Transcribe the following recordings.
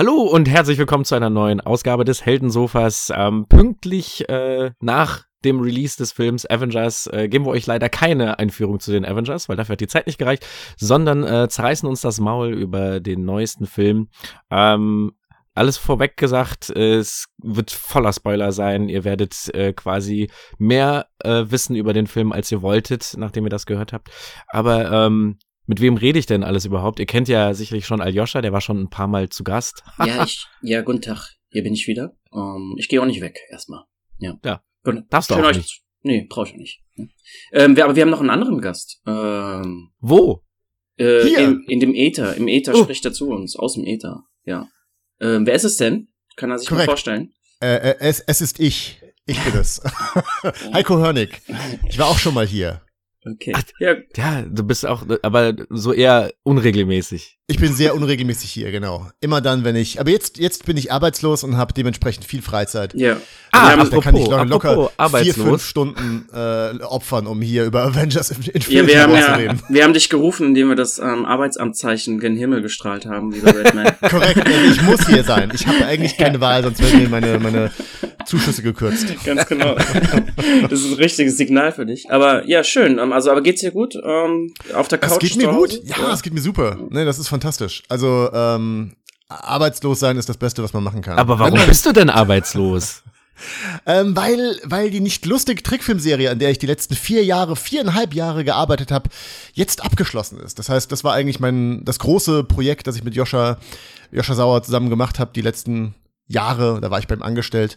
Hallo und herzlich willkommen zu einer neuen Ausgabe des Heldensofas. Ähm, pünktlich äh, nach dem Release des Films Avengers äh, geben wir euch leider keine Einführung zu den Avengers, weil dafür hat die Zeit nicht gereicht, sondern äh, zerreißen uns das Maul über den neuesten Film. Ähm, alles vorweg gesagt, es wird voller Spoiler sein. Ihr werdet äh, quasi mehr äh, wissen über den Film, als ihr wolltet, nachdem ihr das gehört habt. Aber ähm, mit wem rede ich denn alles überhaupt? Ihr kennt ja sicherlich schon Aljoscha, der war schon ein paar Mal zu Gast. ja, ich, ja, guten Tag. Hier bin ich wieder. Ähm, ich gehe auch nicht weg, erstmal. Ja. Ja. Gut. Darfst du auch euch- nicht. Nee, brauche ich auch nicht. Ähm, wir, aber wir haben noch einen anderen Gast. Ähm, Wo? äh, Hier. in, in dem Äther. Im Äther Oh. spricht er zu uns. Aus dem Äther. Ja. Ähm, wer ist es denn? Kann er sich mal Korrekt. vorstellen? Äh, äh, es, es ist ich. Ich bin es. Heiko Hörnig. Ich war auch schon mal hier. Okay. Ach, Ja, Ja, du bist auch, aber so eher unregelmäßig. Ich bin sehr unregelmäßig hier, genau. Immer dann, wenn ich. Aber jetzt, jetzt bin ich arbeitslos und habe dementsprechend viel Freizeit. ja. Ah, haben, apropos, da kann ich lo- locker apropos vier, fünf Stunden äh, opfern, um hier über Avengers in ja, Infinity wir, haben War zu ja, reden. wir haben dich gerufen, indem wir das ähm, Arbeitsamtszeichen gen Himmel gestrahlt haben, lieber Batman. Korrekt, also ich muss hier sein. Ich habe eigentlich keine Wahl, sonst werden mir meine, meine Zuschüsse gekürzt. Ganz genau. Das ist ein richtiges Signal für dich. Aber ja, schön. Ähm, Also, aber geht's dir gut? Ähm, auf der Couch? Es geht mir gut. Hause? Ja, es geht mir super. Nee, das ist fantastisch. Also, ähm, arbeitslos sein ist das Beste, was man machen kann. Aber warum bist du denn arbeitslos? Ähm, weil, weil die nicht lustige Trickfilmserie, an der ich die letzten vier Jahre, viereinhalb Jahre gearbeitet habe, jetzt abgeschlossen ist. Das heißt, das war eigentlich mein, das große Projekt, das ich mit Joscha, Joscha Sauer zusammen gemacht habe, die letzten Jahre, da war ich beim angestellt.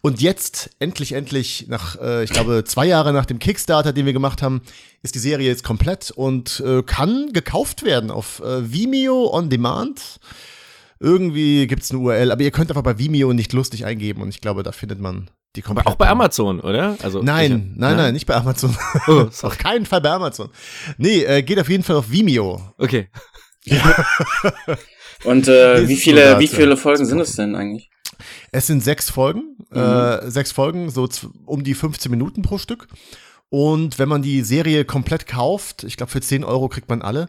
Und jetzt, endlich, endlich, nach, äh, ich glaube, zwei Jahre nach dem Kickstarter, den wir gemacht haben, ist die Serie jetzt komplett und äh, kann gekauft werden auf äh, Vimeo on Demand. Irgendwie gibt's eine URL, aber ihr könnt einfach bei Vimeo nicht lustig eingeben und ich glaube, da findet man die Aber komplett. auch bei Amazon, oder? Also Nein, ich- nein, nein, nicht bei Amazon. Oh, auf keinen Fall bei Amazon. Nee, äh, geht auf jeden Fall auf Vimeo. Okay. Und äh, wie viele, wie viele Folgen sind es denn eigentlich? Es sind sechs Folgen, äh, sechs Folgen, so um die 15 Minuten pro Stück. Und wenn man die Serie komplett kauft, ich glaube für 10 Euro kriegt man alle,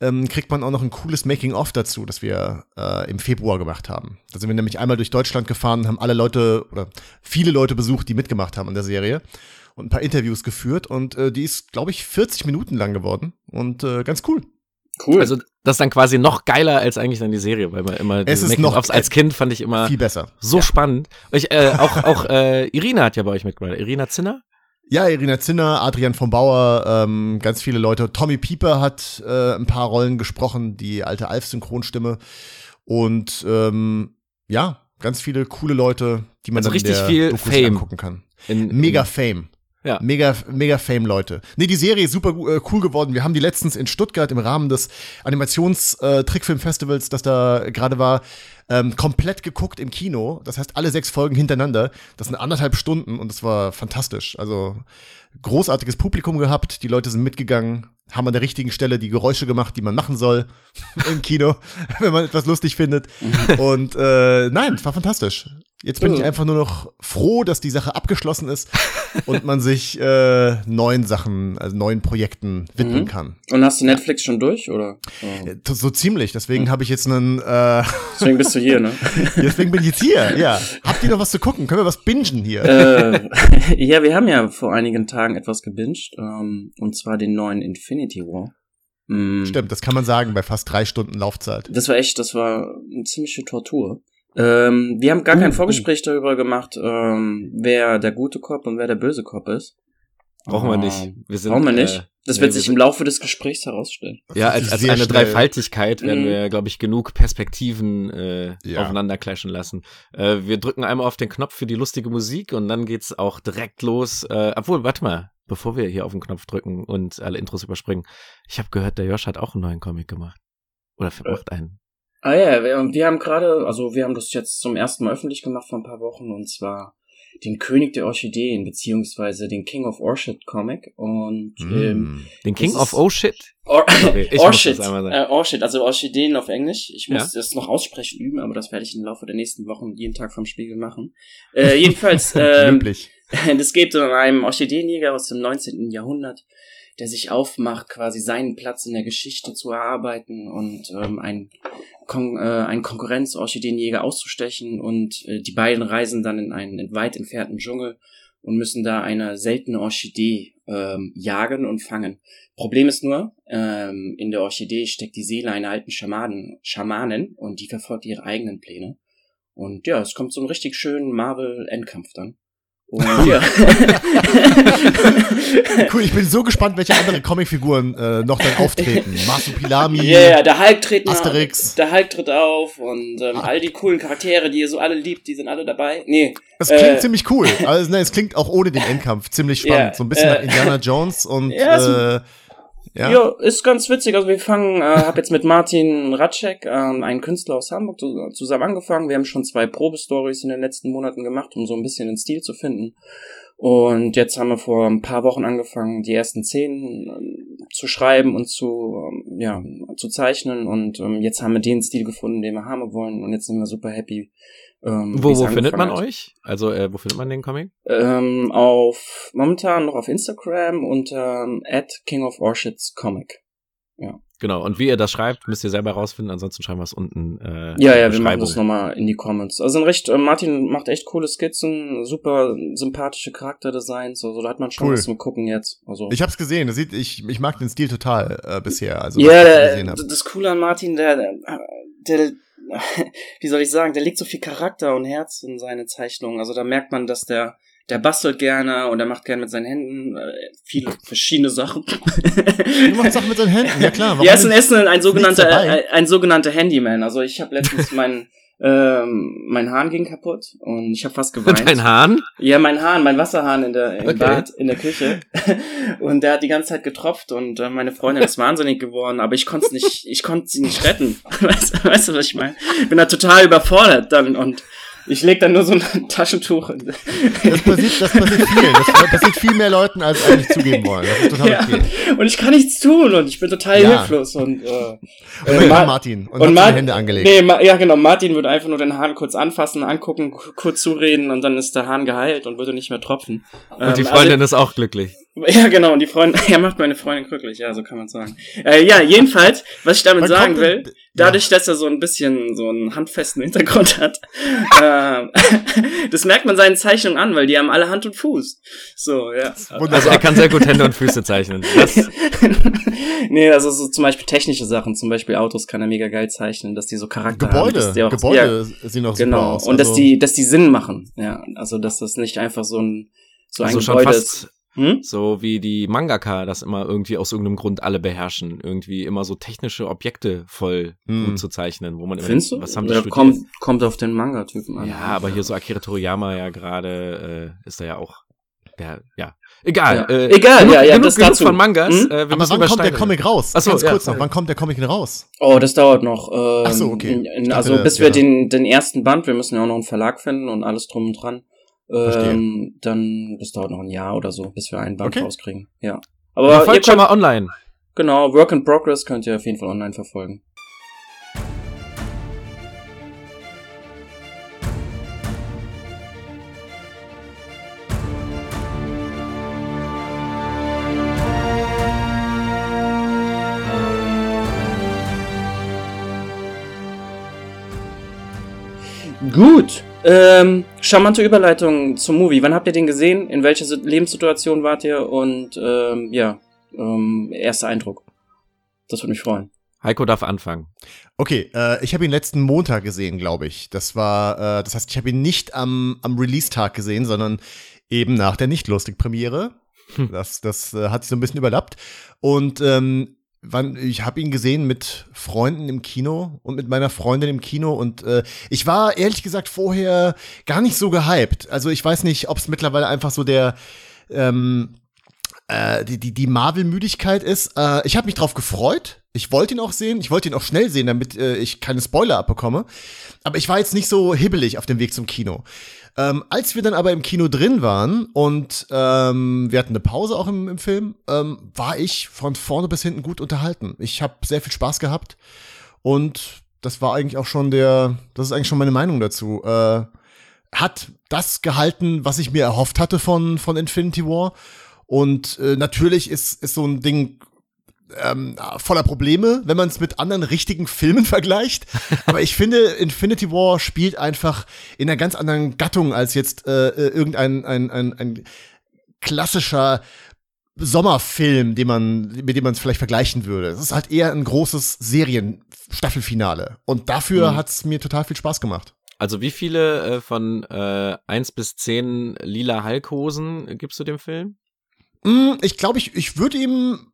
ähm, kriegt man auch noch ein cooles Making-of dazu, das wir äh, im Februar gemacht haben. Da sind wir nämlich einmal durch Deutschland gefahren haben alle Leute oder viele Leute besucht, die mitgemacht haben an der Serie und ein paar Interviews geführt. Und äh, die ist, glaube ich, 40 Minuten lang geworden und äh, ganz cool. Cool. Also das ist dann quasi noch geiler als eigentlich dann die Serie, weil man immer Es ist noch- als Kind fand ich immer Viel besser. so spannend. Ich, äh, auch auch äh, Irina hat ja bei euch mitgemacht. Irina Zinner? Ja, Irina Zinner, Adrian von Bauer, ähm, ganz viele Leute. Tommy Pieper hat äh, ein paar Rollen gesprochen, die alte Alf-Synchronstimme. Und ähm, ja, ganz viele coole Leute, die man Also dann richtig in der viel Fame. angucken kann. In, Mega in, Fame. Ja. Mega, mega Fame-Leute. Nee, die Serie ist super äh, cool geworden. Wir haben die letztens in Stuttgart im Rahmen des Animations-Trickfilm-Festivals, das da gerade war, ähm, komplett geguckt im Kino. Das heißt, alle sechs Folgen hintereinander. Das sind anderthalb Stunden und das war fantastisch. Also großartiges Publikum gehabt. Die Leute sind mitgegangen, haben an der richtigen Stelle die Geräusche gemacht, die man machen soll im Kino, wenn man etwas lustig findet. Und äh, nein, es war fantastisch. Jetzt bin ich einfach nur noch froh, dass die Sache abgeschlossen ist und man sich äh, neuen Sachen, also neuen Projekten widmen Mhm. kann. Und hast du Netflix schon durch, oder? Oh. Äh, So ziemlich. Deswegen habe ich jetzt einen. Äh, Deswegen bist du hier, ne? deswegen bin ich jetzt hier. Ja. Habt ihr noch was zu gucken? Können wir was bingen hier? äh, ja, wir haben ja vor einigen Tagen etwas gebinged, ähm, und zwar den neuen Infinity War. Mm, Stimmt, das kann man sagen bei fast drei Stunden Laufzeit. Das war echt, das war eine ziemliche Tortur. Ähm, wir haben gar kein Uh, Vorgespräch darüber gemacht, ähm, wer der gute Cop und wer der böse Cop ist. Brauchen wir nicht. Ähm, Wir sind, Brauchen wir äh, nicht. Das nee, wird wir sich im Laufe des Gesprächs herausstellen. Ja, als, als eine schnell. Dreifaltigkeit werden Mhm. wir, glaube ich, genug Perspektiven äh, Ja. aufeinander clashen lassen. Äh, wir drücken einmal auf den Knopf für die lustige Musik und dann geht's auch direkt los. Äh, obwohl, warte mal, bevor wir hier auf den Knopf drücken und alle Intros überspringen. Ich habe gehört, der Josh hat auch einen neuen Comic gemacht. Oder macht einen. Ah ja, wir, wir haben gerade, also wir haben das jetzt zum ersten Mal öffentlich gemacht vor ein paar Wochen und zwar den König der Orchideen beziehungsweise den King of Orchid Comic und ähm, Mm. Den King of Shit. Or muss Orchid, äh, Orchid, also Orchideen auf Englisch. Ich muss Ja. das noch aussprechen üben, aber das werde ich im Laufe der nächsten Wochen jeden Tag vom Spiegel machen. Äh, jedenfalls, ähm, Löblich. das geht um einen Orchideenjäger aus dem 19. Jahrhundert, der sich aufmacht, quasi seinen Platz in der Geschichte zu erarbeiten und ähm, ein, Kon äh, einen Konkurrenz-Orchideenjäger auszustechen und äh, die beiden reisen dann in einen weit entfernten Dschungel und müssen da eine seltene Orchidee ähm, jagen und fangen. Problem ist nur, ähm, in der Orchidee steckt die Seele einer alten Schamanen, Schamanen und die verfolgt ihre eigenen Pläne. Und ja, es kommt so ein richtig schönen Marvel-Endkampf dann. Und ja. cool, ich bin so gespannt, welche andere Comicfiguren äh, noch dann auftreten. Marsupilami, Ja, yeah, der Hulk tritt Asterix. Der Hulk tritt auf und ähm, all die coolen Charaktere, die ihr so alle liebt, die sind alle dabei. Nee. Das klingt äh, ziemlich cool. Also, ne, es klingt auch ohne den Endkampf ziemlich spannend. Yeah, so ein bisschen äh, nach Indiana Jones und ja, äh, ja. ja, ist ganz witzig. Also wir fangen, äh, habe jetzt mit Martin Ratschek, äh, einen Künstler aus Hamburg, zusammen angefangen. Wir haben schon zwei Probestories in den letzten Monaten gemacht, um so ein bisschen den Stil zu finden. Und jetzt haben wir vor ein paar Wochen angefangen, die ersten Szenen äh, zu schreiben und zu, ähm, ja, zu zeichnen. Und ähm, jetzt haben wir den Stil gefunden, den wir haben wollen. Und jetzt sind wir super happy, ähm, wo wo findet man hat. euch? Also äh, wo findet man den Comic? Ähm, auf momentan noch auf Instagram unter ähm, at King of Orchids Comic. Ja. Genau, und wie ihr das schreibt, müsst ihr selber rausfinden, ansonsten schreiben wir es unten. Äh, ja, ja, wir machen das nochmal in die Comments. Also ein recht, äh, Martin macht echt coole Skizzen, super sympathische Charakterdesigns, also da hat man schon cool. was zum Gucken jetzt. Also. Ich hab's gesehen, das sieht, ich, ich mag den Stil total äh, bisher. Also, ja, der, das Coole an Martin, der, der, der wie soll ich sagen, der legt so viel Charakter und Herz in seine Zeichnungen. Also da merkt man, dass der, der bastelt gerne und er macht gerne mit seinen Händen äh, viele verschiedene Sachen. Du machst Sachen mit seinen Händen, ja klar. Ja, ist ein Essen ein sogenannter, ein, ein sogenannter Handyman. Also ich habe letztens meinen ähm, mein Hahn ging kaputt und ich habe fast geweint. Dein Hahn? Ja, mein Hahn, mein Wasserhahn in der im okay. Bad, in der Küche. und der hat die ganze Zeit getropft und äh, meine Freundin ist wahnsinnig geworden, aber ich konnte nicht, ich konnte sie nicht retten. Weißt, weißt du, was ich meine? Bin da total überfordert dann und ich leg dann nur so ein Taschentuch. Das passiert, das passiert viel. Das passiert viel mehr Leuten, als eigentlich zugeben wollen. Das ist total ja. okay. Und ich kann nichts tun und ich bin total ja. hilflos. Und, äh, und äh, Ma Martin. Und, und Ma Hände angelegt. Nee, Ma ja genau. Martin würde einfach nur den Hahn kurz anfassen, angucken, kurz zureden und dann ist der Hahn geheilt und würde nicht mehr tropfen. Und ähm, die Freundin also, ist auch glücklich. Ja, genau, und die Freundin, er macht meine Freundin glücklich, ja, so kann man sagen. Äh, ja, jedenfalls, was ich damit Man sagen will, dadurch, ja. dass er so ein bisschen so einen handfesten Hintergrund hat, äh, das merkt man seinen Zeichnungen an, weil die haben alle Hand und Fuß. So, ja. Also er kann sehr gut Hände und Füße zeichnen. Das nee, also so zum Beispiel technische Sachen, zum Beispiel Autos kann er mega geil zeichnen, dass die so Charakter Gebäude, haben. Gebäude, Gebäude ja, sehen auch genau. super aus. Und also dass die, dass die Sinn machen, ja. Also, dass das nicht einfach so ein, so ein also Gebäude ist hm? So wie die Mangaka das immer irgendwie aus irgendeinem Grund alle beherrschen. Irgendwie immer so technische Objekte voll hm. gut zu zeichnen, wo man immer Findest du? was haben die studiert? Kommt, kommt auf den Manga-Typen an. Ja, aber hier so Akira Toriyama ja gerade äh, ist da ja auch der, ja. Egal. Ja. Äh, Egal, genug, ja, ja, genug, das genug dazu. von Mangas. Hm? Äh, aber wann kommt der Comic raus? Achso, Ganz ja, kurz noch, wann kommt der Comic denn raus? Oh, das dauert noch. Ähm, Ach so, okay. In, in, also dachte, bis wir den, den ersten Band, wir müssen ja auch noch einen Verlag finden und alles drum und dran. Ähm, dann, das dauert noch ein Jahr oder so, bis wir einen Band okay. rauskriegen. Ja. Aber ja, folgt schon mal online. Genau, Work in Progress könnt ihr auf jeden Fall online verfolgen. Gut. Ähm, charmante Überleitung zum Movie. Wann habt ihr den gesehen? In welcher Lebenssituation wart ihr? Und ähm, ja, ähm, erster Eindruck. Das würde mich freuen. Heiko darf anfangen. Okay, äh, ich habe ihn letzten Montag gesehen, glaube ich. Das war, äh, das heißt, ich habe ihn nicht am, am Release-Tag gesehen, sondern eben nach der Nicht-Lustig-Premiere. Hm. Das, das äh, hat sich so ein bisschen überlappt. Und ähm, wann, ich habe ihn gesehen mit Freunden im Kino und mit meiner Freundin im Kino und äh, ich war ehrlich gesagt vorher gar nicht so gehypt. Also ich weiß nicht, ob es mittlerweile einfach so der ähm, äh, die, die, die Marvel-Müdigkeit ist. Äh, ich habe mich drauf gefreut. Ich wollte ihn auch sehen. Ich wollte ihn auch schnell sehen, damit äh, ich keine Spoiler abbekomme. Aber ich war jetzt nicht so hibbelig auf dem Weg zum Kino. Ähm, als wir dann aber im Kino drin waren und ähm, wir hatten eine Pause auch im, im Film, ähm, war ich von vorne bis hinten gut unterhalten. Ich habe sehr viel Spaß gehabt und das war eigentlich auch schon der, das ist eigentlich schon meine Meinung dazu. Äh, hat das gehalten, was ich mir erhofft hatte von, von Infinity War. Und äh, natürlich ist, ist so ein Ding ähm, voller Probleme, wenn man es mit anderen richtigen Filmen vergleicht. Aber ich finde, Infinity War spielt einfach in einer ganz anderen Gattung als jetzt äh, äh irgendein ein, ein, ein klassischer Sommerfilm, den man, mit dem man es vielleicht vergleichen würde. Es ist halt eher ein großes Serien-Staffelfinale. Und dafür mhm. hat es mir total viel Spaß gemacht. Also wie viele äh, von äh, 1 bis 10 lila Hulkhosen gibst du dem Film? Mm, ich glaube, ich, ich würde ihm,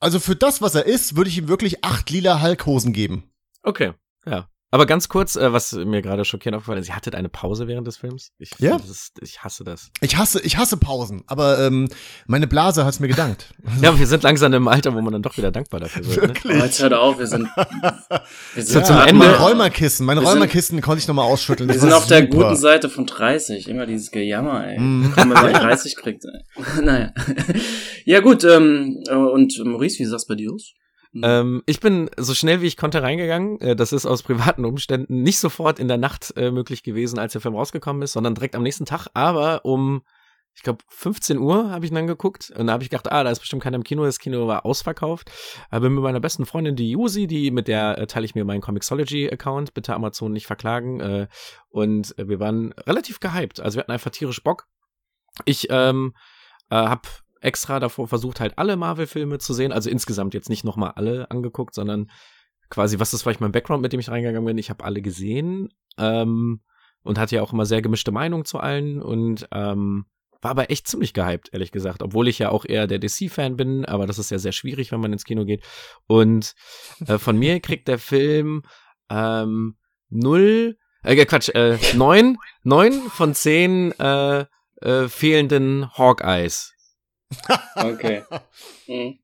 also für das, was er ist, würde ich ihm wirklich acht lila Hulkhosen geben. Okay, ja. Aber ganz kurz, äh, was mir gerade schockierend aufgefallen ist, sie hatte eine Pause während des Films. Ich, ja. Ist, ich hasse das. Ich hasse, ich hasse Pausen, aber ähm, meine Blase hat's mir gedankt. ja, wir sind langsam im Alter, wo man dann doch wieder dankbar dafür wird. Ne? Wirklich? Ne? Oh, jetzt hört auf, wir sind, wir sind ja, zum Ende. Mein Räumerkissen, meine Räumerkissen konnte ich nochmal ausschütteln. wir sind auf super. der guten Seite von 30. Immer dieses Gejammer, ey. Mm. Wenn man 30 kriegt, ey. naja. ja gut, ähm, und Maurice, wie sah's bei dir aus? Mhm. Ähm, ich bin so schnell wie ich konnte reingegangen. Äh, das ist aus privaten Umständen nicht sofort in der Nacht äh, möglich gewesen, als der Film rausgekommen ist, sondern direkt am nächsten Tag. Aber um, ich glaube, 15 Uhr habe ich ihn dann geguckt und da habe ich gedacht, ah, da ist bestimmt keiner im Kino. Das Kino war ausverkauft. Aber mit meiner besten Freundin, die Yusi, die mit der äh, teile ich mir meinen Comixology-Account. Bitte Amazon nicht verklagen. Äh, und wir waren relativ gehypt. Also wir hatten einfach tierisch Bock. Ich ähm, äh, habe extra davor versucht, halt alle Marvel-Filme zu sehen. Also insgesamt jetzt nicht nochmal alle angeguckt, sondern quasi, was ist vielleicht mein Background, mit dem ich reingegangen bin? Ich habe alle gesehen ähm, und hatte ja auch immer sehr gemischte Meinung zu allen und ähm, war aber echt ziemlich gehypt, ehrlich gesagt. Obwohl ich ja auch eher der DC-Fan bin, aber das ist ja sehr schwierig, wenn man ins Kino geht. Und äh, von mir kriegt der Film ähm, null, äh, Quatsch, äh, neun, neun von zehn äh, äh, fehlenden Hawkeyes. Okay. Mhm.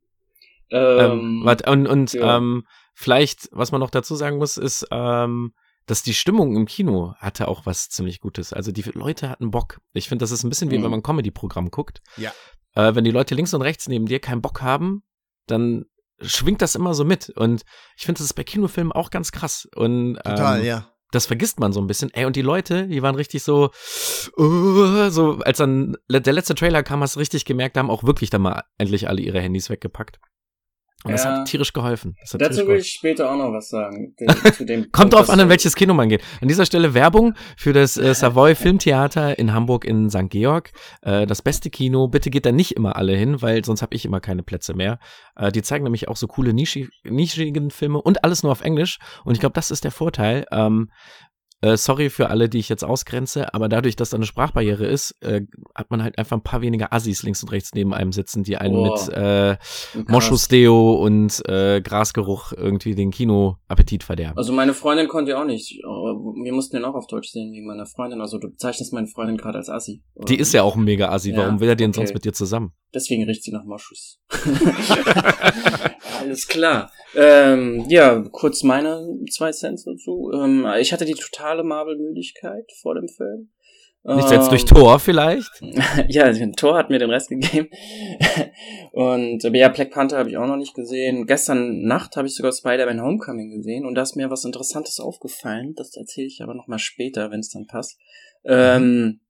Ähm, ähm, und und ja. ähm, vielleicht, was man noch dazu sagen muss, ist, ähm, dass die Stimmung im Kino hatte auch was ziemlich Gutes. Also die Leute hatten Bock. Ich finde, das ist ein bisschen wie mhm. wenn man ein Comedy-Programm guckt. Ja. Äh, wenn die Leute links und rechts neben dir keinen Bock haben, dann schwingt das immer so mit. Und ich finde, das ist bei Kinofilmen auch ganz krass. Und, Total, ähm, ja das vergisst man so ein bisschen. Ey, und die Leute, die waren richtig so, uh, so, als dann der letzte Trailer kam, hast du richtig gemerkt, haben auch wirklich dann mal endlich alle ihre Handys weggepackt. Und ja. das hat tierisch geholfen. Hat Dazu will ich später auch noch was sagen. Den, Kommt drauf an, in welches Kino man geht. An dieser Stelle Werbung für das äh, Savoy Filmtheater in Hamburg in St. Georg. Äh, das beste Kino. Bitte geht da nicht immer alle hin, weil sonst habe ich immer keine Plätze mehr. Äh, die zeigen nämlich auch so coole nischig, nischigen Filme und alles nur auf Englisch. Und ich glaube, das ist der Vorteil. Ähm, äh, sorry für alle, die ich jetzt ausgrenze, aber dadurch, dass da eine Sprachbarriere ist, äh, hat man halt einfach ein paar weniger Assis links und rechts neben einem sitzen, die einen oh, mit äh, Moschusdeo und äh, Grasgeruch irgendwie den Kinoappetit verderben. Also meine Freundin konnte ja auch nicht. Wir mussten den auch auf Deutsch sehen wegen meiner Freundin. Also du bezeichnest meine Freundin gerade als Assi. Die ist ja auch ein mega Assi. Ja, Warum will er den okay. sonst mit dir zusammen? Deswegen riecht sie nach Moschus. Alles klar. Ähm, ja, kurz meine zwei Cents dazu. Ähm, ich hatte die totale Marvel-Müdigkeit vor dem Film. Nicht jetzt durch ähm, Tor vielleicht? ja, Tor hat mir den Rest gegeben. und ja, Black Panther habe ich auch noch nicht gesehen. Gestern Nacht habe ich sogar Spider-Man Homecoming gesehen und da ist mir was Interessantes aufgefallen. Das erzähle ich aber nochmal später, wenn es dann passt. Ähm,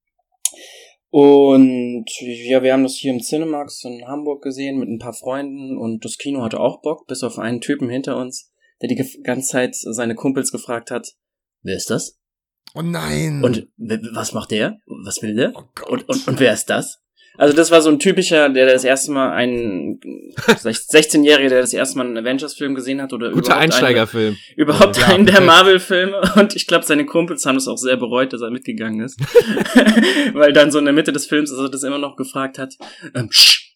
und ja, wir haben das hier im Cinemax in Hamburg gesehen mit ein paar Freunden und das Kino hatte auch Bock, bis auf einen Typen hinter uns, der die ganze Zeit seine Kumpels gefragt hat, wer ist das? Oh nein. Und was macht der? Was will der? Oh und, und, und wer ist das? Also das war so ein typischer, der das erste Mal einen 16-Jähriger, der das erste Mal einen Avengers-Film gesehen hat oder guter Einsteigerfilm, überhaupt ja, einen der Marvel-Filme und ich glaube, seine Kumpels haben es auch sehr bereut, dass er mitgegangen ist, weil dann so in der Mitte des Films, also das immer noch gefragt hat, ähm, Sch,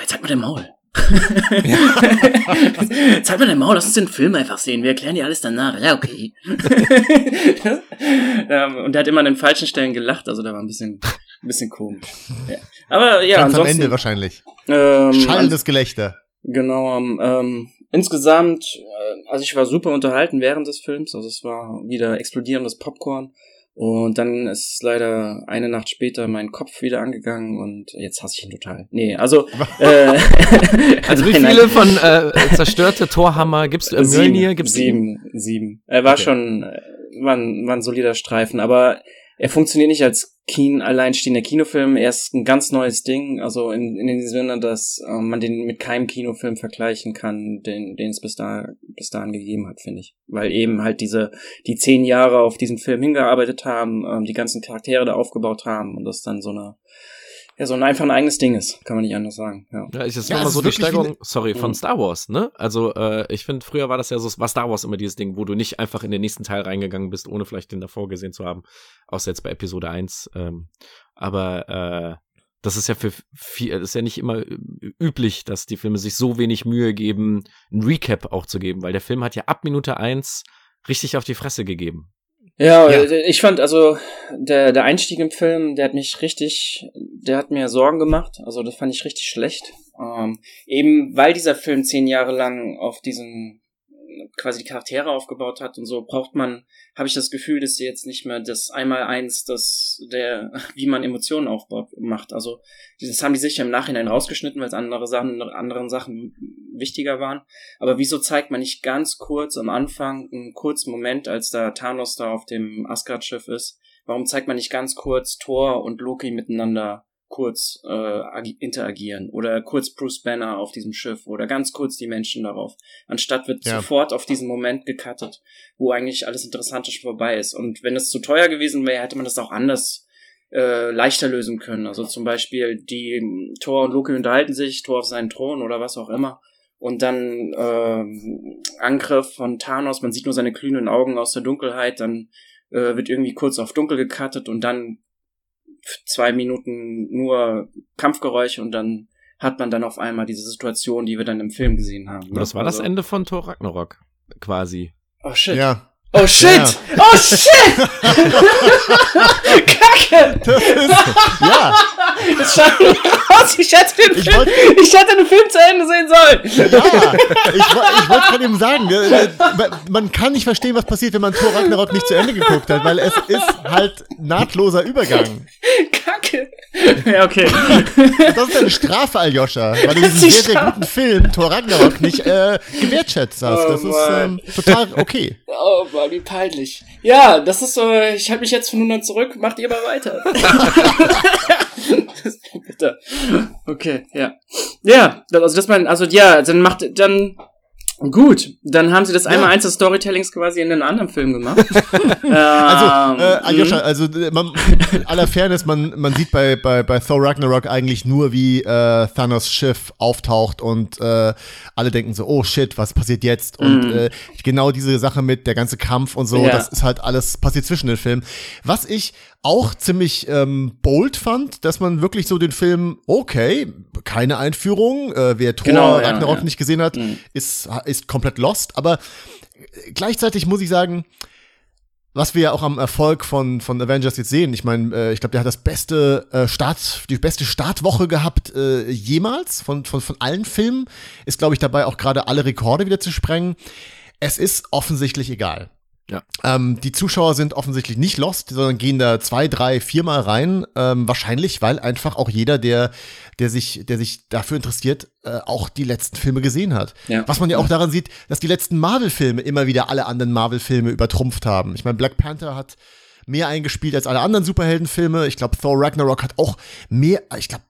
jetzt halt mal den Maul. Zeig mal dein Maul, lass uns den Film einfach sehen. Wir erklären dir alles danach. Ja, okay. Ähm, und der hat immer an den falschen Stellen gelacht, also da war ein bisschen, ein bisschen komisch. Ja. Aber ja, Ganz ansonsten. am Ende wahrscheinlich. Ähm, Schallendes Gelächter. Genau, ähm, insgesamt, äh, also ich war super unterhalten während des Films, also es war wieder explodierendes Popcorn. Und dann ist leider eine Nacht später mein Kopf wieder angegangen und jetzt hasse ich ihn total. Nee, also. Äh, also wie viele von äh, zerstörte Torhammer gibst du im Mjölnir? Gibt's sieben, sieben. Er war okay. schon, äh, war ein, war ein solider Streifen, aber er funktioniert nicht als Keen, alleinstehender Kinofilm. Er ist ein ganz neues Ding, also in, in dem Sinne, dass äh, man den mit keinem Kinofilm vergleichen kann, den, den es bis, da, bis dahin gegeben hat, finde ich. Weil eben halt diese, die zehn Jahre auf diesen Film hingearbeitet haben, ähm, die ganzen Charaktere da aufgebaut haben und das dann so eine ja, so ein einfach ein eigenes Ding ist, kann man nicht anders sagen. Ja, ja ich, das ja, immer so die Steigerung, sorry, von mhm. Star Wars, ne? Also äh, ich finde, früher war das ja so, war Star Wars immer dieses Ding, wo du nicht einfach in den nächsten Teil reingegangen bist, ohne vielleicht den davor gesehen zu haben, außer jetzt bei Episode 1. Ähm, aber äh, das ist ja für viel, ist ja nicht immer üblich, dass die Filme sich so wenig Mühe geben, ein Recap auch zu geben, weil der Film hat ja ab Minute 1 richtig auf die Fresse gegeben. Ja, ja, ich fand also der der Einstieg im Film, der hat mich richtig, der hat mir Sorgen gemacht. Also das fand ich richtig schlecht. Ähm, eben weil dieser Film zehn Jahre lang auf diesen quasi die Charaktere aufgebaut hat und so braucht man, habe ich das Gefühl, dass sie jetzt nicht mehr das einmal eins, das der, wie man Emotionen aufbaut, macht. Also das haben die sicher im Nachhinein rausgeschnitten, weil es andere Sachen, anderen Sachen wichtiger waren. Aber wieso zeigt man nicht ganz kurz am Anfang einen kurzen Moment, als da Thanos da auf dem Asgard-Schiff ist? Warum zeigt man nicht ganz kurz Thor und Loki miteinander kurz äh, interagieren oder kurz Bruce Banner auf diesem Schiff oder ganz kurz die Menschen darauf. Anstatt wird ja. sofort auf diesen Moment gecuttet, wo eigentlich alles Interessante schon vorbei ist. Und wenn es zu teuer gewesen wäre, hätte man das auch anders äh, leichter lösen können. Also zum Beispiel die Thor und Loki unterhalten sich, Thor auf seinen Thron oder was auch immer. Und dann äh, Angriff von Thanos, man sieht nur seine glühenden Augen aus der Dunkelheit, dann äh, wird irgendwie kurz auf dunkel gecuttet und dann zwei Minuten nur Kampfgeräusche und dann hat man dann auf einmal diese Situation, die wir dann im Film gesehen haben. Ne? Das war also, das Ende von Thor Ragnarok, quasi. Oh shit. Ja. Oh shit! Ja. Oh shit! Kacke! Das ist, ja. Das raus. Ich hätte, den ich, Film, ich hätte den Film zu Ende sehen sollen. Ja, ich, ich wollte von ihm sagen, man kann nicht verstehen, was passiert, wenn man Thor Ragnarok nicht zu Ende geguckt hat, weil es ist halt nahtloser Übergang. Kacke. Ja, okay. Das ist eine Strafe, Aljoscha, weil du diesen sehr, sehr guten Film Thor Ragnarok nicht äh, gewertschätzt hast. Oh, das ist ähm, total okay. Oh Mann, wie peinlich. Ja, das ist so, ich halte mich jetzt von nun an zurück, macht ihr mal weiter. Bitte. Okay, ja. Ja, also dass man, also ja, dann macht, dann Gut, dann haben sie das einmal eins des Storytellings quasi in einem anderen Film gemacht. ähm, also, äh, Aljoscha, mhm. also man, aller Fairness, man, man sieht bei, bei, bei Thor Ragnarok eigentlich nur, wie äh, Thanos Schiff auftaucht und äh, alle denken so, oh shit, was passiert jetzt? Und mm. äh, genau diese Sache mit der ganze Kampf und so, ja. das ist halt alles passiert zwischen den Filmen. Was ich auch ziemlich ähm, bold fand, dass man wirklich so den Film, okay, keine Einführung, äh, wer Thor genau, Ragnarok ja, nicht gesehen hat, mhm. ist, ist komplett lost, aber gleichzeitig muss ich sagen, was wir ja auch am Erfolg von, von Avengers jetzt sehen, ich meine, äh, ich glaube, der hat das beste äh, Start, die beste Startwoche gehabt äh, jemals von, von, von allen Filmen, ist, glaube ich, dabei auch gerade alle Rekorde wieder zu sprengen. Es ist offensichtlich egal. Ja. Ähm, die Zuschauer sind offensichtlich nicht lost, sondern gehen da zwei, drei, viermal rein. Ähm, wahrscheinlich, weil einfach auch jeder, der, der sich, der sich dafür interessiert, äh, auch die letzten Filme gesehen hat. Ja. Was man ja auch daran sieht, dass die letzten Marvel-Filme immer wieder alle anderen Marvel-Filme übertrumpft haben. Ich meine, Black Panther hat mehr eingespielt als alle anderen Superheldenfilme. Ich glaube, Thor Ragnarok hat auch mehr, ich glaube,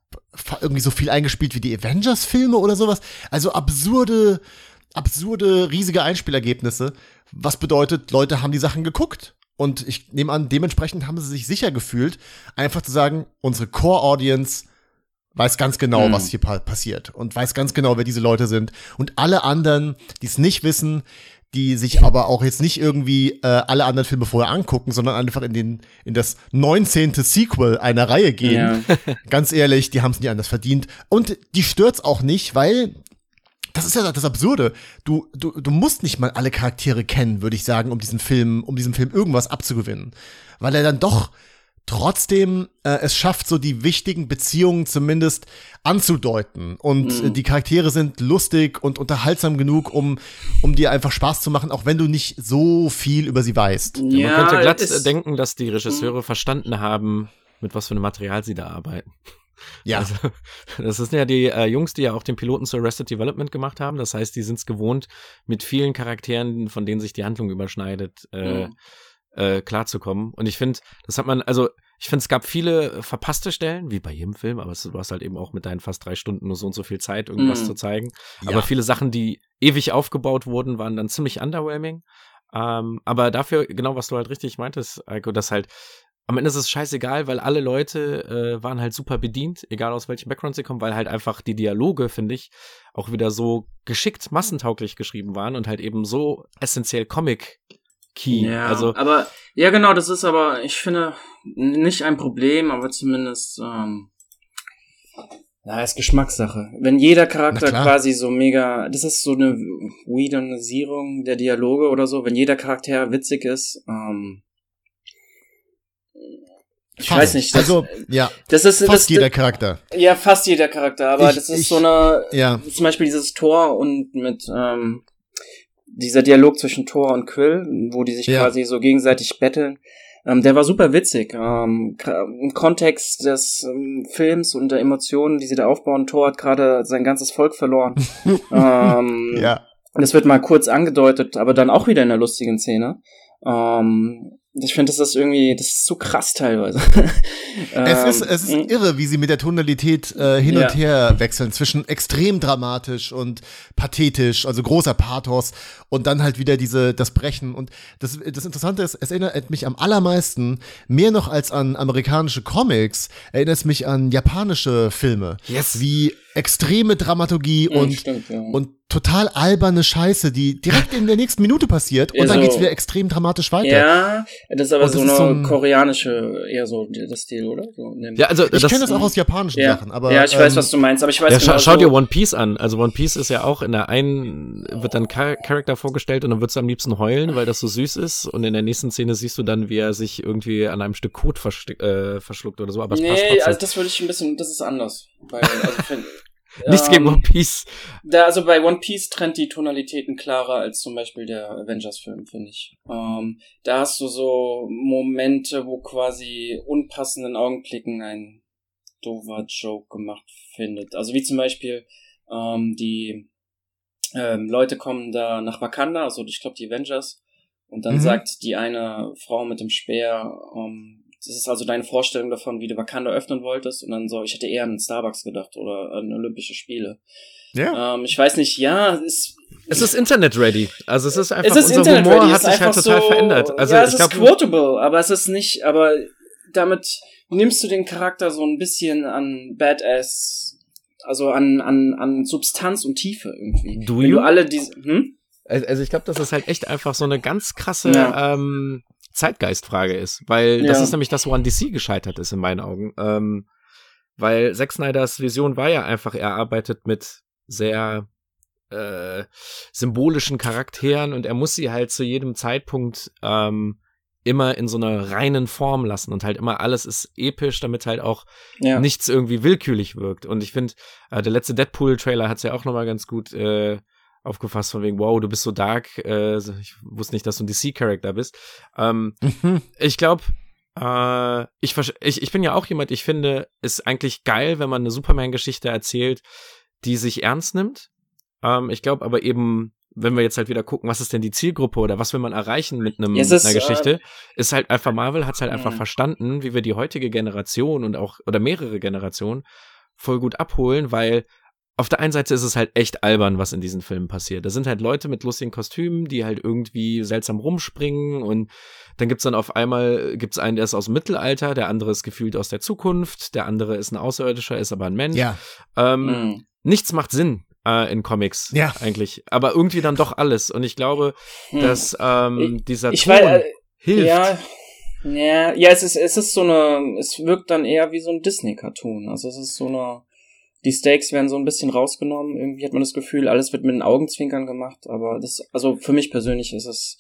irgendwie so viel eingespielt wie die Avengers-Filme oder sowas. Also absurde, absurde, riesige Einspielergebnisse. Was bedeutet, Leute haben die Sachen geguckt. Und ich nehme an, dementsprechend haben sie sich sicher gefühlt, einfach zu sagen, unsere Core-Audience weiß ganz genau, mhm. was hier pa passiert und weiß ganz genau, wer diese Leute sind. Und alle anderen, die es nicht wissen, die sich aber auch jetzt nicht irgendwie äh, alle anderen Filme vorher angucken, sondern einfach in den in das 19. Sequel einer Reihe gehen. Ja. Ganz ehrlich, die haben es nie anders verdient und die stört's auch nicht, weil das ist ja das Absurde. Du, du, du musst nicht mal alle Charaktere kennen, würde ich sagen, um diesen Film, um diesem Film irgendwas abzugewinnen. Weil er dann doch trotzdem äh, es schafft, so die wichtigen Beziehungen zumindest anzudeuten. Und mhm. die Charaktere sind lustig und unterhaltsam genug, um, um dir einfach Spaß zu machen, auch wenn du nicht so viel über sie weißt. Ja, Man könnte glatt denken, dass die Regisseure verstanden haben, mit was für einem Material sie da arbeiten. Ja. Also, das sind ja die äh, Jungs, die ja auch den Piloten zu Arrested Development gemacht haben. Das heißt, die sind es gewohnt, mit vielen Charakteren, von denen sich die Handlung überschneidet, äh, mhm. äh, klarzukommen. Und ich finde, das hat man, also ich finde, es gab viele verpasste Stellen, wie bei jedem Film, aber du hast halt eben auch mit deinen fast drei Stunden nur so und so viel Zeit, irgendwas mm. zu zeigen. Ja. Aber viele Sachen, die ewig aufgebaut wurden, waren dann ziemlich underwhelming. Ähm, aber dafür, genau was du halt richtig meintest, Eiko, dass halt am Ende ist es scheißegal, weil alle Leute äh, waren halt super bedient, egal aus welchem Background sie kommen, weil halt einfach die Dialoge, finde ich, auch wieder so geschickt massentauglich geschrieben waren und halt eben so essentiell Comic Key. Ja, also, aber ja genau, das ist aber, ich finde, nicht ein Problem, aber zumindest ähm, ja, ist Geschmackssache. Wenn jeder Charakter quasi so mega, das ist so eine Weedonisierung der Dialoge oder so, wenn jeder Charakter witzig ist, ähm, ich fast. weiß nicht. Das, also, ja. Das ist, fast das, jeder Charakter. Ja, fast jeder Charakter, aber ich, das ist ich, so eine, ja. zum Beispiel dieses Tor und mit, ähm, dieser Dialog zwischen Thor und Quill, wo die sich ja. quasi so gegenseitig betteln, ähm, der war super witzig. Ähm, Im Kontext des ähm, Films und der Emotionen, die sie da aufbauen, Thor hat gerade sein ganzes Volk verloren. ähm, ja. Das wird mal kurz angedeutet, aber dann auch wieder in der lustigen Szene. Ähm, ich finde, das ist irgendwie, das ist so krass teilweise. es ist, es ist ähm, irre, wie sie mit der Tonalität äh, hin ja. und her wechseln zwischen extrem dramatisch und pathetisch, also großer Pathos und dann halt wieder diese, das Brechen. Und das, das Interessante ist, es erinnert mich am allermeisten, mehr noch als an amerikanische Comics, erinnert es mich an japanische Filme. Yes. Wie extreme Dramaturgie ja, und, stimmt, ja. und total alberne Scheiße, die direkt in der nächsten Minute passiert und so, dann geht's wieder extrem dramatisch weiter. Ja, das ist aber das so eine so ein, koreanische, eher so das Stil, oder? So, ja, also ich kenne das auch aus japanischen ja. Sachen, aber Ja, ich ähm, weiß, was du meinst, aber ich weiß ja, genau schau, schau dir One Piece an. Also One Piece ist ja auch in der einen wird dann Char Charakter vorgestellt und dann wird's am liebsten heulen, weil das so süß ist und in der nächsten Szene siehst du dann, wie er sich irgendwie an einem Stück Kot äh, verschluckt oder so, aber es nee, passt trotzdem. also das würde ich ein bisschen, das ist anders, weil also Nichts ähm, gegen One Piece. Da, also bei One Piece trennt die Tonalitäten klarer als zum Beispiel der Avengers-Film, finde ich. Ähm, da hast du so Momente, wo quasi unpassenden Augenblicken ein doofer Joke gemacht findet. Also wie zum Beispiel ähm, die ähm, Leute kommen da nach Wakanda, also ich glaube die Avengers, und dann mhm. sagt die eine Frau mit dem Speer, ähm, das ist also deine Vorstellung davon, wie du Wakanda öffnen wolltest. Und dann so, ich hätte eher an Starbucks gedacht oder an Olympische Spiele. Ja. Ähm, ich weiß nicht, ja, es, es ist Internet ready. Also es ist einfach, es ist unser Humor hat sich halt total so, verändert. Also ja, es ich ist quotable, aber es ist nicht, aber damit nimmst du den Charakter so ein bisschen an Badass, also an, an, an Substanz und Tiefe irgendwie. Do Wenn you? du alle diese, hm? Also ich glaube, das ist halt echt einfach so eine ganz krasse ja. ähm, Zeitgeistfrage ist, weil ja. das ist nämlich das, woran DC gescheitert ist in meinen Augen. Ähm, weil Zack Snyders Vision war ja einfach, er arbeitet mit sehr äh, symbolischen Charakteren und er muss sie halt zu jedem Zeitpunkt ähm, immer in so einer reinen Form lassen und halt immer alles ist episch, damit halt auch ja. nichts irgendwie willkürlich wirkt. Und ich finde, äh, der letzte Deadpool-Trailer hat es ja auch nochmal ganz gut äh, aufgefasst von wegen, wow, du bist so dark. Äh, ich wusste nicht, dass du ein DC-Charakter bist. Ähm. Ich glaube, äh, ich, ich, ich bin ja auch jemand, ich finde, ist eigentlich geil, wenn man eine Superman-Geschichte erzählt, die sich ernst nimmt. Ähm, ich glaube aber eben, wenn wir jetzt halt wieder gucken, was ist denn die Zielgruppe oder was will man erreichen mit einem ja, einer Geschichte, äh, ist halt einfach Marvel hat es halt einfach verstanden, wie wir die heutige Generation und auch oder mehrere Generationen voll gut abholen, weil auf der einen Seite ist es halt echt albern, was in diesen Filmen passiert. Da sind halt Leute mit lustigen Kostümen, die halt irgendwie seltsam rumspringen und dann gibt's dann auf einmal, gibt's einen, der ist aus dem Mittelalter, der andere ist gefühlt aus der Zukunft, der andere ist ein Außerirdischer, ist aber ein Mensch. Ja. Ähm, mhm. Nichts macht Sinn äh, in Comics ja. eigentlich, aber irgendwie dann doch alles und ich glaube, mhm. dass ähm, ich, dieser ich Ton weiß, äh, hilft. Ja. Ja, ja, es ist, es ist so eine, es wirkt dann eher wie so ein Disney-Cartoon. Also es ist so eine, die Stakes werden so ein bisschen rausgenommen. Irgendwie hat man das Gefühl, alles wird mit den Augenzwinkern gemacht. Aber das, also für mich persönlich ist es,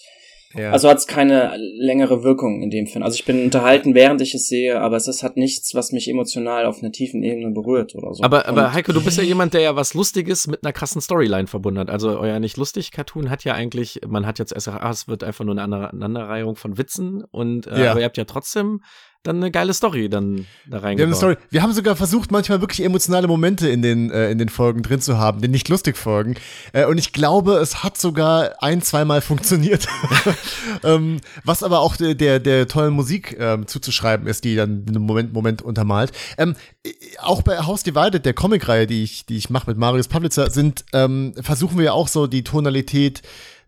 ja. also hat es keine längere Wirkung in dem Film. Also ich bin unterhalten, während ich es sehe, aber es ist, hat nichts, was mich emotional auf einer tiefen Ebene berührt oder so. Aber, aber Heiko, du bist ja jemand, der ja was Lustiges mit einer krassen Storyline verbunden hat. Also euer nicht lustig Cartoon hat ja eigentlich, man hat jetzt erst, ah, es wird einfach nur eine Aneinanderreihung von Witzen und äh, ja. aber ihr habt ja trotzdem dann eine geile Story dann da reingebaut. Wir haben, eine Story. wir haben sogar versucht, manchmal wirklich emotionale Momente in den, äh, in den Folgen drin zu haben, den nicht lustig Folgen. Äh, und ich glaube, es hat sogar ein, zweimal funktioniert. ähm, was aber auch der, der, der tollen Musik ähm, zuzuschreiben ist, die dann einen Moment, Moment untermalt. Ähm, auch bei House Divided, der Comicreihe, die ich, die ich mache mit Marius Pavlitzer, sind, ähm, versuchen wir ja auch so die Tonalität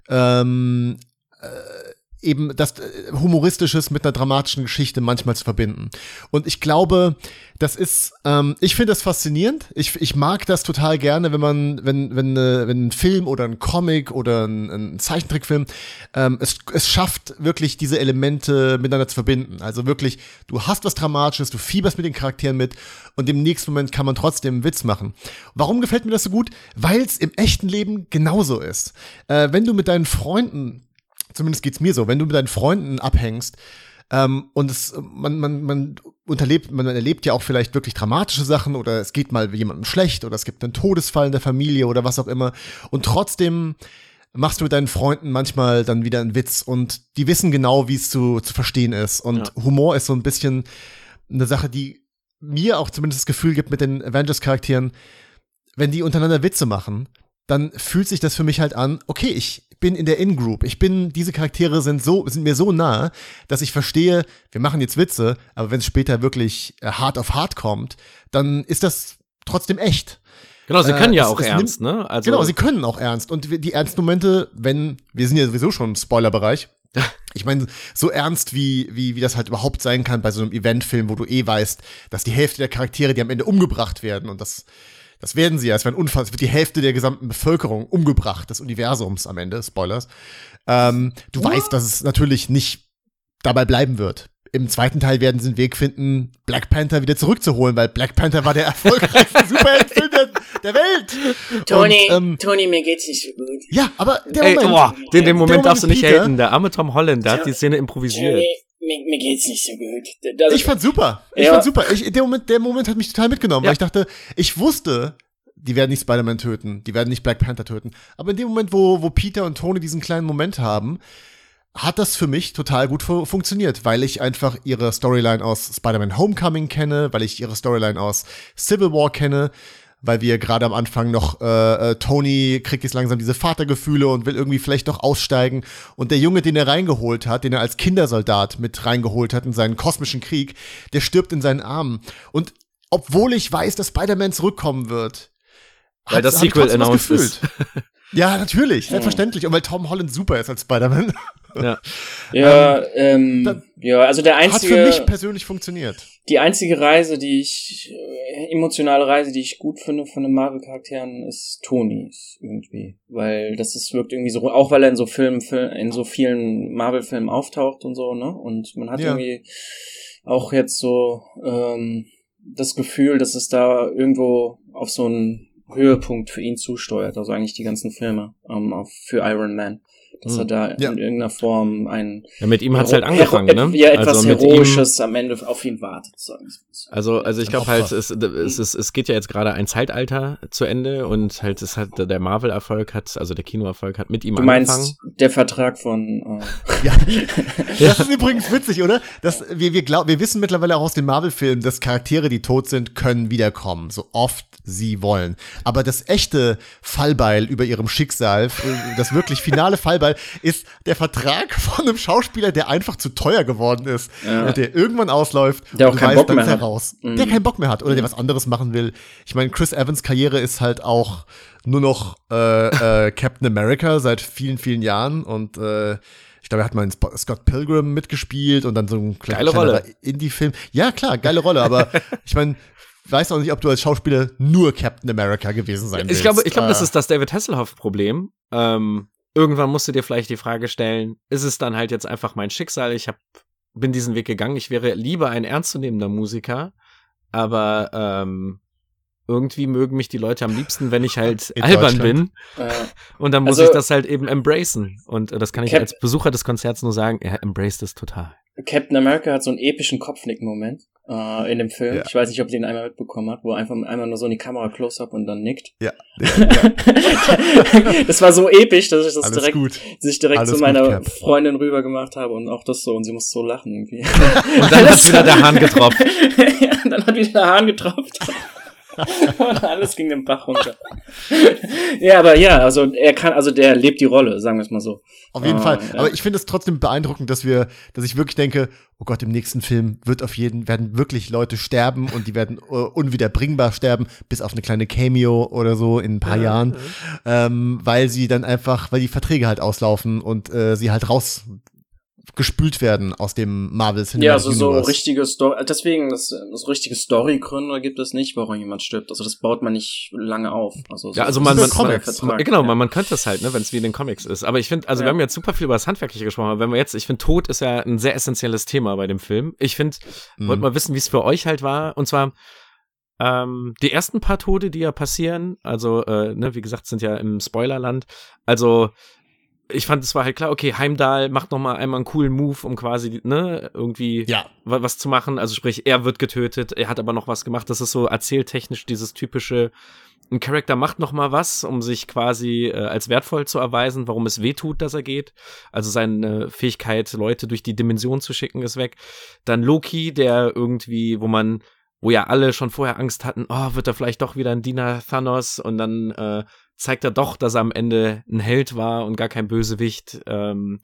ähm, äh, eben das äh, Humoristisches mit einer dramatischen Geschichte manchmal zu verbinden. Und ich glaube, das ist, ähm, ich finde das faszinierend. Ich, ich mag das total gerne, wenn man, wenn, wenn, äh, wenn ein Film oder ein Comic oder ein, ein Zeichentrickfilm ähm, es, es schafft, wirklich diese Elemente miteinander zu verbinden. Also wirklich, du hast was Dramatisches, du fieberst mit den Charakteren mit und im nächsten Moment kann man trotzdem einen Witz machen. Warum gefällt mir das so gut? Weil es im echten Leben genauso ist. Äh, wenn du mit deinen Freunden zumindest geht's mir so, wenn du mit deinen Freunden abhängst ähm, und es, man, man, man unterlebt, man erlebt ja auch vielleicht wirklich dramatische Sachen oder es geht mal jemandem schlecht oder es gibt einen Todesfall in der Familie oder was auch immer. Und trotzdem machst du mit deinen Freunden manchmal dann wieder einen Witz und die wissen genau, wie es zu, zu verstehen ist. Und ja. Humor ist so ein bisschen eine Sache, die mir auch zumindest das Gefühl gibt mit den Avengers-Charakteren, wenn die untereinander Witze machen, dann fühlt sich das für mich halt an, okay, ich bin in der In-Group. Ich bin, diese Charaktere sind so, sind mir so nah, dass ich verstehe, wir machen jetzt Witze, aber wenn es später wirklich äh, hart auf hart kommt, dann ist das trotzdem echt. Genau, sie können äh, ja auch ernst, nimmt, ne? Also genau, sie können auch ernst. Und die ernsten Momente, wenn, wir sind ja sowieso schon im Spoilerbereich. Ich meine, so ernst wie, wie, wie das halt überhaupt sein kann bei so einem Eventfilm, wo du eh weißt, dass die Hälfte der Charaktere, die am Ende umgebracht werden und das das werden sie ja. Es werden es wird die Hälfte der gesamten Bevölkerung umgebracht, des Universums am Ende. Spoilers. Ähm, du What? weißt, dass es natürlich nicht dabei bleiben wird. Im zweiten Teil werden sie einen Weg finden, Black Panther wieder zurückzuholen, weil Black Panther war der erfolgreichste Superheldenfilm der, der Welt. Tony, Und, ähm, Tony, mir geht's nicht so gut. Ja, aber der Ey, Moment. Oh, den, den Moment darfst du nicht Peter, haten. Der arme Tom Holland, der hat die Szene improvisiert. Tony, mir, mir geht's nicht so gut. Das, ich fand super. Ich ja. fand super. Ich, der, Moment, der Moment hat mich total mitgenommen, ja. weil ich dachte, ich wusste, die werden nicht Spider-Man töten, die werden nicht Black Panther töten. Aber in dem Moment, wo, wo Peter und Tony diesen kleinen Moment haben, hat das für mich total gut fu funktioniert, weil ich einfach ihre Storyline aus Spider-Man Homecoming kenne, weil ich ihre Storyline aus Civil War kenne, weil wir gerade am Anfang noch äh, äh, Tony kriegt jetzt langsam diese Vatergefühle und will irgendwie vielleicht doch aussteigen und der Junge, den er reingeholt hat, den er als Kindersoldat mit reingeholt hat in seinen kosmischen Krieg, der stirbt in seinen Armen und obwohl ich weiß, dass Spider-Man zurückkommen wird, weil das Sequel announced ist. Ja, natürlich, selbstverständlich. Und weil Tom Holland super ist als Spider-Man. Ja, ja, ähm, ähm ja, also der einzige. Hat für mich persönlich funktioniert. Die einzige Reise, die ich, äh, emotionale Reise, die ich gut finde von den Marvel-Charakteren, ist Tonys irgendwie. Weil das ist, wirkt irgendwie so, auch weil er in so Filmen, in so vielen Marvel-Filmen auftaucht und so, ne? Und man hat ja. irgendwie auch jetzt so, ähm, das Gefühl, dass es da irgendwo auf so ein Höhepunkt für ihn zusteuert, also eigentlich die ganzen Filme ähm, für Iron Man dass er hm. da ja. in irgendeiner Form ein ja, mit ihm hat's halt angefangen, ne? Ja, etwas also Heroisches ihm, am Ende auf ihn wartet. Sagen also, also ich glaube halt, es, es, es, es geht ja jetzt gerade ein Zeitalter zu Ende und halt es hat der Marvel-Erfolg hat, also der Kinoerfolg hat mit ihm du angefangen. Du meinst der Vertrag von äh ja. Das ist übrigens witzig, oder? Das, wir, wir, glaub, wir wissen mittlerweile auch aus den Marvel-Filmen, dass Charaktere, die tot sind, können wiederkommen, so oft sie wollen. Aber das echte Fallbeil über ihrem Schicksal, das wirklich finale Fallbeil Fall ist der Vertrag von einem Schauspieler, der einfach zu teuer geworden ist ja. und der irgendwann ausläuft der auch keinen weiß, Bock mehr hat. raus. Mhm. Der keinen Bock mehr hat oder der was anderes machen will. Ich meine, Chris Evans Karriere ist halt auch nur noch äh, äh, Captain America seit vielen, vielen Jahren und äh, ich glaube, er hat mal in Scott Pilgrim mitgespielt und dann so ein kleiner Indie-Film. Ja, klar, geile Rolle, aber ich meine, weiß auch nicht, ob du als Schauspieler nur Captain America gewesen sein willst. Ich glaube, ich glaube, das äh. ist das David Hasselhoff-Problem. Ähm, irgendwann musst du dir vielleicht die Frage stellen, ist es dann halt jetzt einfach mein Schicksal? Ich hab, bin diesen Weg gegangen. Ich wäre lieber ein ernstzunehmender Musiker, aber ähm, irgendwie mögen mich die Leute am liebsten, wenn ich halt In albern bin. Äh, und dann muss also, ich das halt eben embracen. Und äh, das kann ich Cap als Besucher des Konzerts nur sagen, er embraced es total. Captain America hat so einen epischen Kopfnick-Moment. Äh, in dem Film. Ja. Ich weiß nicht, ob ihr den einmal mitbekommen habt, wo er einfach einmal nur so in die Kamera Close-Up und dann nickt. Ja. das war so episch, dass ich das Alles direkt, gut. sich direkt Alles zu meiner gut, Freundin rüber gemacht habe und auch das so und sie musste so lachen irgendwie. Und dann hat wieder der Hahn getropft. ja, dann hat wieder der Hahn getropft. Und alles ging den Bach runter. ja, aber ja, also er kann, also der lebt die Rolle, sagen wir es mal so. Auf jeden oh, Fall. Ja. Aber ich finde es trotzdem beeindruckend, dass wir, dass ich wirklich denke, oh Gott, im nächsten Film wird auf jeden, werden wirklich Leute sterben und die werden uh, unwiederbringbar sterben, bis auf eine kleine Cameo oder so in ein paar ja, Jahren, ja. Ähm, weil sie dann einfach, weil die Verträge halt auslaufen und äh, sie halt raus gespült werden aus dem Marvel Cinematic Ja, also Universe. so richtige Story, deswegen, das, das richtige Storygründe gibt es nicht, warum jemand stirbt. Also das baut man nicht lange auf. Also so ja, also man, man, Comics. man, genau, ja. man, man könnte das halt, ne, wenn es wie in den Comics ist. Aber ich finde, also ja. wir haben jetzt super viel über das Handwerkliche gesprochen, aber wenn wir jetzt, ich finde, Tod ist ja ein sehr essentielles Thema bei dem Film. Ich finde, mhm. wollte mal wissen, wie es für euch halt war. Und zwar, ähm, die ersten paar Tode, die ja passieren, also, äh, ne, wie gesagt, sind ja im Spoilerland. Also, ich fand, es war halt klar, okay, Heimdall macht noch mal einmal einen coolen Move, um quasi, ne, irgendwie ja. was zu machen. Also sprich, er wird getötet, er hat aber noch was gemacht. Das ist so erzähltechnisch dieses typische, ein Charakter macht noch mal was, um sich quasi äh, als wertvoll zu erweisen, warum es weh tut, dass er geht. Also seine Fähigkeit, Leute durch die Dimension zu schicken, ist weg. Dann Loki, der irgendwie, wo man wo ja alle schon vorher Angst hatten, oh, wird er vielleicht doch wieder ein Diener Thanos und dann äh, zeigt er doch, dass er am Ende ein Held war und gar kein Bösewicht. Ähm,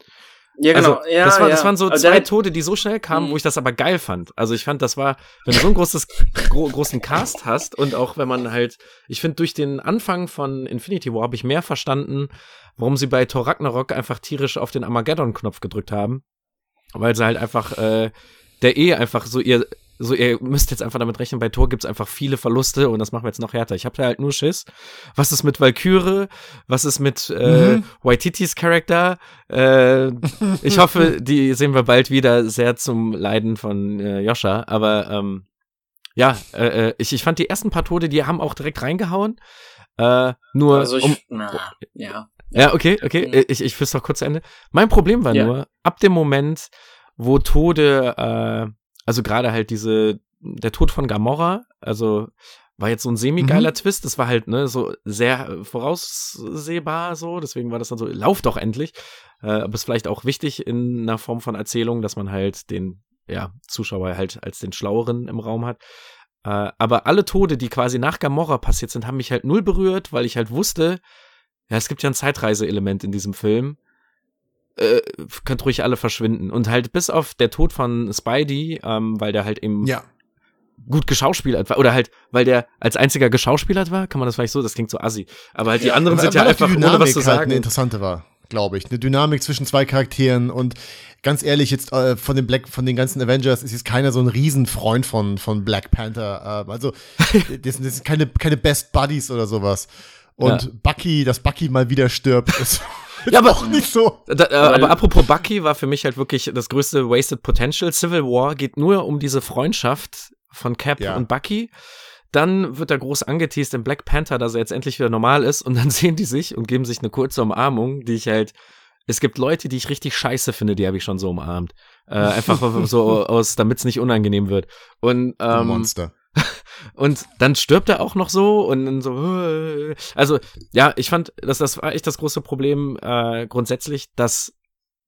ja, genau. Also, ja, das, war, ja. das waren so also zwei Tode, die so schnell kamen, mhm. wo ich das aber geil fand. Also ich fand, das war, wenn du so einen großes, gro großen Cast hast und auch wenn man halt, ich finde, durch den Anfang von Infinity War habe ich mehr verstanden, warum sie bei Thor Ragnarok einfach tierisch auf den Armageddon-Knopf gedrückt haben. Weil sie halt einfach, äh, der eh einfach so ihr so, ihr müsst jetzt einfach damit rechnen, bei Tor gibt's einfach viele Verluste und das machen wir jetzt noch härter. Ich habe da halt nur Schiss. Was ist mit Valkyrie? Was ist mit äh, mhm. Waititis Charakter? Äh, ich hoffe, die sehen wir bald wieder sehr zum Leiden von äh, Joscha. Aber ähm, ja, äh, äh, ich, ich fand die ersten paar Tode, die haben auch direkt reingehauen. Äh, nur also ich, um, na, ja. Ja, okay, okay. Mhm. Ich, ich führ's doch kurz zu Ende. Mein Problem war ja. nur, ab dem Moment, wo Tode äh, also gerade halt diese, der Tod von Gamora, also war jetzt so ein semi-geiler mhm. Twist. Das war halt, ne, so sehr voraussehbar so. Deswegen war das dann so, lauf doch endlich. Äh, aber ist vielleicht auch wichtig in einer Form von Erzählung, dass man halt den, ja, Zuschauer halt als den Schlaueren im Raum hat. Äh, aber alle Tode, die quasi nach Gamora passiert sind, haben mich halt null berührt, weil ich halt wusste, ja, es gibt ja ein Zeitreise-Element in diesem Film äh, könnt ruhig alle verschwinden. Und halt bis auf der Tod von Spidey, ähm, weil der halt eben ja. gut geschauspielert war, oder halt, weil der als einziger geschauspielert war, kann man das vielleicht so, das klingt so assi. Aber halt die anderen sind ja einfach, ohne was zu sagen. Halt eine interessante war, glaube ich. Eine Dynamik zwischen zwei Charakteren und ganz ehrlich, jetzt äh, von den Black, von den ganzen Avengers ist jetzt keiner so ein Riesenfreund von, von Black Panther. Äh, also, das, das sind keine, keine Best Buddies oder sowas. Und ja. Bucky, dass Bucky mal wieder stirbt, ist ja, aber auch nicht so. Da, äh, aber apropos Bucky war für mich halt wirklich das größte Wasted Potential. Civil War geht nur um diese Freundschaft von Cap ja. und Bucky. Dann wird er groß angeteased in Black Panther, dass er jetzt endlich wieder normal ist und dann sehen die sich und geben sich eine kurze Umarmung, die ich halt es gibt Leute, die ich richtig scheiße finde, die habe ich schon so umarmt. Äh, einfach so aus, damit es nicht unangenehm wird. Und ähm, Monster. Und dann stirbt er auch noch so und dann so. Also, ja, ich fand, dass das war echt das große Problem äh, grundsätzlich, dass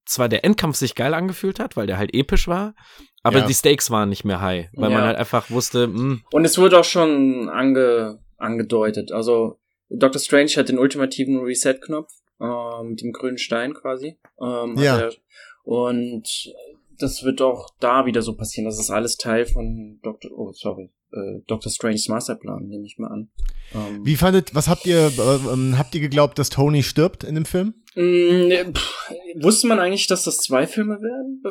zwar der Endkampf sich geil angefühlt hat, weil der halt episch war, aber ja. die Stakes waren nicht mehr high, weil ja. man halt einfach wusste, mh. Hm. Und es wurde auch schon ange, angedeutet. Also, Doctor Strange hat den ultimativen Reset-Knopf äh, mit dem grünen Stein quasi. Ähm, ja. und das wird auch da wieder so passieren. Das ist alles Teil von Dr. Oh, sorry äh, Doctor Strange's Masterplan, nehme ich mal an. Ähm, Wie fandet, was habt ihr, äh, ähm, habt ihr geglaubt, dass Tony stirbt in dem Film? Mm, pff, wusste man eigentlich, dass das zwei Filme werden?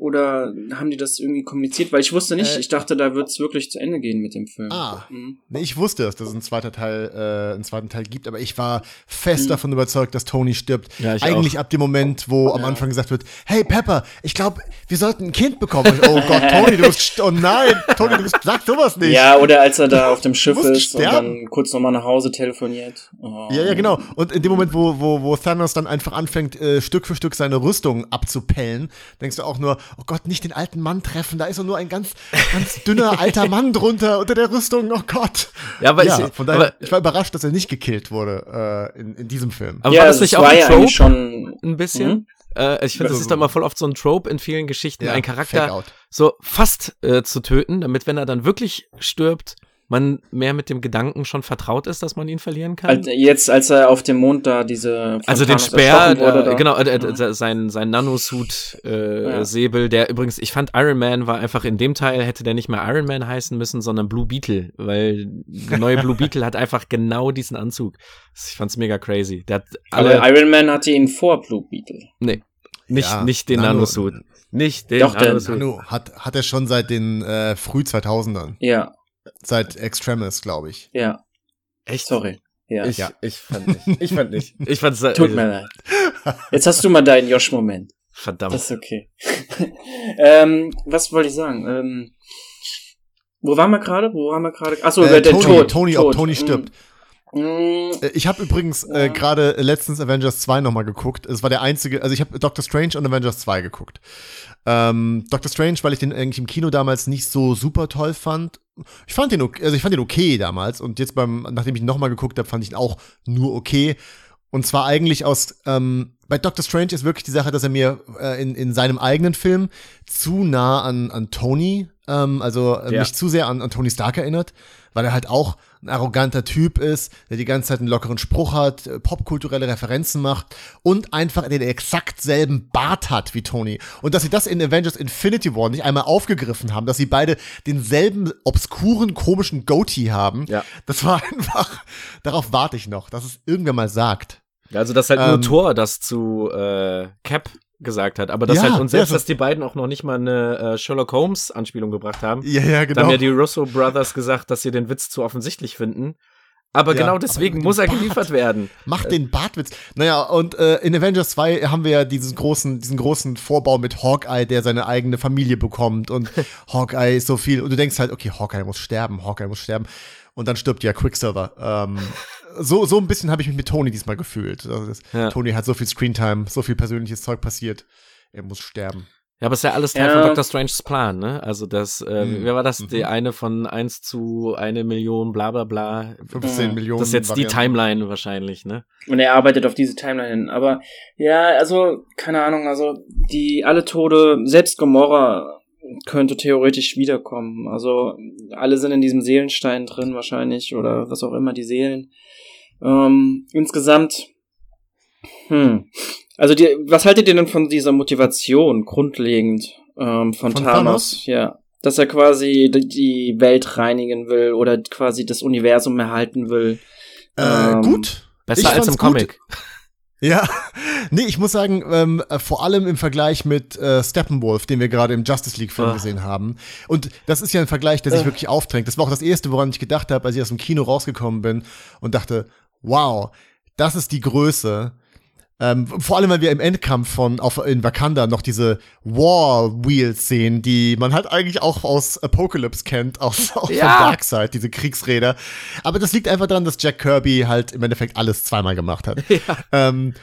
Oder haben die das irgendwie kommuniziert? Weil ich wusste nicht, äh, ich dachte, da wird es wirklich zu Ende gehen mit dem Film. Ah, mhm. nee, ich wusste, dass es ein zweiter Teil, äh, einen zweiten Teil gibt, aber ich war fest mhm. davon überzeugt, dass Tony stirbt. Ja, eigentlich auch. ab dem Moment, wo ja. am Anfang gesagt wird, hey Pepper, ich glaube, wir sollten ein Kind bekommen. oh Gott, Tony, du bist, oh nein, Tony, du bist, sag sowas nicht. Ja, oder als er da auf dem Schiff ist sterben. und dann kurz nochmal nach Hause telefoniert. Oh. Ja, ja, genau. Und in dem Moment, wo, wo, wo Thanos Thanos dann einfach anfängt, äh, Stück für Stück seine Rüstung abzupellen, denkst du auch nur, oh Gott, nicht den alten Mann treffen, da ist doch nur ein ganz, ganz dünner alter Mann drunter unter der Rüstung, oh Gott. Ja, aber, ja, ich, von daher, aber, ich war überrascht, dass er nicht gekillt wurde äh, in, in diesem Film. Aber ja, war das nicht das auch war ein ja Trope? schon Ein bisschen? Mhm. Äh, ich finde, das ist doch mal voll oft so ein Trope in vielen Geschichten, Ja, ein Fake Charakter so fast äh, zu töten, damit, wenn er dann wirklich stirbt, man mehr mit dem Gedanken schon vertraut ist, dass man ihn verlieren kann. Als, jetzt, als er auf dem Mond da diese. Also den Speer, wurde, äh, genau, äh, Mhm. sein, sein Nanosuit äh, Ja. Säbel, der übrigens, ich fand Iron Man war einfach in dem Teil, hätte der nicht mehr Iron Man heißen müssen, sondern Blue Beetle, weil der neue Blue Beetle hat einfach genau diesen Anzug. Ich fand's mega crazy. Der hat alle, Aber Iron Man hatte ihn vor Blue Beetle. nee, nicht, Ja, nicht den Nano- Nanosuit. Nicht den Doch, der Nanosuit. Nano hat, hat er schon seit den äh, früh 2000ern. Ja, Seit Extremis, glaube ich. ja. Echt? Sorry. Ja. Ich, Ja. ich fand nicht. Ich fand nicht. Ich fand's Tut mir leid. Jetzt hast du mal deinen Josh-Moment. Verdammt. Das ist okay. ähm, was wollte ich sagen? Ähm, wo waren wir gerade? Wo waren wir gerade? Achso, Äh, über den Tony, Tod. Tony, Tod. ob Tony stirbt. Mm, mm, Äh, Ich habe übrigens äh, gerade letztens Avengers 2 nochmal geguckt. Es war der einzige, also ich habe Doctor Strange und Avengers 2 geguckt. Ähm, Doctor Strange, weil ich den eigentlich im Kino damals nicht so super toll fand. Ich fand den okay, also ich fand den okay damals und jetzt beim, nachdem ich ihn nochmal geguckt habe, fand ich ihn auch nur okay. Und zwar eigentlich aus, ähm, bei Doctor Strange ist wirklich die Sache, dass er mir äh, in, in seinem eigenen Film zu nah an, an Tony, ähm, also äh, Ja. mich zu sehr an, an Tony Stark erinnert, weil er halt auch ein arroganter Typ ist, der die ganze Zeit einen lockeren Spruch hat, äh, popkulturelle Referenzen macht und einfach den exakt selben Bart hat wie Tony. Und dass sie das in Avengers Infinity War nicht einmal aufgegriffen haben, dass sie beide denselben obskuren, komischen Goatee haben, Ja. das war einfach, darauf warte ich noch, dass es irgendwer mal sagt. Also, dass halt nur Ähm, Thor das zu äh, Cap gesagt hat, aber dass Ja, halt und selbst, ja, so- dass die beiden auch noch nicht mal eine äh, Sherlock Holmes Anspielung gebracht haben. Ja, ja, Da haben ja die Russo Brothers gesagt, dass sie den Witz zu offensichtlich finden. Aber Ja, genau aber deswegen mit muss er Bart. geliefert werden. Macht den Bartwitz. Naja, und äh, in Avengers 2 haben wir ja diesen großen, diesen großen Vorbau mit Hawkeye, der seine eigene Familie bekommt. Und Hawkeye ist so viel. Und du denkst halt, okay, Hawkeye muss sterben, Hawkeye muss sterben. Und dann stirbt ja Quicksilver. Ähm, so, so ein bisschen habe ich mich mit Tony diesmal gefühlt. Also das, Ja. Tony hat so viel Screentime, so viel persönliches Zeug passiert. Er muss sterben. Ja, aber es ist ja alles Teil Ja. von Dr. Stranges Plan, ne? Also das, äh, Mhm. wer war das? Mhm. Die eine von 1 zu eine Million, bla bla bla. 15 Mhm. Millionen. Das ist jetzt die Varianten. Timeline wahrscheinlich, ne? Und er arbeitet auf diese Timeline hin. Aber ja, also, keine Ahnung, also die alle Tode, selbst Gomorra könnte theoretisch wiederkommen. Also alle sind in diesem Seelenstein drin wahrscheinlich oder was auch immer, die Seelen. Ähm, insgesamt, hm. Also die, was haltet ihr denn von dieser Motivation grundlegend ähm, von, Von Thanos? Thanos? Ja. Dass er quasi die- Welt reinigen will oder quasi das Universum erhalten will. Äh, Ähm, gut. Besser Ich als im Comic. Ja, nee, ich muss sagen, ähm, äh, vor allem im Vergleich mit äh, Steppenwolf, den wir gerade im Justice League-Film Ah. gesehen haben. Und das ist ja ein Vergleich, der sich Äh. wirklich aufdrängt. Das war auch das Erste, woran ich gedacht habe, als ich aus dem Kino rausgekommen bin und dachte, wow, das ist die Größe. Ähm, vor allem, weil wir im Endkampf von auf, in Wakanda noch diese War Wheels sehen, die man halt eigentlich auch aus Apocalypse kennt, aus, aus Ja. von Darkseid, diese Kriegsräder. Aber das liegt einfach daran, dass Jack Kirby halt im Endeffekt alles zweimal gemacht hat. Ähm,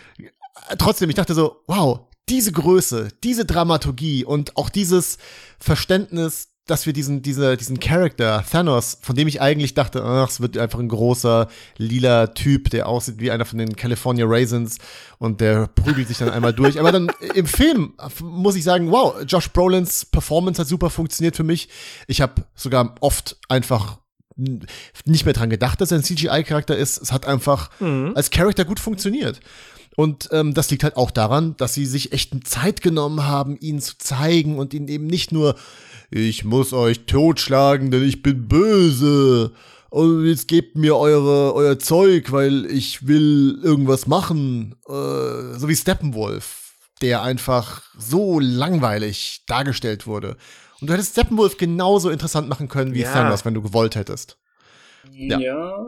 trotzdem, ich dachte so, wow, diese Größe, diese Dramaturgie und auch dieses Verständnis, dass wir diesen, diese, diesen Charakter, Thanos, von dem ich eigentlich dachte, ach, es wird einfach ein großer, lila Typ, der aussieht wie einer von den California Raisins und der prügelt sich dann einmal durch. Aber dann im Film muss ich sagen, wow, Josh Brolins Performance hat super funktioniert für mich. Ich habe sogar oft einfach nicht mehr dran gedacht, dass er ein CGI-Charakter ist. Es hat einfach Mhm. als Charakter gut funktioniert. Und ähm, das liegt halt auch daran, dass sie sich echt Zeit genommen haben, ihn zu zeigen und ihn eben nicht nur, ich muss euch totschlagen, denn ich bin böse. Und jetzt gebt mir eure, euer Zeug, weil ich will irgendwas machen. Äh, so wie Steppenwolf, der einfach so langweilig dargestellt wurde. Und du hättest Steppenwolf genauso interessant machen können wie Ja. Thanos, wenn du gewollt hättest. Ja, Ja. ja.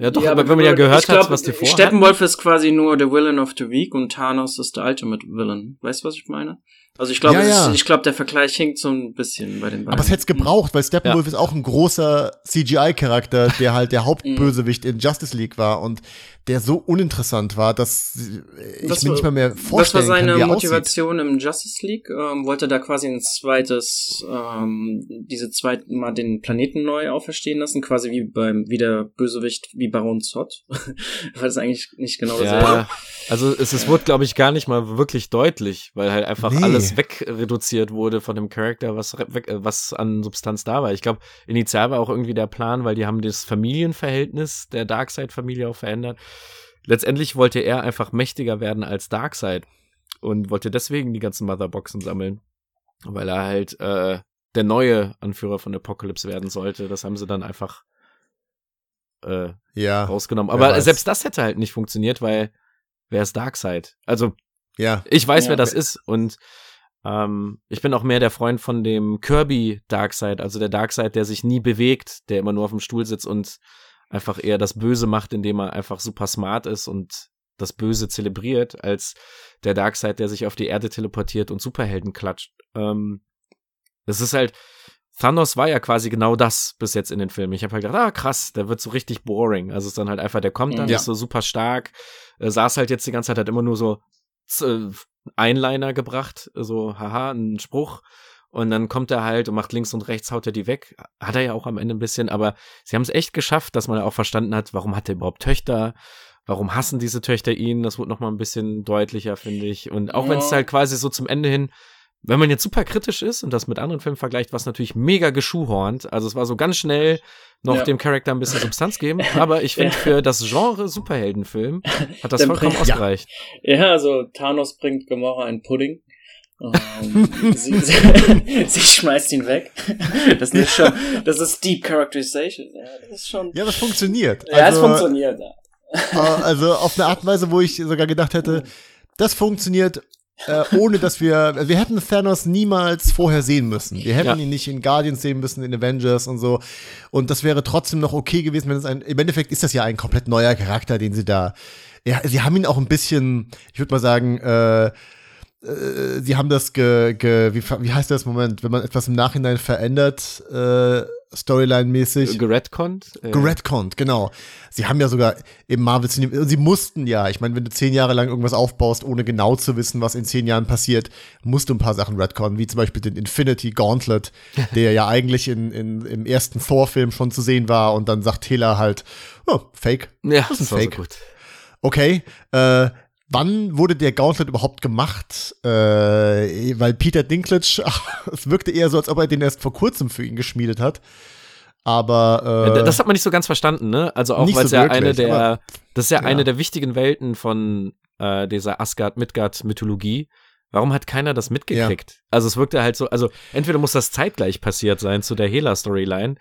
Ja, doch, aber wenn man ja gehört glaub, hat, was die vorhatten. Steppenwolf ist quasi nur der Villain of the Week und Thanos ist der Ultimate Villain. Weißt du, was ich meine? Also ich glaube, ja, ja. ich glaube, der Vergleich hinkt so ein bisschen bei den beiden. Aber es hätte es gebraucht, weil Steppenwolf ja. ist auch ein großer CGI-Charakter, der halt der Hauptbösewicht in Justice League war und der so uninteressant war, dass ich das mir nicht mal mehr vorstellen Das war seine kann, Motivation im Justice League. Ähm, wollte da quasi ein zweites, ähm, diese zweiten Mal den Planeten neu auferstehen lassen, quasi wie beim wie der Bösewicht wie Baron Zod. weil das eigentlich nicht genau dasselbe. Ja, also es, es wurde, glaube ich, gar nicht mal wirklich deutlich, weil halt einfach nee. alles wegreduziert wurde von dem Charakter, was weg, was an Substanz da war. Ich glaube, initial war auch irgendwie der Plan, weil die haben das Familienverhältnis der Darkseid-Familie auch verändert letztendlich wollte er einfach mächtiger werden als Darkseid und wollte deswegen die ganzen Motherboxen sammeln, weil er halt äh, der neue Anführer von Apocalypse werden sollte. Das haben sie dann einfach äh, ja, rausgenommen. Aber selbst das hätte halt nicht funktioniert, weil wer ist Darkseid? Also ja, ich weiß, ja, wer das ist und ähm, ich bin auch mehr der Freund von dem Kirby Darkseid, also der Darkseid, der sich nie bewegt, der immer nur auf dem Stuhl sitzt und einfach eher das Böse macht, indem er einfach super smart ist und das Böse zelebriert, als der Darkseid, der sich auf die Erde teleportiert und Superhelden klatscht. Ähm, das ist halt, Thanos war ja quasi genau das bis jetzt in den Filmen. Ich habe halt gedacht, ah krass, der wird so richtig boring. Also es ist dann halt einfach, der kommt dann, ja. ist so super stark, äh, saß halt jetzt die ganze Zeit, hat immer nur so äh, Einliner gebracht, so haha, ein Spruch und dann kommt er halt und macht links und rechts, haut er die weg. Hat er ja auch am Ende ein bisschen, aber sie haben es echt geschafft, dass man auch verstanden hat, warum hat er überhaupt Töchter? Warum hassen diese Töchter ihn? Das wurde nochmal ein bisschen deutlicher, finde ich. Und auch ja. wenn es halt quasi so zum Ende hin, wenn man jetzt super kritisch ist und das mit anderen Filmen vergleicht, was natürlich mega geschuhhornt. Also es war so ganz schnell noch ja. dem Charakter ein bisschen Substanz geben. Aber ich finde, für das Genre Superheldenfilm hat das vollkommen bringt, ausgereicht. Ja. ja, also Thanos bringt Gamora ein Pudding. Um, sie, sie, sie, schmeißt ihn weg. Das ist schon, das ist Deep Characterization. Ja, das ist schon. Ja, das funktioniert. Ja, also, es funktioniert. Ja. Äh, also auf eine Art und Weise, wo ich sogar gedacht hätte, das funktioniert, äh, ohne dass wir, wir hätten Thanos niemals vorher sehen müssen. Wir hätten ja. ihn nicht in Guardians sehen müssen, in Avengers und so. Und das wäre trotzdem noch okay gewesen, wenn es ein, im Endeffekt ist das ja ein komplett neuer Charakter, den sie da, ja, sie haben ihn auch ein bisschen, ich würde mal sagen, äh, äh, sie haben das ge, ge wie, wie heißt das Moment, wenn man etwas im Nachhinein verändert, äh, Storyline-mäßig. Geredconnt? Äh. Geredconnt, genau. Sie haben ja sogar im Marvel Cinema, sie mussten ja, ich meine, wenn du zehn Jahre lang irgendwas aufbaust, ohne genau zu wissen, was in zehn Jahren passiert, musst du ein paar Sachen redconnen, wie zum Beispiel den Infinity Gauntlet, der ja eigentlich in, in, im ersten Thor-Film schon zu sehen war und dann sagt Taylor halt, oh, Fake. Ja, das ist ein Fake. So gut. Okay, äh, Wann wurde der Gauntlet überhaupt gemacht? Äh, weil Peter Dinklage, es wirkte eher so, als ob er den erst vor kurzem für ihn geschmiedet hat. Aber äh, das hat man nicht so ganz verstanden, ne? Also auch weil es so ja eine der, das ist ja, ja, eine der wichtigen Welten von äh, dieser Asgard Midgard Mythologie. Warum hat keiner das mitgekriegt? Ja. Also es wirkte halt so, also entweder muss das zeitgleich passiert sein zu der Hela Storyline,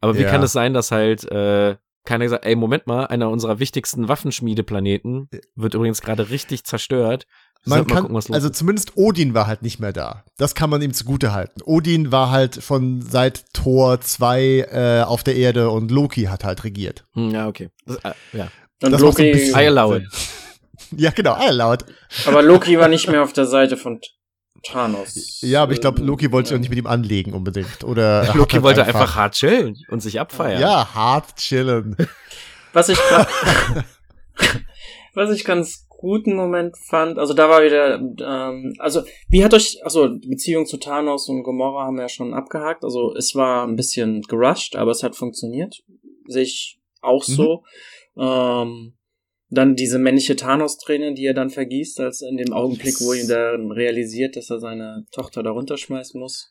aber wie ja. kann es sein, dass halt äh, keiner gesagt, ey, Moment mal, einer unserer wichtigsten Waffenschmiedeplaneten wird übrigens gerade richtig zerstört. Man kann, gucken, also zumindest Odin war halt nicht mehr da. Das kann man ihm zugute halten. Odin war halt von seit Tor 2 äh, auf der Erde und Loki hat halt regiert. Hm, ja, okay. Das, äh, ja. Und das Loki, I allow it. Ja, genau, I allow it. Aber Loki war nicht mehr auf der Seite von Thanos. Ja, aber ich glaube, Loki wollte sich auch nicht mit ihm anlegen unbedingt. Oder Loki halt wollte einfach, einfach, hart chillen und sich abfeiern. Ja, hart chillen. Was ich was ich ganz guten Moment fand, also da war wieder, ähm, also wie hat euch, also die Beziehung zu Thanos und Gomorra haben wir ja schon abgehakt, also es war ein bisschen gerusht, aber es hat funktioniert, sehe ich auch mhm. so. Ähm, dann diese männliche Thanos-Träne, die er dann vergießt, als in dem Augenblick, wo ihn dann realisiert, dass er seine Tochter da runterschmeißen muss.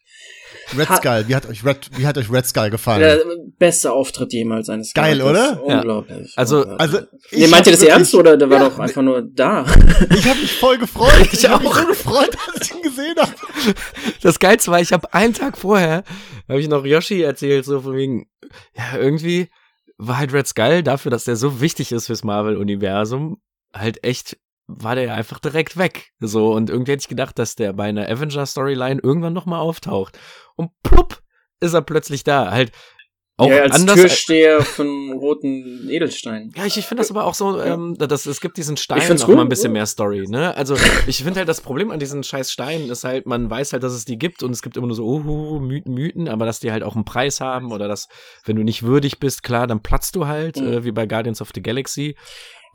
Red ha Skull, wie hat euch Red, wie hat euch Red Skull gefallen? Der beste Auftritt jemals eines Geil, oder? Unglaublich. Ja. Also, also nee, meint ihr das ernst oder der war ja, doch einfach nur da? Ich habe mich voll gefreut. Ich, ich habe mich so gefreut, als ich ihn gesehen habe. Das Geilste war, ich habe einen Tag vorher, habe ich noch Yoshi erzählt, so von wegen, ja, irgendwie, war halt Red Skull dafür, dass der so wichtig ist fürs Marvel-Universum, halt echt, war der einfach direkt weg. So, und irgendwie hätte ich gedacht, dass der bei einer Avenger-Storyline irgendwann nochmal auftaucht. Und plupp, ist er plötzlich da. Halt, auch ja, als anders Türsteher von roten Edelstein. Ja, ich, ich finde das aber auch so, ähm, dass es gibt diesen Stein noch gut, mal ein bisschen mehr Story, ne? Also ich finde halt das Problem an diesen scheiß Steinen ist halt, man weiß halt, dass es die gibt und es gibt immer nur so uhu, Mythen, Mythen, aber dass die halt auch einen Preis haben oder dass, wenn du nicht würdig bist, klar, dann platzt du halt, mhm. äh, wie bei Guardians of the Galaxy.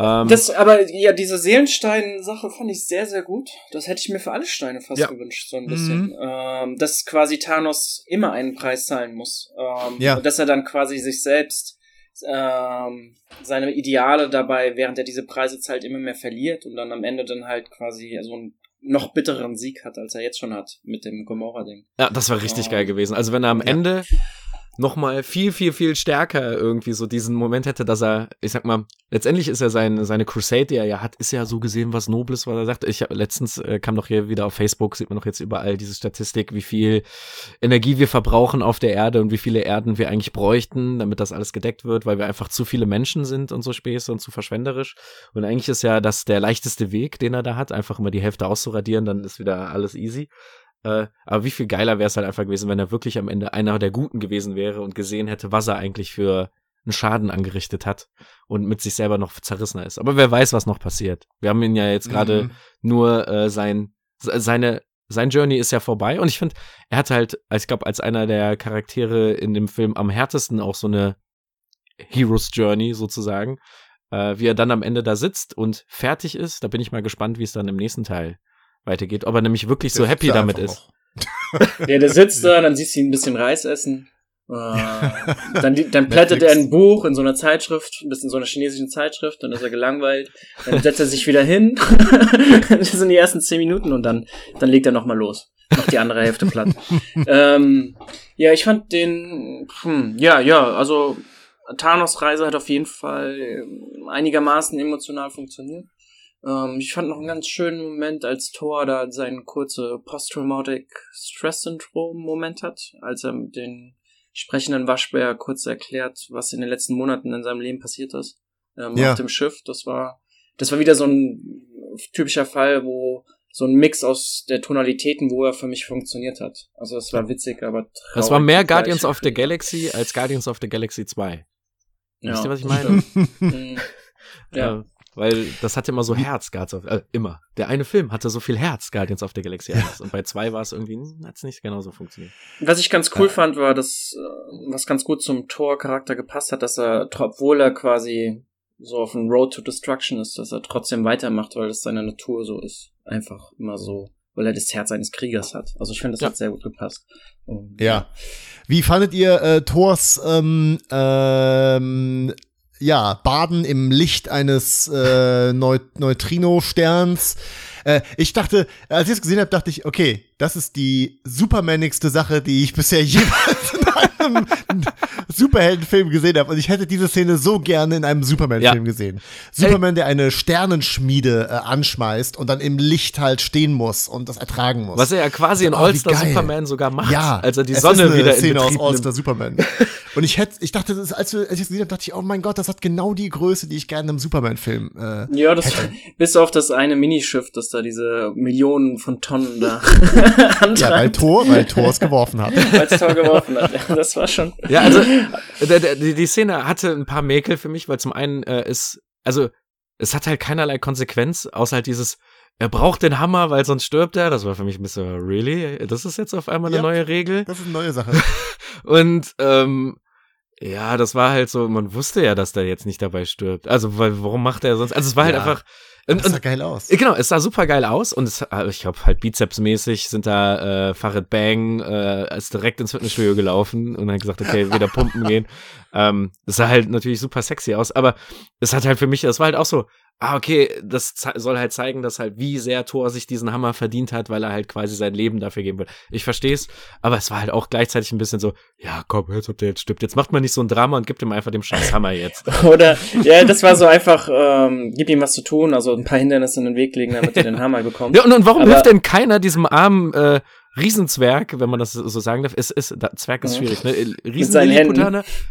Ähm, das, aber ja, diese Seelenstein-Sache fand ich sehr, sehr gut. Das hätte ich mir für alle Steine fast ja. gewünscht, so ein bisschen. Mhm. Ähm, dass quasi Thanos immer einen Preis zahlen muss. Ähm, ja. Und dass er dann quasi sich selbst ähm, seine Ideale dabei, während er diese Preise zahlt, immer mehr verliert und dann am Ende dann halt quasi so einen noch bittereren Sieg hat, als er jetzt schon hat mit dem Gomorra-Ding. Ja, das war richtig ähm, geil gewesen. Also wenn er am ja. Ende nochmal viel, viel, viel stärker irgendwie so diesen Moment hätte, dass er, ich sag mal, letztendlich ist er sein, seine Crusade, die er ja hat, ist ja so gesehen was Nobles, was er sagt. Ich letztens äh, kam doch hier wieder auf Facebook, sieht man doch jetzt überall diese Statistik, wie viel Energie wir verbrauchen auf der Erde und wie viele Erden wir eigentlich bräuchten, damit das alles gedeckt wird, weil wir einfach zu viele Menschen sind und so Späße und zu verschwenderisch. Und eigentlich ist ja das der leichteste Weg, den er da hat, einfach immer die Hälfte auszuradieren, dann ist wieder alles easy. Äh, aber wie viel geiler wäre es halt einfach gewesen, wenn er wirklich am Ende einer der Guten gewesen wäre und gesehen hätte, was er eigentlich für einen Schaden angerichtet hat und mit sich selber noch zerrissener ist. Aber wer weiß, was noch passiert. Wir haben ihn ja jetzt gerade mhm. nur äh, sein, seine, sein Journey ist ja vorbei und ich finde, er hat halt, ich glaube, als einer der Charaktere in dem Film am härtesten auch so eine Heroes Journey sozusagen, äh, wie er dann am Ende da sitzt und fertig ist. Da bin ich mal gespannt, wie es dann im nächsten Teil weitergeht, ob er nämlich wirklich so happy damit ist. ja, der sitzt da, dann siehst du ihn ein bisschen Reis essen. Äh, dann, dann blättert er ein Buch in so einer Zeitschrift, das in so einer chinesischen Zeitschrift, dann ist er gelangweilt, dann setzt er sich wieder hin. das sind die ersten zehn Minuten und dann, dann legt er nochmal los. Macht die andere Hälfte platt. ähm, ja, ich fand den, hm, ja, ja, also Thanos Reise hat auf jeden Fall einigermaßen emotional funktioniert. Ähm, ich fand noch einen ganz schönen Moment, als Thor da seinen kurze Post-Traumatic Stress Syndrom Moment hat, als er mit den sprechenden Waschbär kurz erklärt, was in den letzten Monaten in seinem Leben passiert ist. Ähm, ja. Auf dem Schiff. Das war, das war wieder so ein typischer Fall, wo so ein Mix aus der Tonalitäten, wo er für mich funktioniert hat. Also es war witzig, aber traurig. Das war mehr Guardians of the Galaxy als Guardians of the Galaxy 2. Ja, Wisst ihr, was ich meine? Mhm. ja. Weil das hatte immer so Herz, Guardians of, äh, immer. Der eine Film hatte so viel Herz, Guardians of the Galaxy 1. Und bei zwei war es irgendwie, hm, hat es nicht genauso funktioniert. Was ich ganz cool ja. fand, war, dass, äh, was ganz gut zum Thor-Charakter gepasst hat, dass er, obwohl er quasi so auf dem Road to Destruction ist, dass er trotzdem weitermacht, weil das seine Natur so ist. Einfach immer so, weil er das Herz eines Kriegers hat. Also ich finde, das ja. hat sehr gut gepasst. Und, ja. Wie fandet ihr äh, Thors ähm, ähm, ja, baden im Licht eines äh, Neut Neutrino-Sterns. Äh, ich dachte, als ich es gesehen habe, dachte ich, okay, das ist die supermanigste Sache, die ich bisher jemals einem Superheldenfilm gesehen habe. Und ich hätte diese Szene so gerne in einem Superman-Film ja. gesehen. Superman, der eine Sternenschmiede äh, anschmeißt und dann im Licht halt stehen muss und das ertragen muss. Was er ja quasi in oh, All-Star Superman sogar macht. Ja, als er die Sonne ist eine wieder Szene aus All-Star Superman. und ich hätte, ich dachte, das, als, als ich es gesehen habe, dachte ich, oh mein Gott, das hat genau die Größe, die ich gerne in einem Superman-Film äh, Ja, das hätte. bis auf das eine Minischiff, das da diese Millionen von Tonnen da Ja, weil Thor, weil Thor es geworfen hat. weil es Thor geworfen hat. Ja, das war schon. Ja, also der, der, die, die Szene hatte ein paar Mäkel für mich, weil zum einen äh, ist, also es hat halt keinerlei Konsequenz, außer halt dieses, er braucht den Hammer, weil sonst stirbt er. Das war für mich ein bisschen, really? Das ist jetzt auf einmal eine ja, neue Regel? Das ist eine neue Sache. Und ähm, ja, das war halt so, man wusste ja, dass der jetzt nicht dabei stirbt. Also, weil, warum macht er sonst? Also, es war halt ja. halt einfach, und, das sah geil aus. Genau, es sah super geil aus und es, äh, ich glaube halt Bizepsmäßig sind da äh, Farid Bang äh, ist direkt ins Fitnessstudio gelaufen und hat gesagt, okay, wieder pumpen gehen. Ähm, das sah halt natürlich super sexy aus, aber es hat halt für mich, das war halt auch so, ah, okay, das soll halt zeigen, dass halt, wie sehr Thor sich diesen Hammer verdient hat, weil er halt quasi sein Leben dafür geben will. Ich versteh's, aber es war halt auch gleichzeitig ein bisschen so, ja, komm, jetzt ob der jetzt stirbt. Jetzt macht man nicht so ein Drama und gibt ihm einfach den scheiß Hammer jetzt. Oder, ja, das war so einfach, ähm, gib ihm was zu tun, also ein paar Hindernisse in den Weg legen, damit er den Hammer bekommt. Ja, und, und warum aber, hilft denn keiner diesem armen, äh, Riesenzwerg, wenn man das so sagen darf, ist, ist Zwerg ist schwierig, ne? Riesen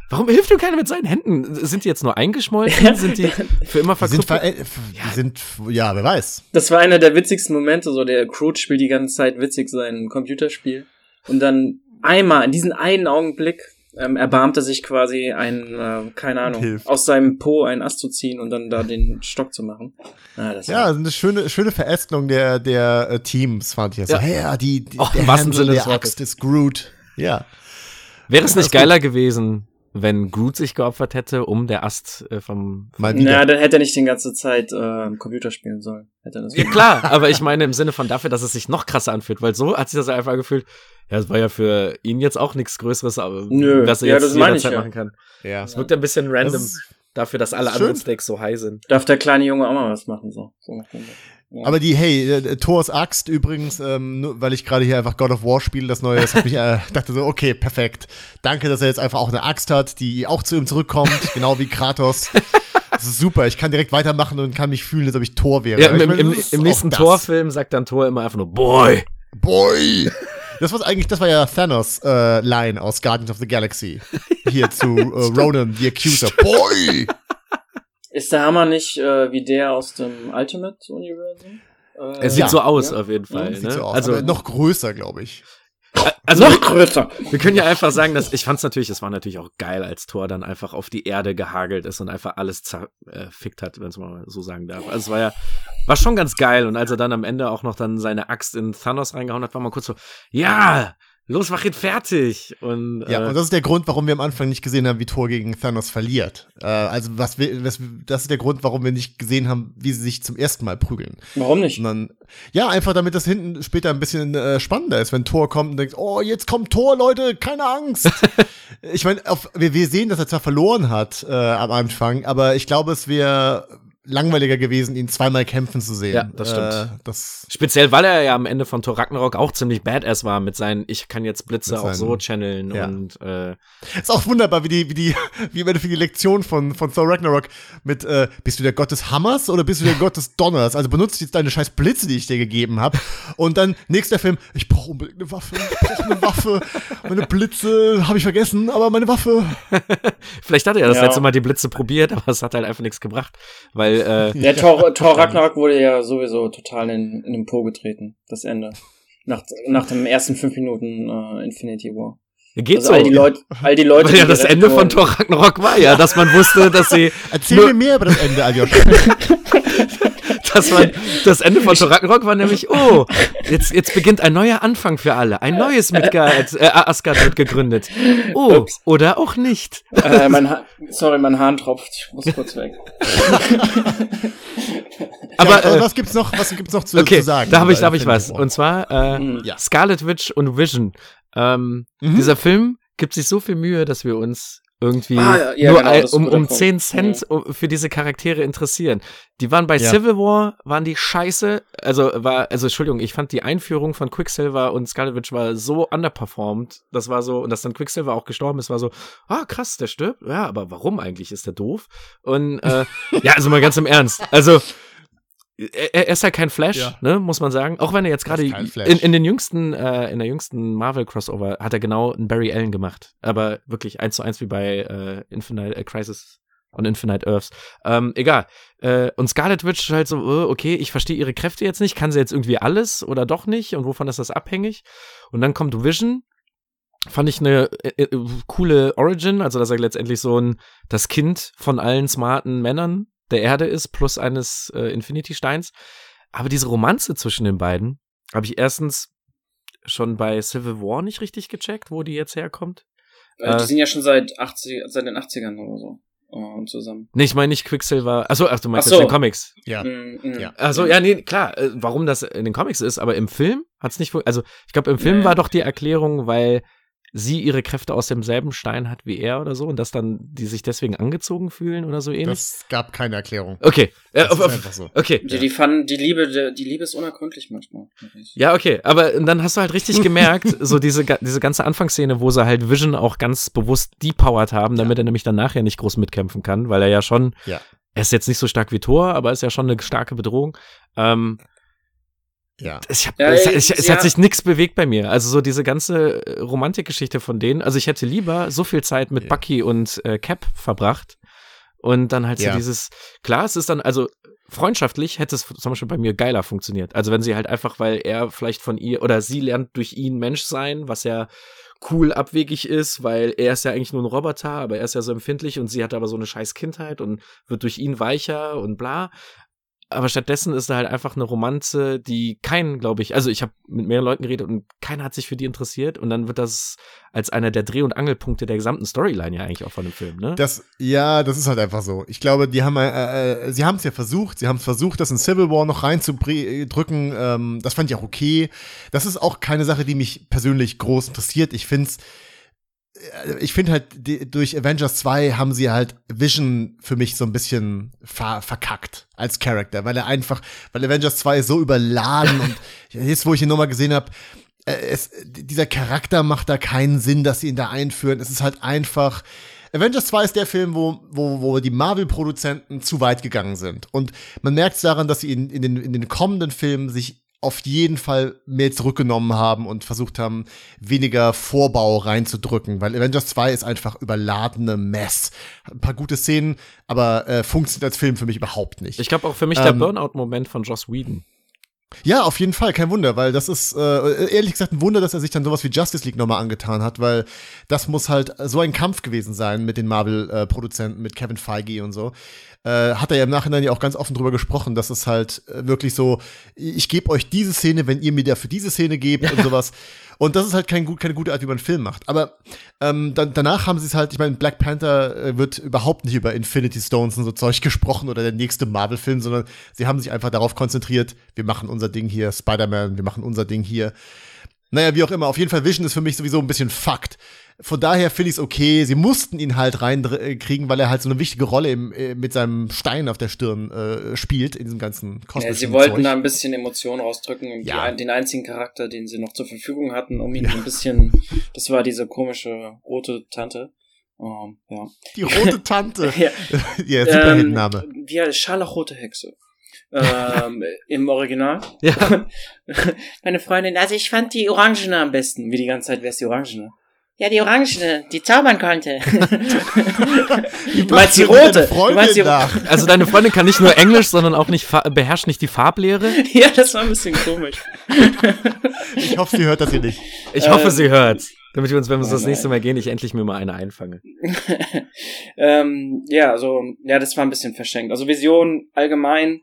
Warum hilft ihm keiner mit seinen Händen? Sind die jetzt nur eingeschmolzen? sind die für immer verkrüppelt? Sind, ja. sind, ja, wer weiß. Das war einer der witzigsten Momente, so der Crude spielt die ganze Zeit witzig sein Computerspiel. Und dann einmal, in diesem einen Augenblick, ähm, erbarmte sich quasi ein, äh, keine Ahnung, Hilft. aus seinem Po einen Ast zu ziehen und dann da den Stock zu machen. Ah, das Ja, war- eine schöne, schöne Verästelung der, der äh, Teams, fand ich. Also, Ja. hey, ja, die, die im der wahrsten Handle Sinne des der. Axt ist Groot. Ja. Wäre es nicht geiler gewesen, wenn Groot sich geopfert hätte, um der Ast äh, vom. Mal wieder. Na, dann hätte er nicht die ganze Zeit äh, Computer spielen sollen. Hätte er das Ja klar, aber ich meine im Sinne von dafür, dass es sich noch krasser anfühlt, weil so hat sich das einfach gefühlt. Ja, es war ja für ihn jetzt auch nichts Größeres, aber Nö, was er ja, jetzt das jederzeit ja. machen kann. ja. Es wirkt ein bisschen random Das dafür, dass alle anderen Stakes so high sind. Darf der kleine Junge auch mal was machen, so. so ja. Aber die, hey, äh, Thors Axt übrigens, ähm, nur weil ich gerade hier einfach God of War spiele, das neue, das hat mich, äh, dachte so, okay, perfekt. Danke, dass er jetzt einfach auch eine Axt hat, die auch zu ihm zurückkommt, genau wie Kratos. Das ist super, ich kann direkt weitermachen und kann mich fühlen, als ob ich Thor wäre. Ja, im, ich meine, im, im nächsten das. Torfilm sagt dann Thor immer einfach nur Boy. Boy! Das war eigentlich, das war ja Thanos äh, Line aus Guardians of the Galaxy. Hier zu äh, Ronan, the Accuser. Boy! Ist der Hammer nicht äh, wie der aus dem Ultimate-Universum? Äh, Es sieht Ja. so aus Ja. auf jeden Fall. Sieht ne? so aus. Also aber noch größer, glaube ich. Also noch größer. Wir können ja einfach sagen, dass ich fand's natürlich, es war natürlich auch geil, als Thor dann einfach auf die Erde gehagelt ist und einfach alles zerfickt hat, wenn es mal so sagen darf. Also es war ja, war schon ganz geil. Und als er dann am Ende auch noch dann seine Axt in Thanos reingehauen hat, war mal kurz so, ja, los, mach ihn fertig. Und, Ja, äh, und das ist der Grund, warum wir am Anfang nicht gesehen haben, wie Thor gegen Thanos verliert. Äh, also was wir, was, das ist der Grund, warum wir nicht gesehen haben, wie sie sich zum ersten Mal prügeln. Warum nicht? Sondern, ja, einfach damit das hinten später ein bisschen äh, spannender ist, wenn Thor kommt und denkt, oh, jetzt kommt Thor, Leute, keine Angst. ich meine, auf- wir, wir sehen, dass er zwar verloren hat äh, am Anfang, aber ich glaube, es wäre langweiliger gewesen, ihn zweimal kämpfen zu sehen. Ja, das stimmt. Äh, das, Speziell, weil er ja am Ende von Thor Ragnarok auch ziemlich badass war mit seinen, ich kann jetzt Blitze Mit auch so seinen- channeln ja. und äh, ist auch wunderbar, wie die, wie die, wie im Endeffekt die Lektion von, von Thor Ragnarok mit, äh, bist du der Gott des Hammers oder bist du der Gott des Donners? Also benutzt jetzt deine scheiß Blitze, die ich dir gegeben habe. Und dann, nächster Film, ich brauche unbedingt eine Waffe, ich brauche eine Waffe. Meine Blitze habe ich vergessen, aber meine Waffe. vielleicht hat er ja das Ja. letzte Mal die Blitze probiert, aber es hat halt einfach nichts gebracht. Weil, äh, Der Thor, Thor Ragnarok wurde ja sowieso total in, in den Po getreten, das Ende. Nach, nach dem ersten fünf Minuten äh, Infinity War. Geht Also so. all die Leute, all die Leute. Weil ja die das Ende von. Thor Ragnarok war ja, dass man wusste, dass sie, Erzähl mir mehr über das Ende, Aljosch. dass man, das Ende von Thor Ragnarok war nämlich, oh, jetzt, jetzt beginnt ein neuer Anfang für alle. Ein neues Midgard, äh, Asgard wird gegründet. Oh, oder auch nicht. Äh, mein ha Sorry, mein Hahn tropft. Ich muss kurz weg. Aber, ja, äh, was gibt's noch, was gibt's noch zu, okay, zu sagen? da habe ich, da hab ich was. War? Und zwar, äh, Hm. Ja. Scarlet Witch und Vision. Ähm, Mhm. Dieser Film gibt sich so viel Mühe, dass wir uns irgendwie Ah, ja, ja, nur genau, um, um Punkt. 10 Cent um- für diese Charaktere interessieren. Die waren bei Ja. Civil War, waren die scheiße. Also war, also Entschuldigung, ich fand die Einführung von Quicksilver und Scarlet Witch war so underperformed. Das war so, und dass dann Quicksilver auch gestorben ist, war so, ah krass, der stirbt. Ja, aber warum eigentlich ist der doof? Und äh, ja, also mal ganz im Ernst. Also er, er ist halt kein Flash, Ja. ne, muss man sagen. Auch wenn er jetzt Er gerade in, in den jüngsten, äh, in der jüngsten Marvel Crossover hat er genau einen Barry Allen gemacht. Aber wirklich eins zu eins wie bei äh, Infinite äh, Crisis on Infinite Earths. Ähm, egal. Äh, und Scarlet Witch ist halt so, äh, okay, ich verstehe ihre Kräfte jetzt nicht. Kann sie jetzt irgendwie alles oder doch nicht? Und wovon ist das abhängig? Und dann kommt Vision. Fand ich eine äh, äh, coole Origin, also dass er letztendlich so ein das Kind von allen smarten Männern der Erde ist, plus eines äh, Infinity-Steins. Aber diese Romanze zwischen den beiden habe ich erstens schon bei Civil War nicht richtig gecheckt, wo die jetzt herkommt. Äh, Äh, die sind ja schon seit 80, seit den 80ern oder so äh, zusammen. Nee, ich meine nicht Quicksilver. Achso, ach, du meinst Ach so. in den Comics. Ja. Mm, mm. Ja. Achso, ja, nee, klar, äh, warum das in den Comics ist, aber im Film hat's nicht, fun- also ich glaube, im Film Nee. war doch die Erklärung, weil sie ihre Kräfte aus demselben Stein hat wie er oder so und dass dann die sich deswegen angezogen fühlen oder so ähnlich. Das gab keine Erklärung. okay, äh, Das auf, ist auf, einfach so. okay. Die, die fanden, die Liebe, die, die Liebe ist unergründlich manchmal. Ja, okay, aber dann hast du halt richtig gemerkt, so diese, diese ganze Anfangsszene, wo sie halt Vision auch ganz bewusst depowert haben, damit er nämlich dann nachher nicht groß mitkämpfen kann, weil er ja schon, Ja. er ist jetzt nicht so stark wie Thor, aber ist ja schon eine starke Bedrohung. Ähm, Ja. ich hab, Ja, es, ey, es, ja. hat sich nichts bewegt bei mir. Also so diese ganze äh, Romantikgeschichte von denen. Also ich hätte lieber so viel Zeit mit Ja. Bucky und äh, Cap verbracht und dann halt Ja. so dieses, klar, es ist dann, also freundschaftlich hätte es zum Beispiel bei mir geiler funktioniert. Also wenn sie halt einfach, weil er vielleicht von ihr oder sie lernt durch ihn Mensch sein, was ja cool abwegig ist, weil er ist ja eigentlich nur ein Roboter, aber er ist ja so empfindlich und sie hat aber so eine scheiß Kindheit und wird durch ihn weicher und bla aber stattdessen ist da halt einfach eine Romanze, die keinen, glaube ich, also ich habe mit mehreren Leuten geredet und keiner hat sich für die interessiert und dann wird das als einer der Dreh- und Angelpunkte der gesamten Storyline ja eigentlich auch von dem Film, ne? Das, ja, das ist halt einfach so. Ich glaube, die haben, äh, äh, sie haben es ja versucht, sie haben es versucht, das in Civil War noch reinzudrücken. Ähm, das fand ich auch okay. Das ist auch keine Sache, die mich persönlich groß interessiert. Ich finde es ich finde halt, die, durch Avengers 2 haben sie halt Vision für mich so ein bisschen ver verkackt als Charakter, weil er einfach, weil Avengers 2 ist so überladen und jetzt, wo ich ihn nochmal gesehen habe, äh, dieser Charakter macht da keinen Sinn, dass sie ihn da einführen. Es ist halt einfach. Avengers 2 ist der Film, wo, wo, wo die Marvel-Produzenten zu weit gegangen sind. Und man merkt es daran, dass sie in, in, den, in den kommenden Filmen sich auf jeden Fall mehr zurückgenommen haben und versucht haben, weniger Vorbau reinzudrücken, weil Avengers 2 ist einfach überladene Mess. Ein paar gute Szenen, aber äh, funktioniert als Film für mich überhaupt nicht. Ich glaube auch für mich ähm, der Burnout-Moment von Joss Whedon. Ja, auf jeden Fall, kein Wunder, weil das ist äh, ehrlich gesagt ein Wunder, dass er sich dann sowas wie Justice League nochmal angetan hat, weil das muss halt so ein Kampf gewesen sein mit den Marvel-Produzenten, äh, mit Kevin Feige und so äh, hat er ja im Nachhinein ja auch ganz offen drüber gesprochen, dass es halt äh, wirklich so, ich gebe euch diese Szene, wenn ihr mir dafür diese Szene gebt und sowas. Und das ist halt kein, keine gute Art, wie man einen Film macht. Aber ähm, dann, danach haben sie es halt, ich meine, Black Panther äh, wird überhaupt nicht über Infinity Stones und so Zeug gesprochen oder der nächste Marvel-Film, sondern sie haben sich einfach darauf konzentriert, wir machen unser Ding hier, Spider-Man, wir machen unser Ding hier. Naja, wie auch immer, auf jeden Fall Vision ist für mich sowieso ein bisschen Fakt. Von daher finde ich es okay. Sie mussten ihn halt reinkriegen, weil er halt so eine wichtige Rolle im, äh, mit seinem Stein auf der Stirn äh, spielt in diesem ganzen kosmischen Ja, sie wollten Zeug. da ein bisschen Emotionen rausdrücken und ja. die, den einzigen Charakter, den sie noch zur Verfügung hatten, um ihn ja. ein bisschen, das war diese komische rote Tante. Um, ja. Die rote Tante. ja, ja super ähm. Ja, scharlachrote Hexe. ähm, im Original. Ja. Meine Freundin, also ich fand die Orangene am besten. Wie die ganze Zeit, wer ist die Orangene? Ja, die Orangene, die zaubern konnte. du meinst die rote. Du meinst die also deine Freundin kann nicht nur Englisch, sondern auch nicht beherrscht nicht die Farblehre? ja, das war ein bisschen komisch. ich hoffe, sie hört das hier nicht. Ich ähm, hoffe, sie hört. Damit wir uns, wenn wir oh, das nächste Mal gehen, ich endlich mir mal eine einfange. ähm, ja, also, ja, das war ein bisschen verschenkt. Also Vision allgemein,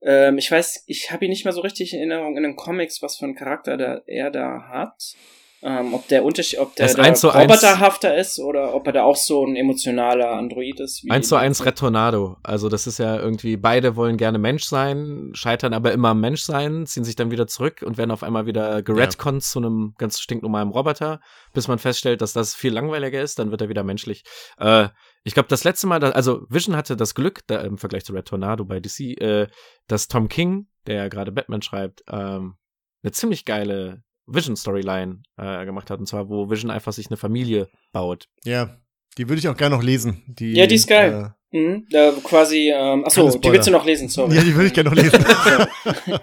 ähm, ich weiß, ich habe ihn nicht mehr so richtig in Erinnerung in den Comics, was für einen Charakter da, er da hat. Ähm, ob der Unterschied, ob der, der roboterhafter ist oder ob er da auch so ein emotionaler Android ist. Wie eins zu eins Retornado. Also das ist ja irgendwie, beide wollen gerne Mensch sein, scheitern aber immer am Mensch sein, ziehen sich dann wieder zurück und werden auf einmal wieder geredconnt ja. zu einem ganz stinknormalen Roboter, bis man feststellt, dass das viel langweiliger ist, dann wird er wieder menschlich. Äh, ich glaube, das letzte Mal, also Vision hatte das Glück, da, im Vergleich zu Red Tornado bei DC, äh, dass Tom King, der ja gerade Batman schreibt, ähm, eine ziemlich geile Vision-Storyline äh, gemacht hat. Und zwar, wo Vision einfach sich eine Familie baut. Ja, die würde ich auch gerne noch lesen. Die, ja, die ist geil. Äh, mhm. Da quasi, ähm, achso, die willst du noch lesen, sorry. Ja, die würde ich gerne noch lesen.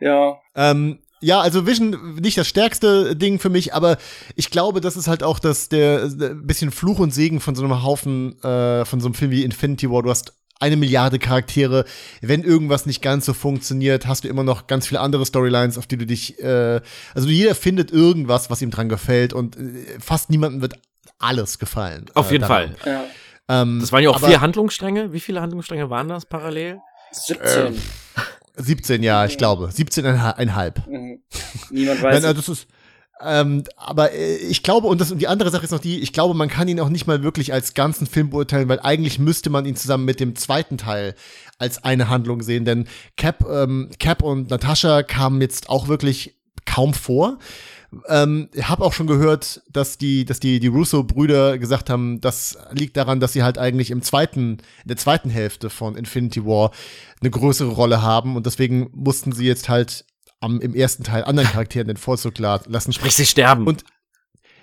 ja. Ähm, ja, also Vision nicht das stärkste Ding für mich, aber ich glaube, das ist halt auch das der, der bisschen Fluch und Segen von so einem Haufen äh, von so einem Film wie Infinity War. Du hast eine Milliarde Charaktere. Wenn irgendwas nicht ganz so funktioniert, hast du immer noch ganz viele andere Storylines, auf die du dich, äh, also jeder findet irgendwas, was ihm dran gefällt und äh, fast niemandem wird alles gefallen. Auf äh, jeden daran. Fall. Ja. Ähm, das waren ja auch vier Handlungsstränge. Wie viele Handlungsstränge waren das parallel? 17. 17, ja, ich glaube. 17,5. Mhm. Niemand weiß. Nein, also das ist, ähm, aber äh, ich glaube, und, das, und die andere Sache ist noch die, ich glaube, man kann ihn auch nicht mal wirklich als ganzen Film beurteilen, weil eigentlich müsste man ihn zusammen mit dem zweiten Teil als eine Handlung sehen, denn Cap, ähm, Cap und Natascha kamen jetzt auch wirklich kaum vor. Ähm, ich habe auch schon gehört, dass die, dass die, die Russo-Brüder gesagt haben, das liegt daran, dass sie halt eigentlich im zweiten, in der zweiten Hälfte von Infinity War eine größere Rolle haben und deswegen mussten sie jetzt halt am, im ersten Teil anderen Charakteren den Vorzug lassen. Sprich, sie sterben. Und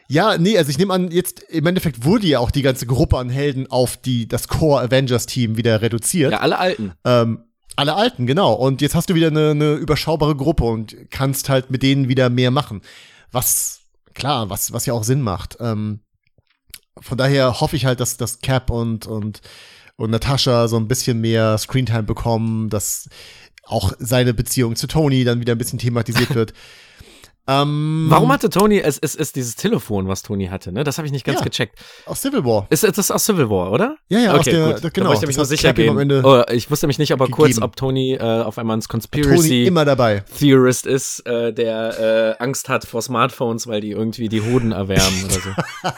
ja, nee, also ich nehme an, jetzt im Endeffekt wurde ja auch die ganze Gruppe an Helden auf die, das Core Avengers Team wieder reduziert. Ja, alle Alten. Ähm, alle Alten, genau. Und jetzt hast du wieder eine, eine überschaubare Gruppe und kannst halt mit denen wieder mehr machen. Was, klar, was, was ja auch Sinn macht. Ähm, von daher hoffe ich halt, dass, dass Cap und, und, und Natascha so ein bisschen mehr Screentime bekommen, dass auch seine Beziehung zu Tony dann wieder ein bisschen thematisiert wird. Ähm, Warum hatte Tony, es, es ist dieses Telefon, was Tony hatte, ne? Das habe ich nicht ganz Ja. gecheckt. aus Civil War. Ist ist das aus Civil War, oder? Ja, ja, aus okay, der, gut. da, Da genau. wollte ich mich hat sicher gehen. Oh, ich wusste nämlich nicht, aber kurz, gegeben. ob Tony äh, auf einmal ein Tony Conspiracy immer dabei. Theorist ist, äh, der äh, Angst hat vor Smartphones, weil die irgendwie die Hoden erwärmen oder so.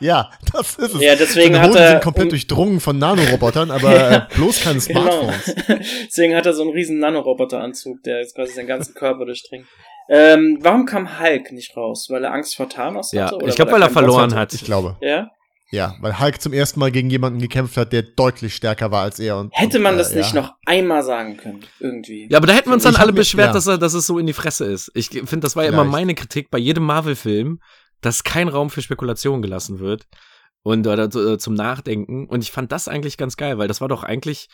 Ja, das ist es. Ja, deswegen Seine hat Hoden er- sind komplett um- durchdrungen von Nanorobotern, aber Ja. äh, bloß keine Smartphones. Genau. Deswegen hat er so einen riesen Nanoroboteranzug, der jetzt quasi seinen ganzen Körper durchdringt. Ähm, warum kam Hulk nicht raus? Weil er Angst vor Thanos Ja, hatte? oder ich glaube, weil er keinen Bock verloren hat. Ich glaube. Ja? Ja, weil Hulk zum ersten Mal gegen jemanden gekämpft hat, der deutlich stärker war als er. Und, Hätte und, man äh, das nicht ja. noch einmal sagen können, irgendwie. Ja, aber da hätten wir uns dann alle mir- beschwert, ja. dass, er, dass es so in die Fresse ist. Ich finde, das war ja immer meine Kritik bei jedem Marvel-Film, dass kein Raum für Spekulation gelassen wird und oder äh, zum Nachdenken. Und ich fand das eigentlich ganz geil, weil das war doch eigentlich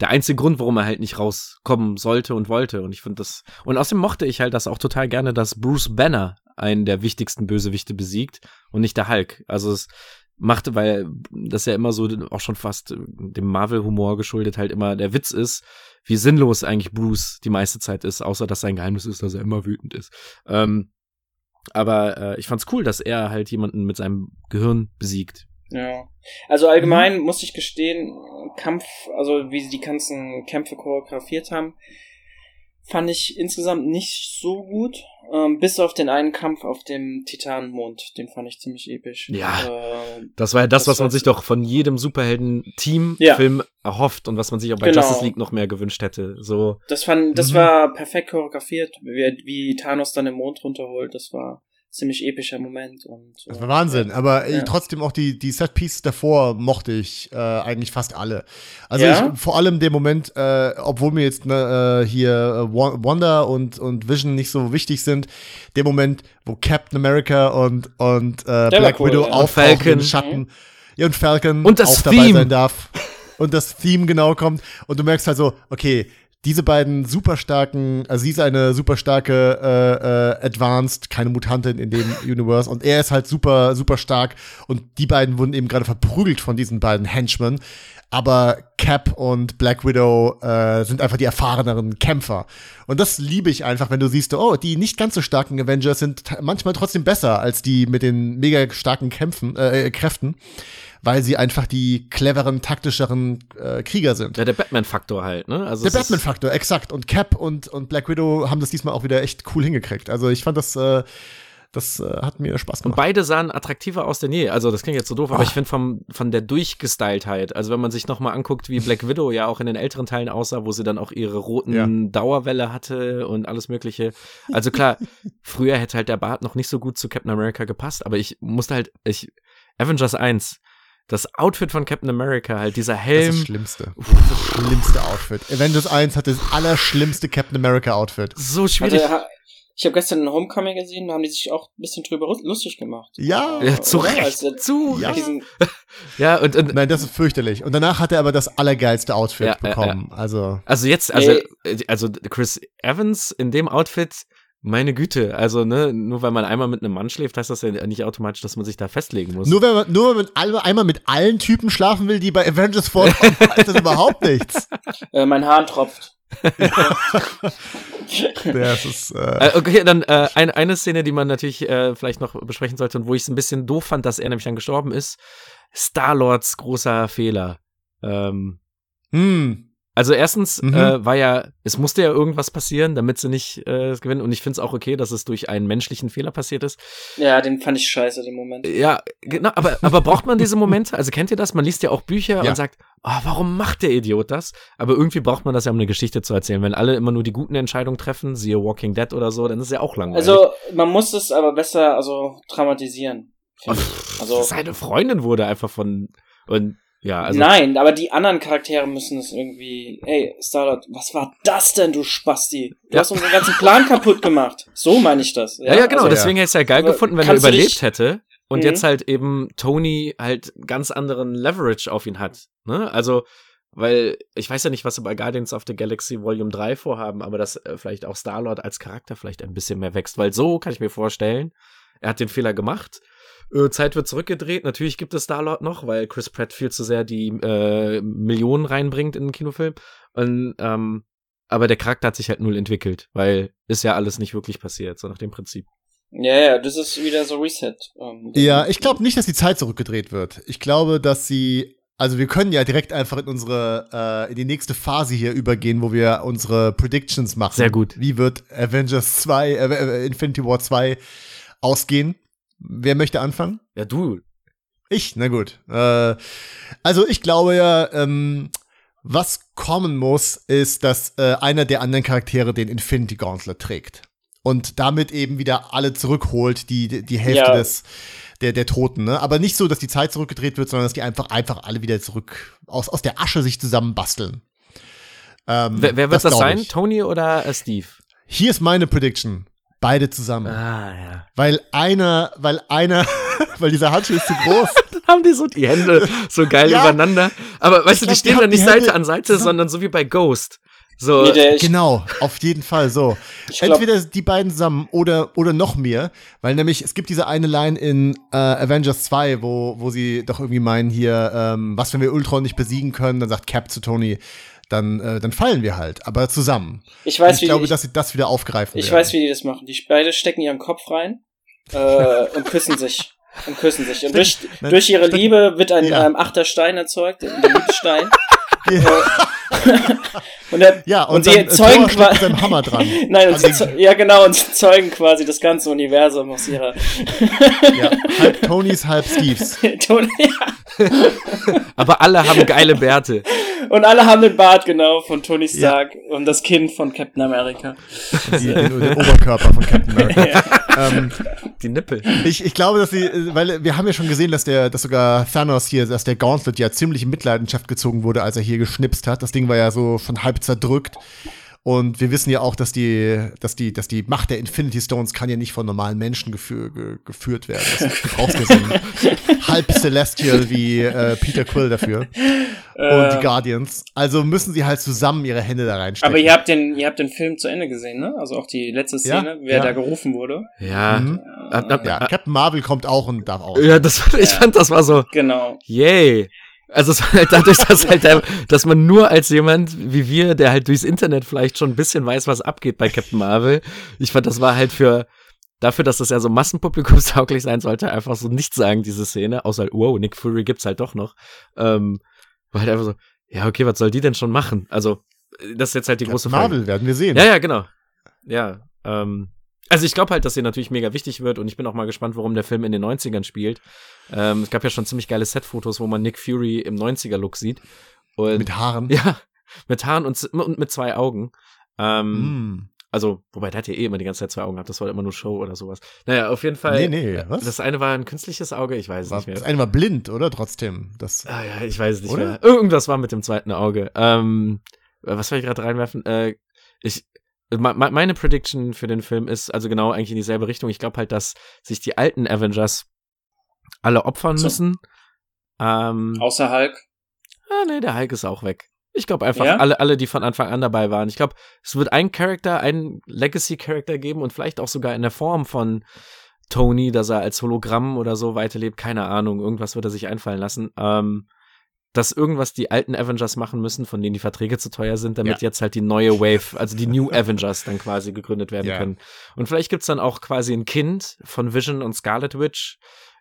der einzige Grund, warum er halt nicht rauskommen sollte und wollte. Und ich finde das. Und außerdem mochte ich halt das auch total gerne, dass Bruce Banner einen der wichtigsten Bösewichte besiegt und nicht der Hulk. Also es machte, weil das ja immer so auch schon fast dem Marvel-Humor geschuldet halt immer der Witz ist, wie sinnlos eigentlich Bruce die meiste Zeit ist, außer dass sein Geheimnis ist, dass er immer wütend ist. Ähm, aber äh, ich fand's cool, dass er halt jemanden mit seinem Gehirn besiegt. Ja. Also allgemein Mhm. muss ich gestehen, Kampf, also wie sie die ganzen Kämpfe choreografiert haben, fand ich insgesamt nicht so gut. Ähm, bis auf den einen Kampf auf dem Titanmond, den fand ich ziemlich episch. Ja. Äh, Das war ja das, Das was man sich doch von jedem Superhelden-Team-Film Ja. erhofft und was man sich auch bei Genau. Justice League noch mehr gewünscht hätte. So, das fand, das Mhm. war perfekt choreografiert, wie, wie Thanos dann den Mond runterholt. Das war ziemlich epischer Moment und. Das äh, war Wahnsinn, aber äh, Ja. trotzdem auch die, die Set-Pieces davor mochte ich äh, eigentlich fast alle. Also Ja? ich, vor allem den Moment, äh, obwohl mir jetzt ne, äh, hier äh, Wa- Wanda und, und Vision nicht so wichtig sind, der Moment, wo Captain America und, und äh, Black cool, Widow ja. auftauchen Falcon. im Schatten. Ja, und Falcon Und das auch dabei Theme. sein darf. Und das Theme genau kommt. Und du merkst halt so, okay, diese beiden super starken, also sie ist eine super starke äh, äh, Advanced, keine Mutantin in dem Universe und er ist halt super, super stark und die beiden wurden eben gerade verprügelt von diesen beiden Henchmen. Aber Cap und Black Widow äh, sind einfach die erfahreneren Kämpfer. Und das liebe ich einfach, wenn du siehst, oh, die nicht ganz so starken Avengers sind manchmal trotzdem besser als die mit den mega starken Kämpfen, äh, Kräften, weil sie einfach die cleveren, taktischeren äh, Krieger sind. ja, der Batman-Faktor halt, ne? Also Der Batman-Faktor, exakt. Und Cap und, und Black Widow haben das diesmal auch wieder echt cool hingekriegt. Also ich fand das, äh, das äh, hat mir Spaß Und gemacht. beide sahen attraktiver aus denn je. Also das klingt jetzt so doof, aber Ah. ich finde vom von der Durchgestyletheit, also wenn man sich noch mal anguckt, wie Black Widow ja auch in den älteren Teilen aussah, wo sie dann auch ihre roten Ja. Dauerwelle hatte und alles mögliche. Also klar, früher hätte halt der Bart noch nicht so gut zu Captain America gepasst, aber ich musste halt ich Avengers 1 das Outfit von Captain America, halt dieser das ist Helm, das Schlimmste. Das ist das schlimmste Outfit. Avengers 1 hat das allerschlimmste Captain America Outfit. so schwierig. Ha- ich habe gestern einen Homecoming gesehen, da haben die sich auch ein bisschen drüber lustig gemacht. Ja. ja, zu? Recht, Als er- zu Ja. Ja, und, und Nein, das ist fürchterlich. Und danach hat er aber das allergeilste Outfit Ja, ja, bekommen. Also, Also jetzt, also, also Chris Evans in dem Outfit, meine Güte, also ne, nur weil man einmal mit einem Mann schläft, heißt das ja nicht automatisch, dass man sich da festlegen muss. nur wenn man, nur wenn man alle, einmal mit allen Typen schlafen will, die bei Avengers vorkommen, heißt das überhaupt nichts. äh, mein Hahn tropft. Das ist, äh, Äh, okay, dann äh, eine, eine Szene, die man natürlich äh, vielleicht noch besprechen sollte und wo ich es ein bisschen doof fand, dass er nämlich dann gestorben ist. Star-Lords großer Fehler. Ähm, hm. Also erstens Mhm. äh, war ja, es musste ja irgendwas passieren, damit sie nicht äh, gewinnen. Und ich finde es auch okay, dass es durch einen menschlichen Fehler passiert ist. Ja, den fand ich scheiße, den Moment. Ja, genau, aber, aber braucht man diese Momente? Also kennt ihr das? Man liest ja auch Bücher Ja. und sagt, ah, warum macht der Idiot das? Aber irgendwie braucht man das ja, um eine Geschichte zu erzählen. Wenn alle immer nur die guten Entscheidungen treffen, siehe Walking Dead oder so, dann ist es ja auch langweilig. Also, man muss es aber besser, also, dramatisieren. finde ich. Also, seine Freundin wurde einfach von und ja, also nein, aber die anderen Charaktere müssen es irgendwie, hey, Starlord, was war das denn, du Spasti? Du Ja. hast unseren ganzen Plan kaputt gemacht. So meine ich das. ja, ja, genau, Also, deswegen hätte ich es ja geil Aber gefunden, wenn er überlebt hätte und Mhm. jetzt halt eben Tony halt ganz anderen Leverage auf ihn hat, ne? Also weil ich weiß ja nicht, was sie bei Guardians of the Galaxy Volume 3 vorhaben, aber dass äh, vielleicht auch Star-Lord als Charakter vielleicht ein bisschen mehr wächst, weil so kann ich mir vorstellen, er hat den Fehler gemacht. Äh, Zeit wird zurückgedreht. Natürlich gibt es Star-Lord noch, weil Chris Pratt viel zu sehr die äh, Millionen reinbringt in den Kinofilm. Und, ähm, aber der Charakter hat sich halt null entwickelt, weil ist ja alles nicht wirklich passiert, so nach dem Prinzip. Ja, ja, das ist wieder so Reset. Ähm, ja, ich glaube nicht, dass die Zeit zurückgedreht wird. Ich glaube, dass sie also wir können ja direkt einfach in unsere äh, in die nächste Phase hier übergehen, wo wir unsere Predictions machen. Sehr gut. Wie wird Avengers 2, äh, äh, Infinity War 2 ausgehen? Wer möchte anfangen? Ja, du. Ich, na gut. Äh, also ich glaube ja, ähm, was kommen muss, ist, dass äh, einer der anderen Charaktere den Infinity Gauntlet trägt. Und damit eben wieder alle zurückholt, die, die Hälfte ja. des, der, der Toten, ne? Aber nicht so, dass die Zeit zurückgedreht wird, sondern dass die einfach, einfach alle wieder zurück aus, aus der Asche sich zusammenbasteln. Ähm, wer, wer wird das, das sein? Ich. Tony oder äh, Steve? Hier ist meine Prediction. Beide zusammen. Ah, ja. Weil einer, weil einer, weil dieser Handschuh ist zu groß. dann haben die so die Hände so geil ja. übereinander. Aber weißt ich du, die stehen dann nicht Seite an Seite, sondern so wie bei Ghost. So. Nee, genau, auf jeden Fall so. Entweder die beiden zusammen oder, oder noch mehr, weil nämlich es gibt diese eine Line in äh, Avengers 2, wo, wo sie doch irgendwie meinen hier, ähm, was wenn wir Ultron nicht besiegen können, dann sagt Cap zu Tony, dann, äh, dann fallen wir halt, aber zusammen. Ich weiß, ich wie glaube, die, dass sie das wieder aufgreifen. Ich werden. weiß, wie die das machen. Die beide stecken ihren Kopf rein äh, und küssen sich. Und küssen sich. Und durch, durch ihre Liebe wird ein ja. ähm, achter Stein erzeugt, ein Liebestein. und, der, ja, und, und sie zeugen quasi Hammer dran. Nein, und sie, ja genau, und sie zeugen quasi das ganze Universum aus ihrer. ja, halb Tonys, halb Steves. Tony, ja. Aber alle haben geile Bärte. Und alle haben den Bart, genau, von Tony Stark ja. und das Kind von Captain America. Die, den, den, Oberkörper von Captain America. Ja. Ähm, die Nippel. Ich, ich glaube, dass sie, weil wir haben ja schon gesehen, dass der, dass sogar Thanos hier, dass der Gauntlet ja ziemlich in Mitleidenschaft gezogen wurde, als er hier geschnipst hat. Das Ding war ja so schon halb zerdrückt. Und wir wissen ja auch, dass die, dass die, dass die Macht der Infinity Stones kann ja nicht von normalen Menschen gefü ge geführt werden. Das, du brauchst ja so einen halb Celestial wie äh, Peter Quill dafür. Äh, und die Guardians. Also müssen sie halt zusammen ihre Hände da reinstecken. Aber ihr habt den, ihr habt den Film zu Ende gesehen, ne? Also auch die letzte Szene, ja, wer ja. da gerufen wurde. Ja. Mhm. ja. Captain Marvel kommt auch und darf auch. Ja, das, ich fand, das war so. Genau. Yay. Also halt dadurch, dass halt der, dass man nur als jemand wie wir, der halt durchs Internet vielleicht schon ein bisschen weiß, was abgeht bei Captain Marvel, ich fand, das war halt für dafür, dass das ja so massenpublikumstauglich sein sollte, einfach so nichts sagen, diese Szene, außer, wow, Nick Fury gibt's halt doch noch. Ähm, war halt einfach so, ja, okay, was soll die denn schon machen? Also, das ist jetzt halt die Captain große Frage. Marvel werden wir sehen. Ja, ja, genau. Ja, ähm, also ich glaube halt, dass sie natürlich mega wichtig wird und ich bin auch mal gespannt, warum der Film in den 90ern spielt. Ähm, es gab ja schon ziemlich geile Set-Fotos, wo man Nick Fury im 90er-Look sieht. Und, mit Haaren? Ja, mit Haaren und, und mit zwei Augen. Ähm, mm. Also, wobei der hat ja eh immer die ganze Zeit zwei Augen gehabt, das war immer nur Show oder sowas. Naja, auf jeden Fall. Nee, nee, was? Das eine war ein künstliches Auge, ich weiß war, nicht mehr. Das eine war blind, oder? Trotzdem. Das, ah ja, ich weiß es nicht oder? mehr. Irgendwas war mit dem zweiten Auge. Ähm, was soll ich gerade reinwerfen? Äh, ich, meine Prediction für den Film ist also genau eigentlich in dieselbe Richtung. Ich glaube halt, dass sich die alten Avengers alle opfern so. müssen. Ähm, Außer Hulk. Ah, nee, der Hulk ist auch weg. Ich glaube einfach ja? alle, alle, die von Anfang an dabei waren. Ich glaube, es wird einen Charakter, einen Legacy-Charakter geben und vielleicht auch sogar in der Form von Tony, dass er als Hologramm oder so weiterlebt. Keine Ahnung. Irgendwas wird er sich einfallen lassen. Ähm, dass irgendwas die alten Avengers machen müssen, von denen die Verträge zu teuer sind, damit ja. jetzt halt die neue Wave, also die New Avengers dann quasi gegründet werden ja. können. Und vielleicht gibt's dann auch quasi ein Kind von Vision und Scarlet Witch,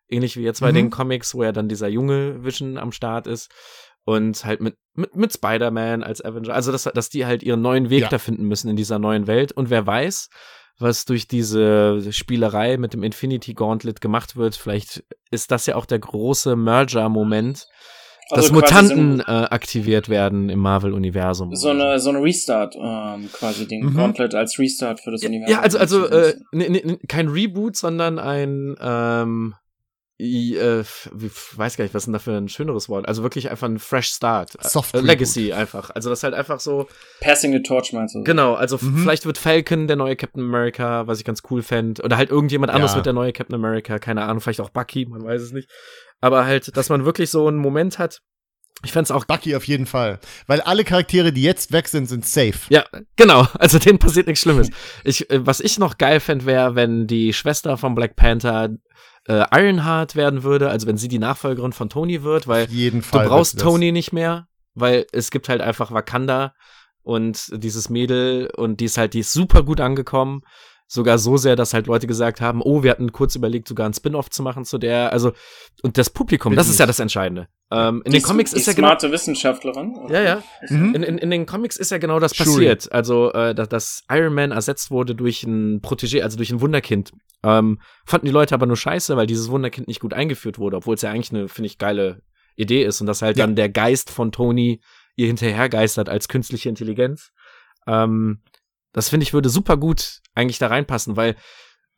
ähnlich wie jetzt bei mhm. den Comics, wo ja dann dieser junge Vision am Start ist und halt mit mit, mit Spider-Man als Avenger, also dass, dass die halt ihren neuen Weg ja. da finden müssen in dieser neuen Welt und wer weiß, was durch diese Spielerei mit dem Infinity Gauntlet gemacht wird, vielleicht ist das ja auch der große Merger-Moment, also dass Mutanten so ein, äh, aktiviert werden im Marvel-Universum. So eine, so eine Restart, ähm, quasi den mhm. Gauntlet als Restart für das ja, Universum. Ja, also, also äh, ne, ne, kein Reboot, sondern ein ähm, ich, äh, weiß gar nicht, was ist denn da für ein schöneres Wort? Also wirklich einfach ein Fresh Start. Soft äh, Legacy einfach. Also das ist halt einfach so. Passing the Torch meinst du? Genau, also mhm. vielleicht wird Falcon der neue Captain America, was ich ganz cool fände. Oder halt irgendjemand anderes ja. wird der neue Captain America, keine Ahnung, vielleicht auch Bucky, man weiß es nicht. Aber halt, dass man wirklich so einen Moment hat, ich fände auch. Bucky auf jeden Fall. Weil alle Charaktere, die jetzt weg sind, sind safe. Ja, genau. Also denen passiert nichts Schlimmes. Ich, äh, was ich noch geil fände, wäre, wenn die Schwester von Black Panther äh, Ironheart werden würde, also wenn sie die Nachfolgerin von Tony wird, weil du brauchst Tony nicht mehr, weil es gibt halt einfach Wakanda und dieses Mädel und die ist halt, die ist super gut angekommen. Sogar so sehr, dass halt Leute gesagt haben, oh, wir hatten kurz überlegt, sogar ein Spin-off zu machen zu der. Also, und das Publikum, das ist ja das Entscheidende. Ähm, in die, den Comics ist ja genau. smarte Wissenschaftlerin. Ja, ja. Mhm. In, in, in, den Comics ist ja genau das Shuri. passiert. Also, äh, dass, dass Iron Man ersetzt wurde durch ein Protégé, also durch ein Wunderkind. Ähm, fanden die Leute aber nur scheiße, weil dieses Wunderkind nicht gut eingeführt wurde, obwohl es ja eigentlich eine, finde ich, geile Idee ist und dass halt ja. dann der Geist von Tony ihr hinterhergeistert als künstliche Intelligenz. Ähm, das finde ich würde super gut eigentlich da reinpassen, weil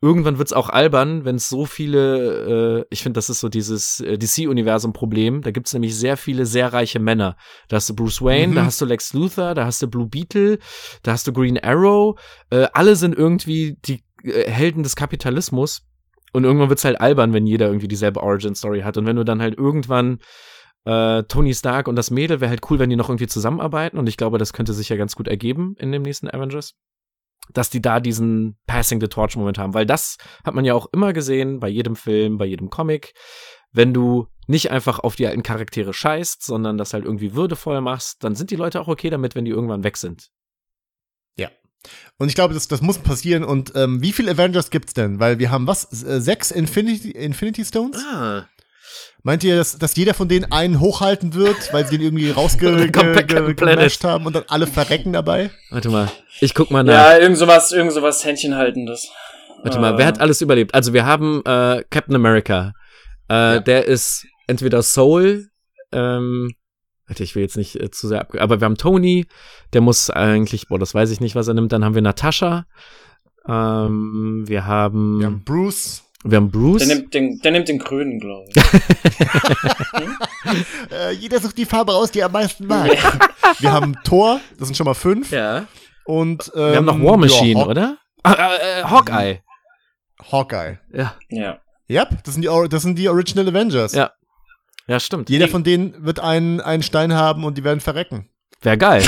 irgendwann wird's auch albern, wenn es so viele, äh, ich finde, das ist so dieses äh, DC-Universum-Problem. Da gibt's nämlich sehr viele sehr reiche Männer. Da hast du Bruce Wayne, mhm. da hast du Lex Luthor, da hast du Blue Beetle, da hast du Green Arrow. Äh, alle sind irgendwie die äh, Helden des Kapitalismus. Und irgendwann wird's halt albern, wenn jeder irgendwie dieselbe Origin-Story hat. Und wenn du dann halt irgendwann äh, Tony Stark und das Mädel wäre halt cool, wenn die noch irgendwie zusammenarbeiten. Und ich glaube, das könnte sich ja ganz gut ergeben in dem nächsten Avengers. Dass die da diesen Passing the Torch Moment haben. Weil das hat man ja auch immer gesehen, bei jedem Film, bei jedem Comic. Wenn du nicht einfach auf die alten Charaktere scheißt, sondern das halt irgendwie würdevoll machst, dann sind die Leute auch okay damit, wenn die irgendwann weg sind. Ja. Und ich glaube, das, das muss passieren. Und ähm, wie viele Avengers gibt's denn? Weil wir haben was? Äh, sechs Infinity, Infinity Stones? Ah. Meint ihr, dass, dass jeder von denen einen hochhalten wird, weil sie den irgendwie rausgemascht haben und dann alle verrecken dabei? Warte mal, ich guck mal nach. Ja, irgend sowas, irgend sowas Händchenhaltendes. Warte mal, wer hat alles überlebt? Also wir haben äh, Captain America. Äh, ja. Der ist entweder Soul, ähm, warte, ich will jetzt nicht äh, zu sehr ab, aber wir haben Tony, der muss eigentlich, boah, das weiß ich nicht, was er nimmt. Dann haben wir Natascha. Ähm, wir haben. Wir haben Bruce. Wir haben Bruce. Der nimmt den, der nimmt den grünen, glaube ich. äh, jeder sucht die Farbe aus, die er am meisten mag. Wir haben Thor, das sind schon mal fünf. Ja. Und ähm, wir haben noch War Machine, ja, oder? Ah, äh, äh, Hawkeye. Hawkeye. Ja. Ja. Yep, das sind die, das sind die Original Avengers. Ja. Ja, stimmt. Jeder von denen wird einen, einen Stein haben und die werden verrecken. Wäre geil.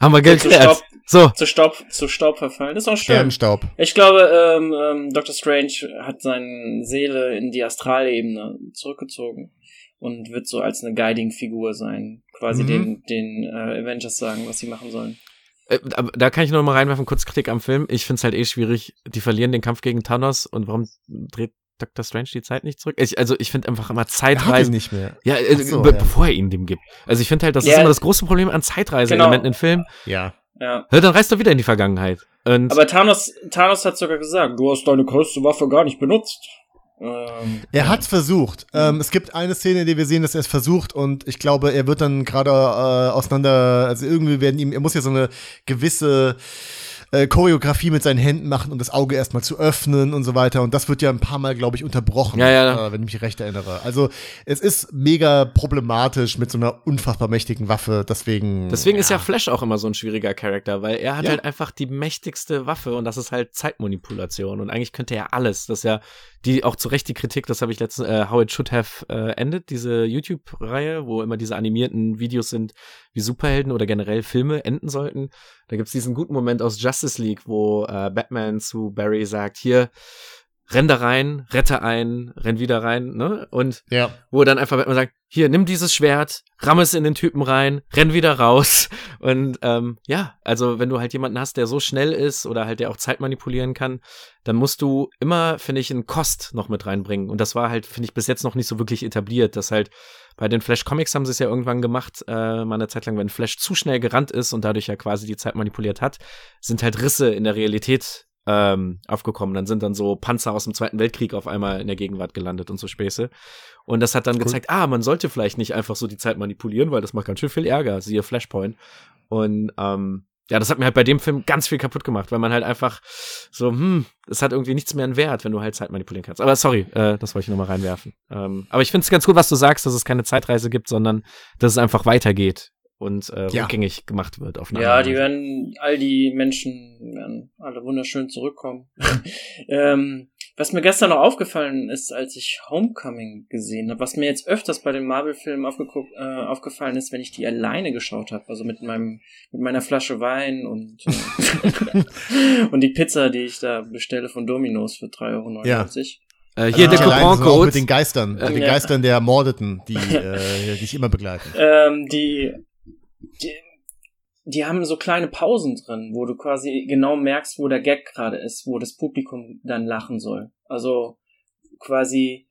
Haben wir Geld geklärt. So. Zu Staub, zu Staub verfallen. Das ist auch schön. Sternstaub. Ich glaube, ähm, ähm, Dr. Strange hat seine Seele in die Astralebene zurückgezogen und wird so als eine Guiding-Figur sein. Quasi mhm. den, den äh, Avengers sagen, was sie machen sollen. Äh, da kann ich noch mal reinwerfen, kurz Kritik am Film. Ich find's halt eh schwierig. Die verlieren den Kampf gegen Thanos und warum dreht Dr. Strange die Zeit nicht zurück? Ich, also ich finde einfach immer Zeitreisen. nicht mehr. Ja, äh, so, be ja, bevor er ihn dem gibt. Also ich finde halt, das yeah. ist immer das große Problem an Zeitreise-Elementen genau. in Filmen. Ja. Ja. ja. Dann reist du wieder in die Vergangenheit. Und Aber Thanos, Thanos hat sogar gesagt, du hast deine größte Waffe gar nicht benutzt. Ähm, er hat's versucht. Ähm, es gibt eine Szene, in der wir sehen, dass er es versucht und ich glaube, er wird dann gerade äh, auseinander, also irgendwie werden ihm, er muss ja so eine gewisse äh, Choreografie mit seinen Händen machen und das Auge erstmal zu öffnen und so weiter. Und das wird ja ein paar Mal, glaube ich, unterbrochen, ja, ja. Äh, wenn ich mich recht erinnere. Also es ist mega problematisch mit so einer unfassbar mächtigen Waffe. Deswegen. Deswegen ja. ist ja Flash auch immer so ein schwieriger Charakter, weil er hat halt einfach die mächtigste Waffe und das ist halt Zeitmanipulation. Und eigentlich könnte er alles. Das ist ja die auch zu Recht die Kritik, das habe ich letztens, äh, How It Should Have äh, Ended, diese YouTube-Reihe, wo immer diese animierten Videos sind, wie Superhelden oder generell Filme enden sollten. Da gibt's diesen guten Moment aus Justice League, wo äh, Batman zu Barry sagt, hier, renn da rein, rette ein, renn wieder rein, ne? Und ja. wo dann einfach Batman sagt, hier, nimm dieses Schwert, ramm es in den Typen rein, renn wieder raus. Und ähm, ja, also wenn du halt jemanden hast, der so schnell ist oder halt der auch Zeit manipulieren kann, dann musst du immer, finde ich, einen Kost noch mit reinbringen. Und das war halt, finde ich, bis jetzt noch nicht so wirklich etabliert, dass halt bei den Flash Comics haben sie es ja irgendwann gemacht, äh, mal eine Zeit lang, wenn Flash zu schnell gerannt ist und dadurch ja quasi die Zeit manipuliert hat, sind halt Risse in der Realität ähm, aufgekommen. Dann sind dann so Panzer aus dem Zweiten Weltkrieg auf einmal in der Gegenwart gelandet und so Späße. Und das hat dann cool. gezeigt, ah, man sollte vielleicht nicht einfach so die Zeit manipulieren, weil das macht ganz schön viel Ärger, siehe Flashpoint. Und ähm, ja, das hat mir halt bei dem Film ganz viel kaputt gemacht, weil man halt einfach so, hm, es hat irgendwie nichts mehr einen Wert, wenn du halt Zeit manipulieren kannst. Aber sorry, äh, das wollte ich nochmal reinwerfen. Ähm, aber ich finde es ganz gut, was du sagst, dass es keine Zeitreise gibt, sondern dass es einfach weitergeht und äh, ja. rückgängig gemacht wird. Auf ja, die werden, all die Menschen werden alle wunderschön zurückkommen. ähm, was mir gestern noch aufgefallen ist, als ich Homecoming gesehen habe, was mir jetzt öfters bei den Marvel-Filmen äh, aufgefallen ist, wenn ich die alleine geschaut habe, also mit meinem mit meiner Flasche Wein und äh, und die Pizza, die ich da bestelle von Domino's für 3,99 Euro. Ja. Äh, hier ah, der Coupon-Code. Mit den Geistern, äh, den ja. Geistern der Ermordeten, die, äh, die ich immer begleiten. Ähm, die die, die haben so kleine Pausen drin, wo du quasi genau merkst, wo der Gag gerade ist, wo das Publikum dann lachen soll. Also quasi,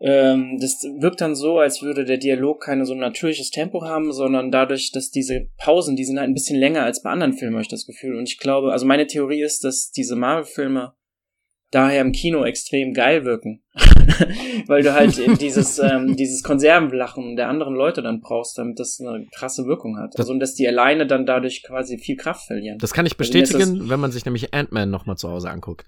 ähm, das wirkt dann so, als würde der Dialog keine so natürliches Tempo haben, sondern dadurch, dass diese Pausen, die sind halt ein bisschen länger als bei anderen Filmen, habe ich das Gefühl. Und ich glaube, also meine Theorie ist, dass diese Marvel-Filme daher im Kino extrem geil wirken. Weil du halt dieses, ähm, dieses Konservenlachen der anderen Leute dann brauchst, damit das eine krasse Wirkung hat. also und dass die alleine dann dadurch quasi viel Kraft verlieren. Das kann ich also bestätigen, also wenn man sich nämlich Ant-Man nochmal zu Hause anguckt.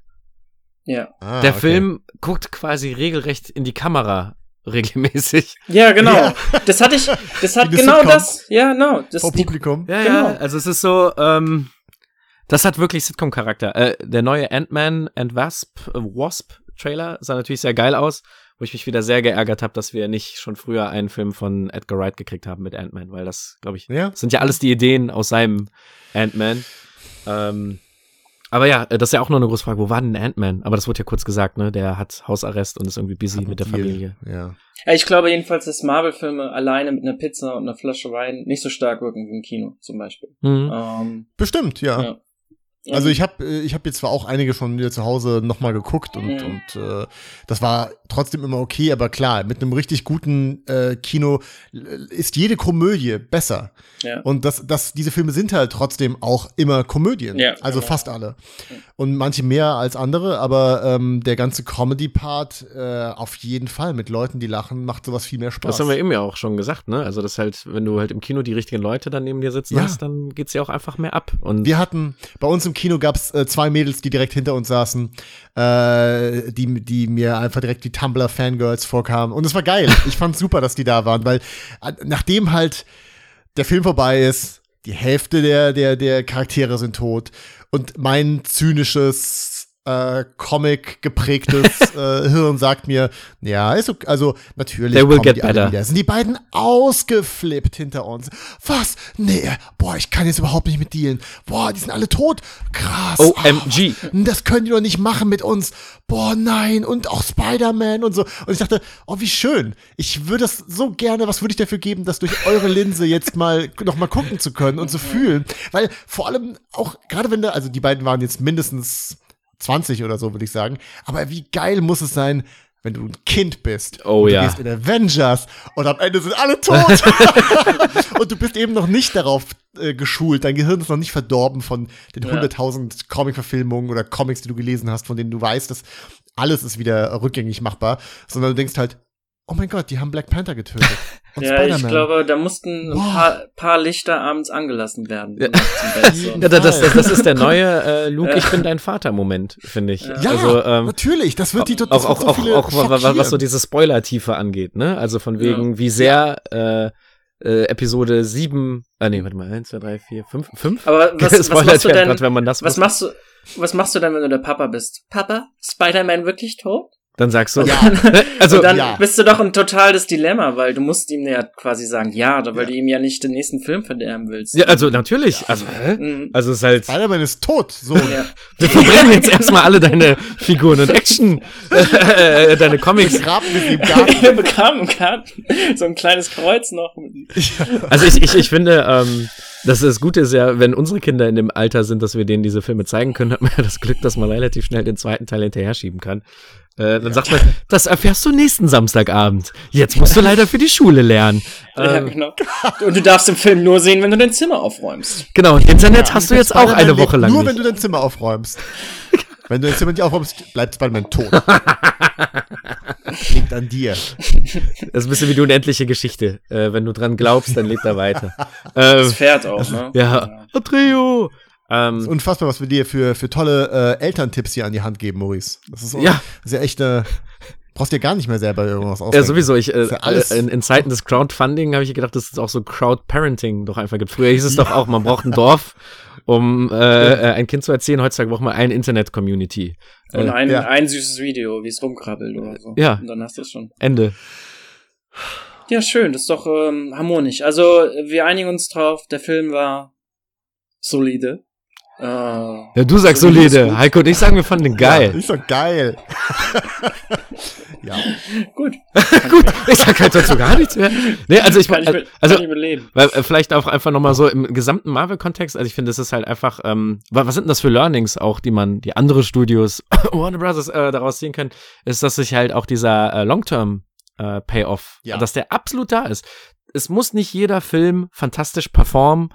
Ja. Ah, der okay. Film guckt quasi regelrecht in die Kamera regelmäßig. Ja, genau. Ja. Das hatte ich, das hat genau Sitcom das, ja, genau. Das Vor Publikum. Ja, genau. ja, also es ist so, ähm, das hat wirklich Sitcom-Charakter. Äh, der neue Ant-Man and Wasp, äh, Wasp Trailer sah natürlich sehr geil aus, wo ich mich wieder sehr geärgert habe, dass wir nicht schon früher einen Film von Edgar Wright gekriegt haben mit Ant-Man, weil das, glaube ich, ja. sind ja alles die Ideen aus seinem Ant-Man. Ähm, aber ja, das ist ja auch noch eine große Frage. Wo war denn Ant-Man? Aber das wurde ja kurz gesagt, ne? Der hat Hausarrest und ist irgendwie busy mit der Familie. Ja. ja. Ich glaube jedenfalls, dass Marvel-Filme alleine mit einer Pizza und einer Flasche Wein nicht so stark wirken wie im Kino zum Beispiel. Mhm. Ähm, Bestimmt, ja. ja. Also ich habe äh, ich hab jetzt zwar auch einige von mir zu Hause nochmal geguckt und, mhm. und äh, das war trotzdem immer okay, aber klar, mit einem richtig guten äh, Kino äh, ist jede Komödie besser. Ja. Und das, das, diese Filme sind halt trotzdem auch immer Komödien. Ja, also genau. fast alle. Und manche mehr als andere, aber ähm, der ganze Comedy-Part äh, auf jeden Fall mit Leuten, die lachen, macht sowas viel mehr Spaß. Das haben wir eben ja auch schon gesagt, ne? Also das halt, wenn du halt im Kino die richtigen Leute dann neben dir sitzen ja. hast, dann geht's ja auch einfach mehr ab. Und wir hatten bei uns im Kino gab's äh, zwei Mädels, die direkt hinter uns saßen, äh, die, die mir einfach direkt wie Tumblr-Fangirls vorkamen. Und es war geil. ich fand super, dass die da waren, weil äh, nachdem halt der Film vorbei ist, die Hälfte der, der, der Charaktere sind tot und mein zynisches äh, Comic geprägtes äh, Hirn sagt mir, ja, ist okay, also natürlich They will get better. Wieder. Sind die beiden ausgeflippt hinter uns? Was? Nee, boah, ich kann jetzt überhaupt nicht mit dealen. Boah, die sind alle tot. Krass. OMG. Ach, das können die doch nicht machen mit uns. Boah, nein. Und auch Spider-Man und so. Und ich dachte, oh, wie schön. Ich würde das so gerne, was würde ich dafür geben, das durch eure Linse jetzt mal noch mal gucken zu können und zu fühlen. Weil vor allem auch, gerade wenn da, also die beiden waren jetzt mindestens 20 oder so, würde ich sagen. Aber wie geil muss es sein, wenn du ein Kind bist. Oh und ja. Du gehst in Avengers und am Ende sind alle tot. und du bist eben noch nicht darauf äh, geschult. Dein Gehirn ist noch nicht verdorben von den ja. 100.000 Comic-Verfilmungen oder Comics, die du gelesen hast, von denen du weißt, dass alles ist wieder rückgängig machbar. Sondern du denkst halt, oh mein Gott, die haben Black Panther getötet. Und ja, ich glaube, da mussten ein paar, paar, Lichter abends angelassen werden. Ja, ja das, das, das, ist der neue äh, Luke, ich bin dein Vater-Moment, finde ich. Ja, also, ähm, natürlich, das wird die total Auch, auch, so auch, auch was so diese Spoiler-Tiefe angeht, ne? Also von wegen, ja. wie sehr äh, äh, Episode 7, ah nee, warte mal, 1, 2, 3, 4, 5, 5? Aber was, was machst du denn, grad, wenn man das was machst du, was machst du denn, wenn du der Papa bist? Papa, Spider-Man wirklich tot? Dann sagst du, ja. also dann ja. bist du doch ein totales Dilemma, weil du musst ihm ja quasi sagen, ja, weil ja. du ihm ja nicht den nächsten Film verderben willst. Ja, also natürlich, also hä? Mhm. also es ist halt Spider-Man ist tot, so. Ja. Wir verbrennen jetzt erstmal alle deine Figuren und Action äh, deine Comics. Wir begraben mit Garten. Wir begraben im Garten so ein kleines Kreuz noch. Also ich ich ich finde ähm, das, das Gute ist ja, wenn unsere Kinder in dem Alter sind, dass wir denen diese Filme zeigen können, hat man ja das Glück, dass man relativ schnell den zweiten Teil hinterher schieben kann. Äh, dann ja. sagt man, das erfährst du nächsten Samstagabend. Jetzt musst du leider für die Schule lernen. Ja, ähm, genau. Und du darfst den Film nur sehen, wenn du dein Zimmer aufräumst. Genau, Internet ja, hast du jetzt auch eine Woche lang. Nur nicht. wenn du dein Zimmer aufräumst. wenn du dein Zimmer nicht aufräumst, bleibt Spider-Man tot. Liegt an dir. Das ist ein bisschen wie die unendliche Geschichte. Äh, wenn du dran glaubst, dann lebt er weiter. das Fährt auch, ne? Ja. ja. Ähm, das ist unfassbar, was wir dir für, für tolle äh, Elterntipps hier an die Hand geben, Maurice. Das ist, ja. das ist ja echt äh, brauchst dir gar nicht mehr selber irgendwas ausdenken. Ja, sowieso. Ich, äh, ja in, in, Zeiten des Crowdfunding habe ich gedacht, dass es auch so Crowdparenting doch einfach gibt. Früher hieß es ja. doch auch, man braucht ein Dorf, um äh, äh, ein Kind zu erziehen. Heutzutage braucht man eine Internet-Community. Und äh, ein, ja. ein süßes Video, wie es rumkrabbelt oder so. Ja. Und dann hast du es schon. Ende. Ja, schön. Das ist doch ähm, harmonisch. Also, wir einigen uns drauf. Der Film war solide. Uh, ja, du sagst solide. Heiko und ich sagen, wir fanden den geil. Ja, ist doch geil. Ja. Gut. Gut, ich sag halt dazu gar nichts mehr. Nee, also ich, Kann ich, mit, also, kann ich äh, vielleicht auch einfach nochmal so im gesamten Marvel-Kontext, also ich finde, das ist halt einfach, ähm, wa- was sind denn das für Learnings auch, die man, die andere Studios, Warner Brothers, äh, daraus ziehen können, ist, dass sich halt auch dieser äh, Long-Term äh, Payoff, Ja. dass der absolut da ist. Es muss nicht jeder Film fantastisch performen,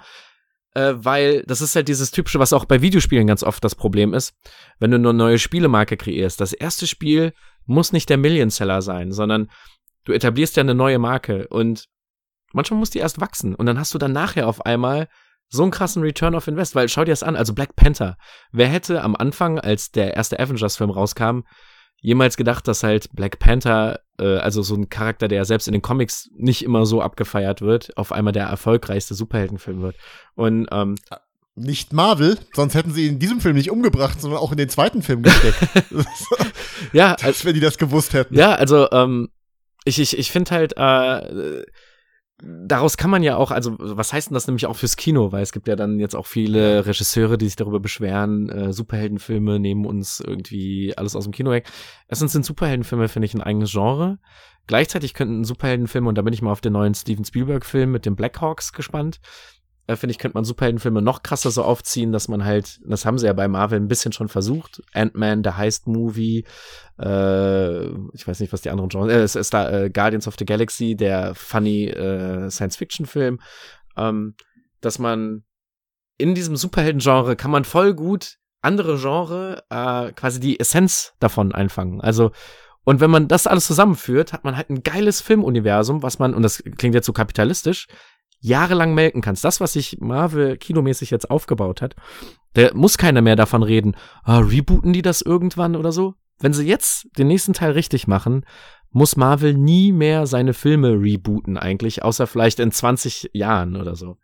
äh, weil das ist halt dieses typische, was auch bei Videospielen ganz oft das Problem ist, wenn du eine neue Spielemarke kreierst. Das erste Spiel muss nicht der Million-Seller sein, sondern du etablierst ja eine neue Marke und manchmal muss die erst wachsen und dann hast du dann nachher auf einmal so einen krassen Return of Invest, weil schau dir das an, also Black Panther. Wer hätte am Anfang, als der erste Avengers-Film rauskam, jemals gedacht, dass halt Black Panther, äh, also so ein Charakter, der selbst in den Comics nicht immer so abgefeiert wird, auf einmal der erfolgreichste Superheldenfilm wird. Und ähm, Nicht Marvel, sonst hätten sie ihn in diesem Film nicht umgebracht, sondern auch in den zweiten Film gesteckt. ja, Als wenn die das gewusst hätten. Ja, also ähm, ich, ich, ich finde halt, äh, daraus kann man ja auch, also was heißt denn das nämlich auch fürs Kino? Weil es gibt ja dann jetzt auch viele Regisseure, die sich darüber beschweren, äh, Superheldenfilme nehmen uns irgendwie alles aus dem Kino weg. Erstens sind Superheldenfilme, finde ich, ein eigenes Genre. Gleichzeitig könnten Superheldenfilme, und da bin ich mal auf den neuen Steven Spielberg-Film mit den Blackhawks gespannt, äh, finde ich, könnte man Superheldenfilme noch krasser so aufziehen, dass man halt, das haben sie ja bei Marvel ein bisschen schon versucht, Ant-Man, der Heist-Movie, äh, ich weiß nicht, was die anderen Genres, äh, es ist da äh, Guardians of the Galaxy, der funny äh, Science-Fiction-Film, ähm, dass man in diesem Superhelden-Genre kann man voll gut andere Genre äh, quasi die Essenz davon einfangen. Also und wenn man das alles zusammenführt, hat man halt ein geiles Filmuniversum, was man, und das klingt jetzt so kapitalistisch, jahrelang melken kannst. Das, was sich Marvel kinomäßig jetzt aufgebaut hat, da muss keiner mehr davon reden, ah, rebooten die das irgendwann oder so. Wenn sie jetzt den nächsten Teil richtig machen, muss Marvel nie mehr seine Filme rebooten eigentlich, außer vielleicht in 20 Jahren oder so.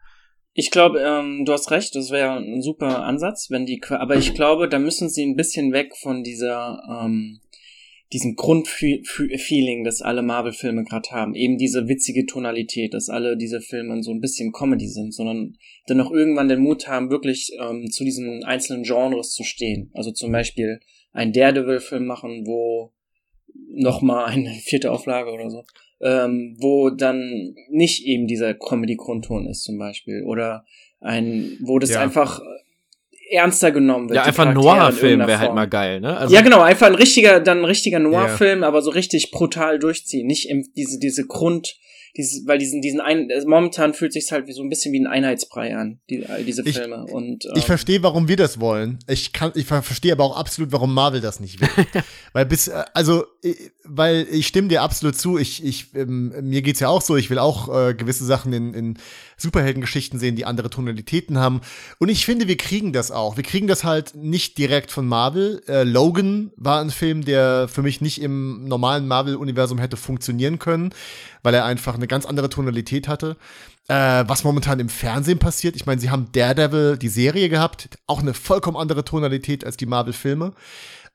Ich glaube, ähm, du hast recht, das wäre ein super Ansatz, wenn die, aber ich glaube, da müssen sie ein bisschen weg von dieser, ähm, diesem Grundfeeling, das alle Marvel-Filme gerade haben. Eben diese witzige Tonalität, dass alle diese Filme so ein bisschen Comedy sind, sondern dann auch irgendwann den Mut haben, wirklich ähm, zu diesen einzelnen Genres zu stehen. Also zum Beispiel einen Daredevil-Film machen, wo nochmal eine vierte Auflage oder so, ähm, wo dann nicht eben dieser Comedy-Grundton ist zum Beispiel. Oder ein, wo das Ja. einfach ernster genommen wird. Ja, einfach ein Noir-Film wäre halt mal geil, ne? Also, ja, genau, einfach ein richtiger, dann ein richtiger Noir-Film, aber so richtig brutal durchziehen. Nicht im, diese, diese Grund, dieses, weil diesen, diesen ein, äh, momentan fühlt sich's halt wie so ein bisschen wie ein Einheitsbrei an, die, all diese Ich- Filme. Und, ähm, Ich verstehe, warum wir das wollen. Ich kann, ich ver- verstehe aber auch absolut, warum Marvel das nicht will. weil bis, äh, also, äh, weil ich stimme dir absolut zu. Ich, ich, ähm, mir geht's ja auch so. Ich will auch äh, gewisse Sachen in, in Superheldengeschichten sehen, die andere Tonalitäten haben. Und ich finde, wir kriegen das auch. Wir kriegen das halt nicht direkt von Marvel. Äh, Logan war ein Film, der für mich nicht im normalen Marvel-Universum hätte funktionieren können, weil er einfach eine ganz andere Tonalität hatte äh, was momentan im Fernsehen passiert. Ich meine, sie haben Daredevil, die Serie gehabt, auch eine vollkommen andere Tonalität als die Marvel-Filme.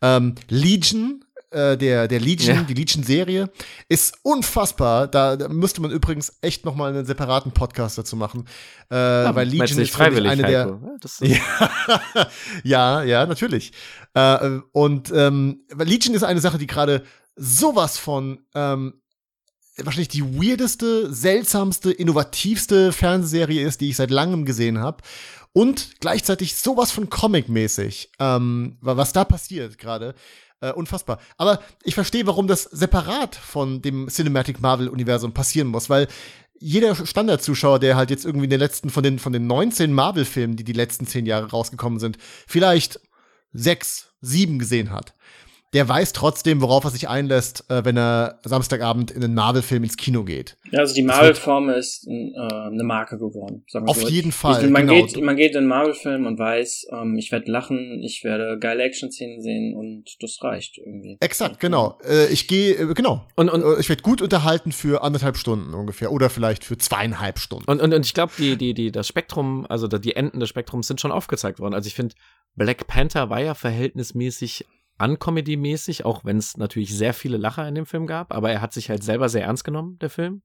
Ähm, Legion, äh, der, der Legion, Ja. die Legion-Serie, ist unfassbar. Da, da müsste man übrigens echt noch mal einen separaten Podcast dazu machen. Äh, weil meinst Legion du nicht ist freiwillig, eine der, Heiko? Ja, das ja, ja, ja, natürlich. Äh, und ähm, weil Legion ist eine Sache, die gerade sowas von ähm, wahrscheinlich die weirdeste, seltsamste, innovativste Fernsehserie ist, die ich seit langem gesehen habe. Und gleichzeitig sowas von Comic-mäßig, ähm, wa- was da passiert gerade. Äh, unfassbar. Aber ich verstehe, warum das separat von dem Cinematic Marvel-Universum passieren muss, weil jeder Standardzuschauer, der halt jetzt irgendwie in den letzten, von den, von den 19 Marvel-Filmen, die die letzten 10 Jahre rausgekommen sind, vielleicht sechs, sieben gesehen hat, der weiß trotzdem, worauf er sich einlässt, äh, wenn er Samstagabend in einen Marvel-Film ins Kino geht. Ja, also die Marvel-Form ist äh, eine Marke geworden. Sagen wir Auf so. jeden Fall, Ich, man, genau. geht, man geht in einen Marvel-Film und weiß, ähm, ich werde lachen, ich werde geile Action-Szenen sehen und das reicht irgendwie. Exakt, genau. Äh, ich gehe, äh, genau. Und, und, Äh, ich werde gut unterhalten für anderthalb Stunden ungefähr oder vielleicht für zweieinhalb Stunden. Und, und, und ich glaube, die, die, die, das Spektrum, also die Enden des Spektrums sind schon aufgezeigt worden. Also ich finde, Black Panther war ja verhältnismäßig uncomedy-mäßig, auch wenn es natürlich sehr viele Lacher in dem Film gab, aber er hat sich halt selber sehr ernst genommen, der Film.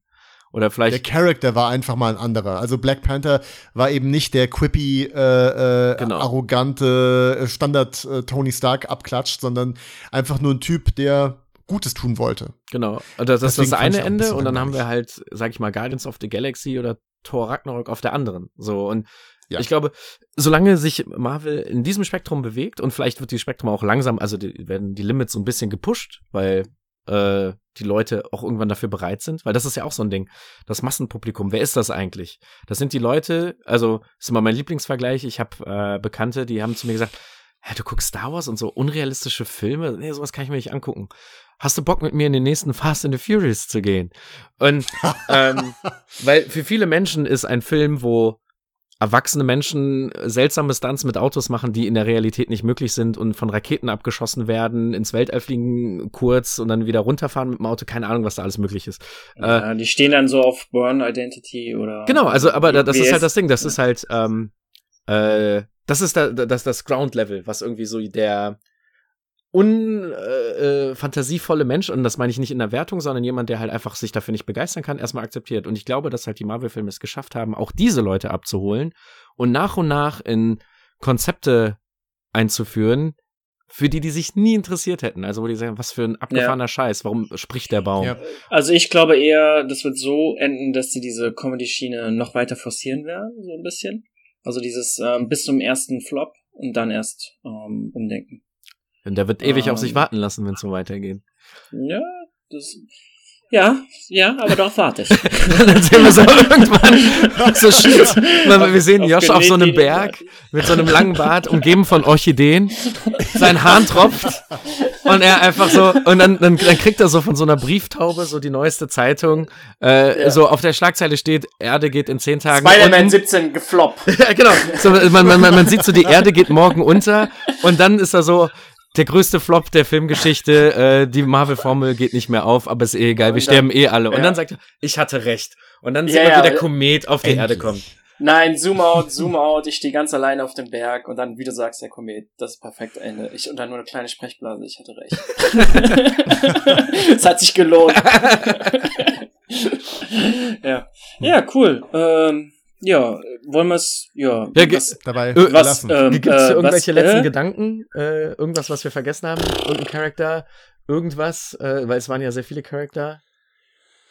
Oder Der vielleicht, Charakter war einfach mal ein anderer. Also Black Panther war eben nicht der quippy, äh, äh, Genau. arrogante äh, Standard äh, Tony Stark abklatscht, sondern einfach nur ein Typ, der Gutes tun wollte. Genau. Das, das ist das eine Ende und dann haben wir halt, sag ich mal, Guardians of the Galaxy oder Thor Ragnarok auf der anderen. So und ja. Ich glaube, solange sich Marvel in diesem Spektrum bewegt und vielleicht wird die Spektrum auch langsam, also die, werden die Limits so ein bisschen gepusht, weil äh, die Leute auch irgendwann dafür bereit sind, weil das ist ja auch so ein Ding. Das Massenpublikum, wer ist das eigentlich? Das sind die Leute, also ist immer mein Lieblingsvergleich. Ich habe äh, Bekannte, die haben zu mir gesagt, ja, du guckst Star Wars und so unrealistische Filme, nee, sowas kann ich mir nicht angucken. Hast du Bock mit mir in den nächsten Fast and the Furious zu gehen? Und ähm, weil für viele Menschen ist ein Film, wo erwachsene Menschen seltsame Stunts mit Autos machen, die in der Realität nicht möglich sind und von Raketen abgeschossen werden, ins Weltall fliegen kurz und dann wieder runterfahren mit dem Auto, keine Ahnung, was da alles möglich ist. Ja, äh, die stehen dann so auf Burn Identity oder. Genau, also aber das ist halt das Ding, das ist halt, ähm, äh, das ist da, das, das Ground Level, was irgendwie so der unfantasievolle äh, äh Mensch, und das meine ich nicht in der Wertung, sondern jemand, der halt einfach sich dafür nicht begeistern kann, erstmal akzeptiert. Und ich glaube, dass halt die Marvel-Filme es geschafft haben, auch diese Leute abzuholen und nach und nach in Konzepte einzuführen, für die, die sich nie interessiert hätten. Also, wo die sagen, was für ein abgefahrener ja. Scheiß, warum spricht der Baum? Ja. Also, ich glaube eher, das wird so enden, dass sie diese Comedy-Schiene noch weiter forcieren werden, so ein bisschen. Also, dieses ähm, bis zum ersten Flop und dann erst ähm, umdenken. Und der wird ewig um, auf sich ähm. warten lassen, wenn es so weitergeht. Ja, das. Ja, ja, aber darauf warte ich. dann sehen wir so irgendwann so Shit. Wir sehen Josh auf so einem Berg mit so einem langen Bart, umgeben von Orchideen. Sein Hahn tropft. Und er einfach so, und dann, dann, dann kriegt er so von so einer Brieftaube so die neueste Zeitung. Äh, ja. So auf der Schlagzeile steht, Erde geht in zehn Tagen. Spider-Man 17 gefloppt. ja, genau. So, man, man, man sieht so, die Erde geht morgen unter. Und dann ist er so, der größte Flop der Filmgeschichte, äh, die Marvel-Formel geht nicht mehr auf, aber ist eh egal, wir dann, sterben eh alle. Und ja. dann sagt er, ich hatte recht. Und dann sieht ja, man, wie der Komet auf die Erde kommt. Nein, zoom out, zoom out, ich stehe ganz alleine auf dem Berg und dann, wie du sagst, der Komet, das ist perfekt Ende. Ich und dann nur eine kleine Sprechblase, ich hatte recht. Es hat sich gelohnt. ja. Ja, cool. Ähm, ja, wollen wir es, ja, ja was, dabei was, ähm, Gibt es äh, irgendwelche was, letzten äh? Gedanken? Äh, irgendwas, was wir vergessen haben? Irgendein Charakter? Irgendwas? Äh, weil es waren ja sehr viele Charakter.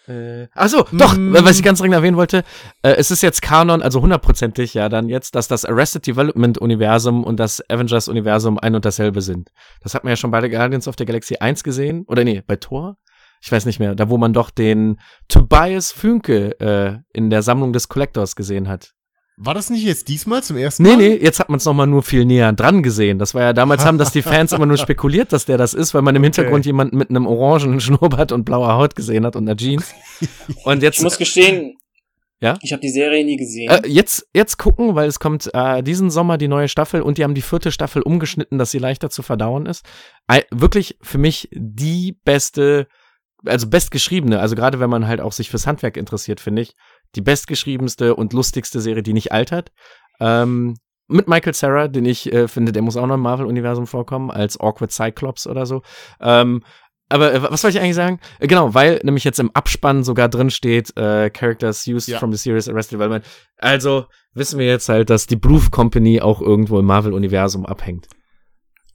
Äh, ach so, doch, mm. was ich ganz dringend erwähnen wollte, äh, es ist jetzt Kanon, also hundertprozentig ja dann jetzt, dass das Arrested Development Universum und das Avengers Universum ein und dasselbe sind. Das hat man ja schon bei der Guardians of the Galaxy 1 gesehen, oder nee, bei Thor ich weiß nicht mehr, da wo man doch den Tobias Fünke äh, in der Sammlung des Collectors gesehen hat. War das nicht jetzt diesmal zum ersten Mal? Nee, nee, jetzt hat man es nochmal nur viel näher dran gesehen. Das war ja, damals haben das die Fans immer nur spekuliert, dass der das ist, weil man im Hintergrund okay. jemanden mit einem orangen Schnurrbart und blauer Haut gesehen hat und einer Jeans. Und jetzt. Ich muss gestehen, ja? Ich habe die Serie nie gesehen. Äh, jetzt, jetzt gucken, weil es kommt äh, diesen Sommer die neue Staffel und die haben die vierte Staffel umgeschnitten, dass sie leichter zu verdauen ist. Äh, wirklich für mich die beste also bestgeschriebene, also gerade wenn man halt auch sich fürs Handwerk interessiert, finde ich, die bestgeschriebenste und lustigste Serie, die nicht altert. Ähm, mit Michael Sarah, den ich äh, finde, der muss auch noch im Marvel-Universum vorkommen, als Awkward Cyclops oder so. Ähm, aber äh, was wollte ich eigentlich sagen? Äh, genau, weil nämlich jetzt im Abspann sogar drin steht, äh, Characters used ja. from the series Arrested Development. Also wissen wir jetzt halt, dass die Proof Company auch irgendwo im Marvel-Universum abhängt.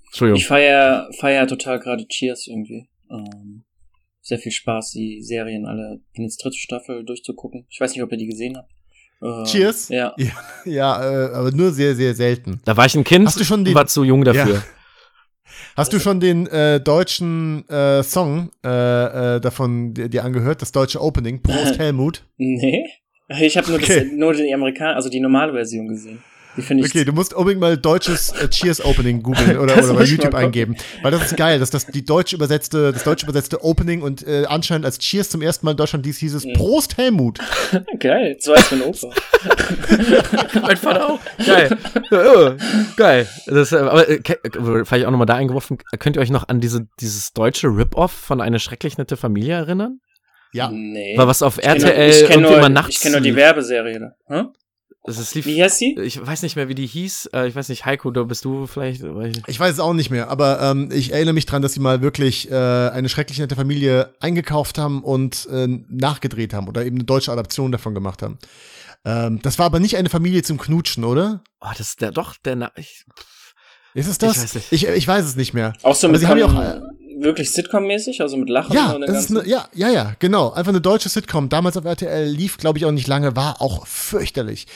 Entschuldigung. Ich feier, feier total gerade Cheers irgendwie. Ähm, sehr viel Spaß, die Serien alle in die dritte Staffel durchzugucken. Ich weiß nicht, ob ihr die gesehen habt. Uh, Cheers? Ja. Ja, ja äh, aber nur sehr, sehr selten. Da war ich ein Kind, Hast du schon den, war zu jung dafür. Ja. Hast du schon den äh, deutschen äh, Song äh, äh davon dir angehört, das deutsche Opening, Prost Helmut? Nee. Ich habe nur, okay. nur die Amerikaner, also die normale Version gesehen. Ich. Okay, du musst unbedingt mal deutsches äh, Cheers Opening googeln oder, oder bei YouTube eingeben. Weil das ist geil, dass das die deutsch übersetzte, das deutsch übersetzte Opening und äh, anscheinend als Cheers zum ersten Mal in Deutschland dies hieß es mhm. Prost Helmut. geil, so heißt mein Opa. mein Vater auch. Geil. Oh, geil. Das, äh, aber äh, vielleicht auch nochmal da eingeworfen, könnt ihr euch noch an diese, dieses deutsche Rip-Off von Eine schrecklich nette Familie erinnern? Ja. Nee. War was auf ich RTL kenn nur, irgendwie immer nachts. Ich kenne nur die Werbeserie. Ne? Hm? Also lief, wie heißt sie? Ich weiß nicht mehr, wie die hieß. Äh, ich weiß nicht, Heiko, da bist du vielleicht. Ich weiß es auch nicht mehr, aber ähm, ich erinnere mich dran, dass sie mal wirklich äh, eine schrecklich nette Familie eingekauft haben und äh, nachgedreht haben oder eben eine deutsche Adaption davon gemacht haben. Ähm, das war aber nicht eine Familie zum Knutschen, oder? Oh, das ist der doch, der. Na ich, ist es das? Ich weiß, ich, ich weiß es nicht mehr. Auch so mit, sie haben ja auch, wirklich Sitcom-mäßig, also mit Lachen Ja, und das ist eine, ja, ja, ja, genau. Einfach eine deutsche Sitcom. Damals auf RTL lief, glaube ich, auch nicht lange, war auch fürchterlich.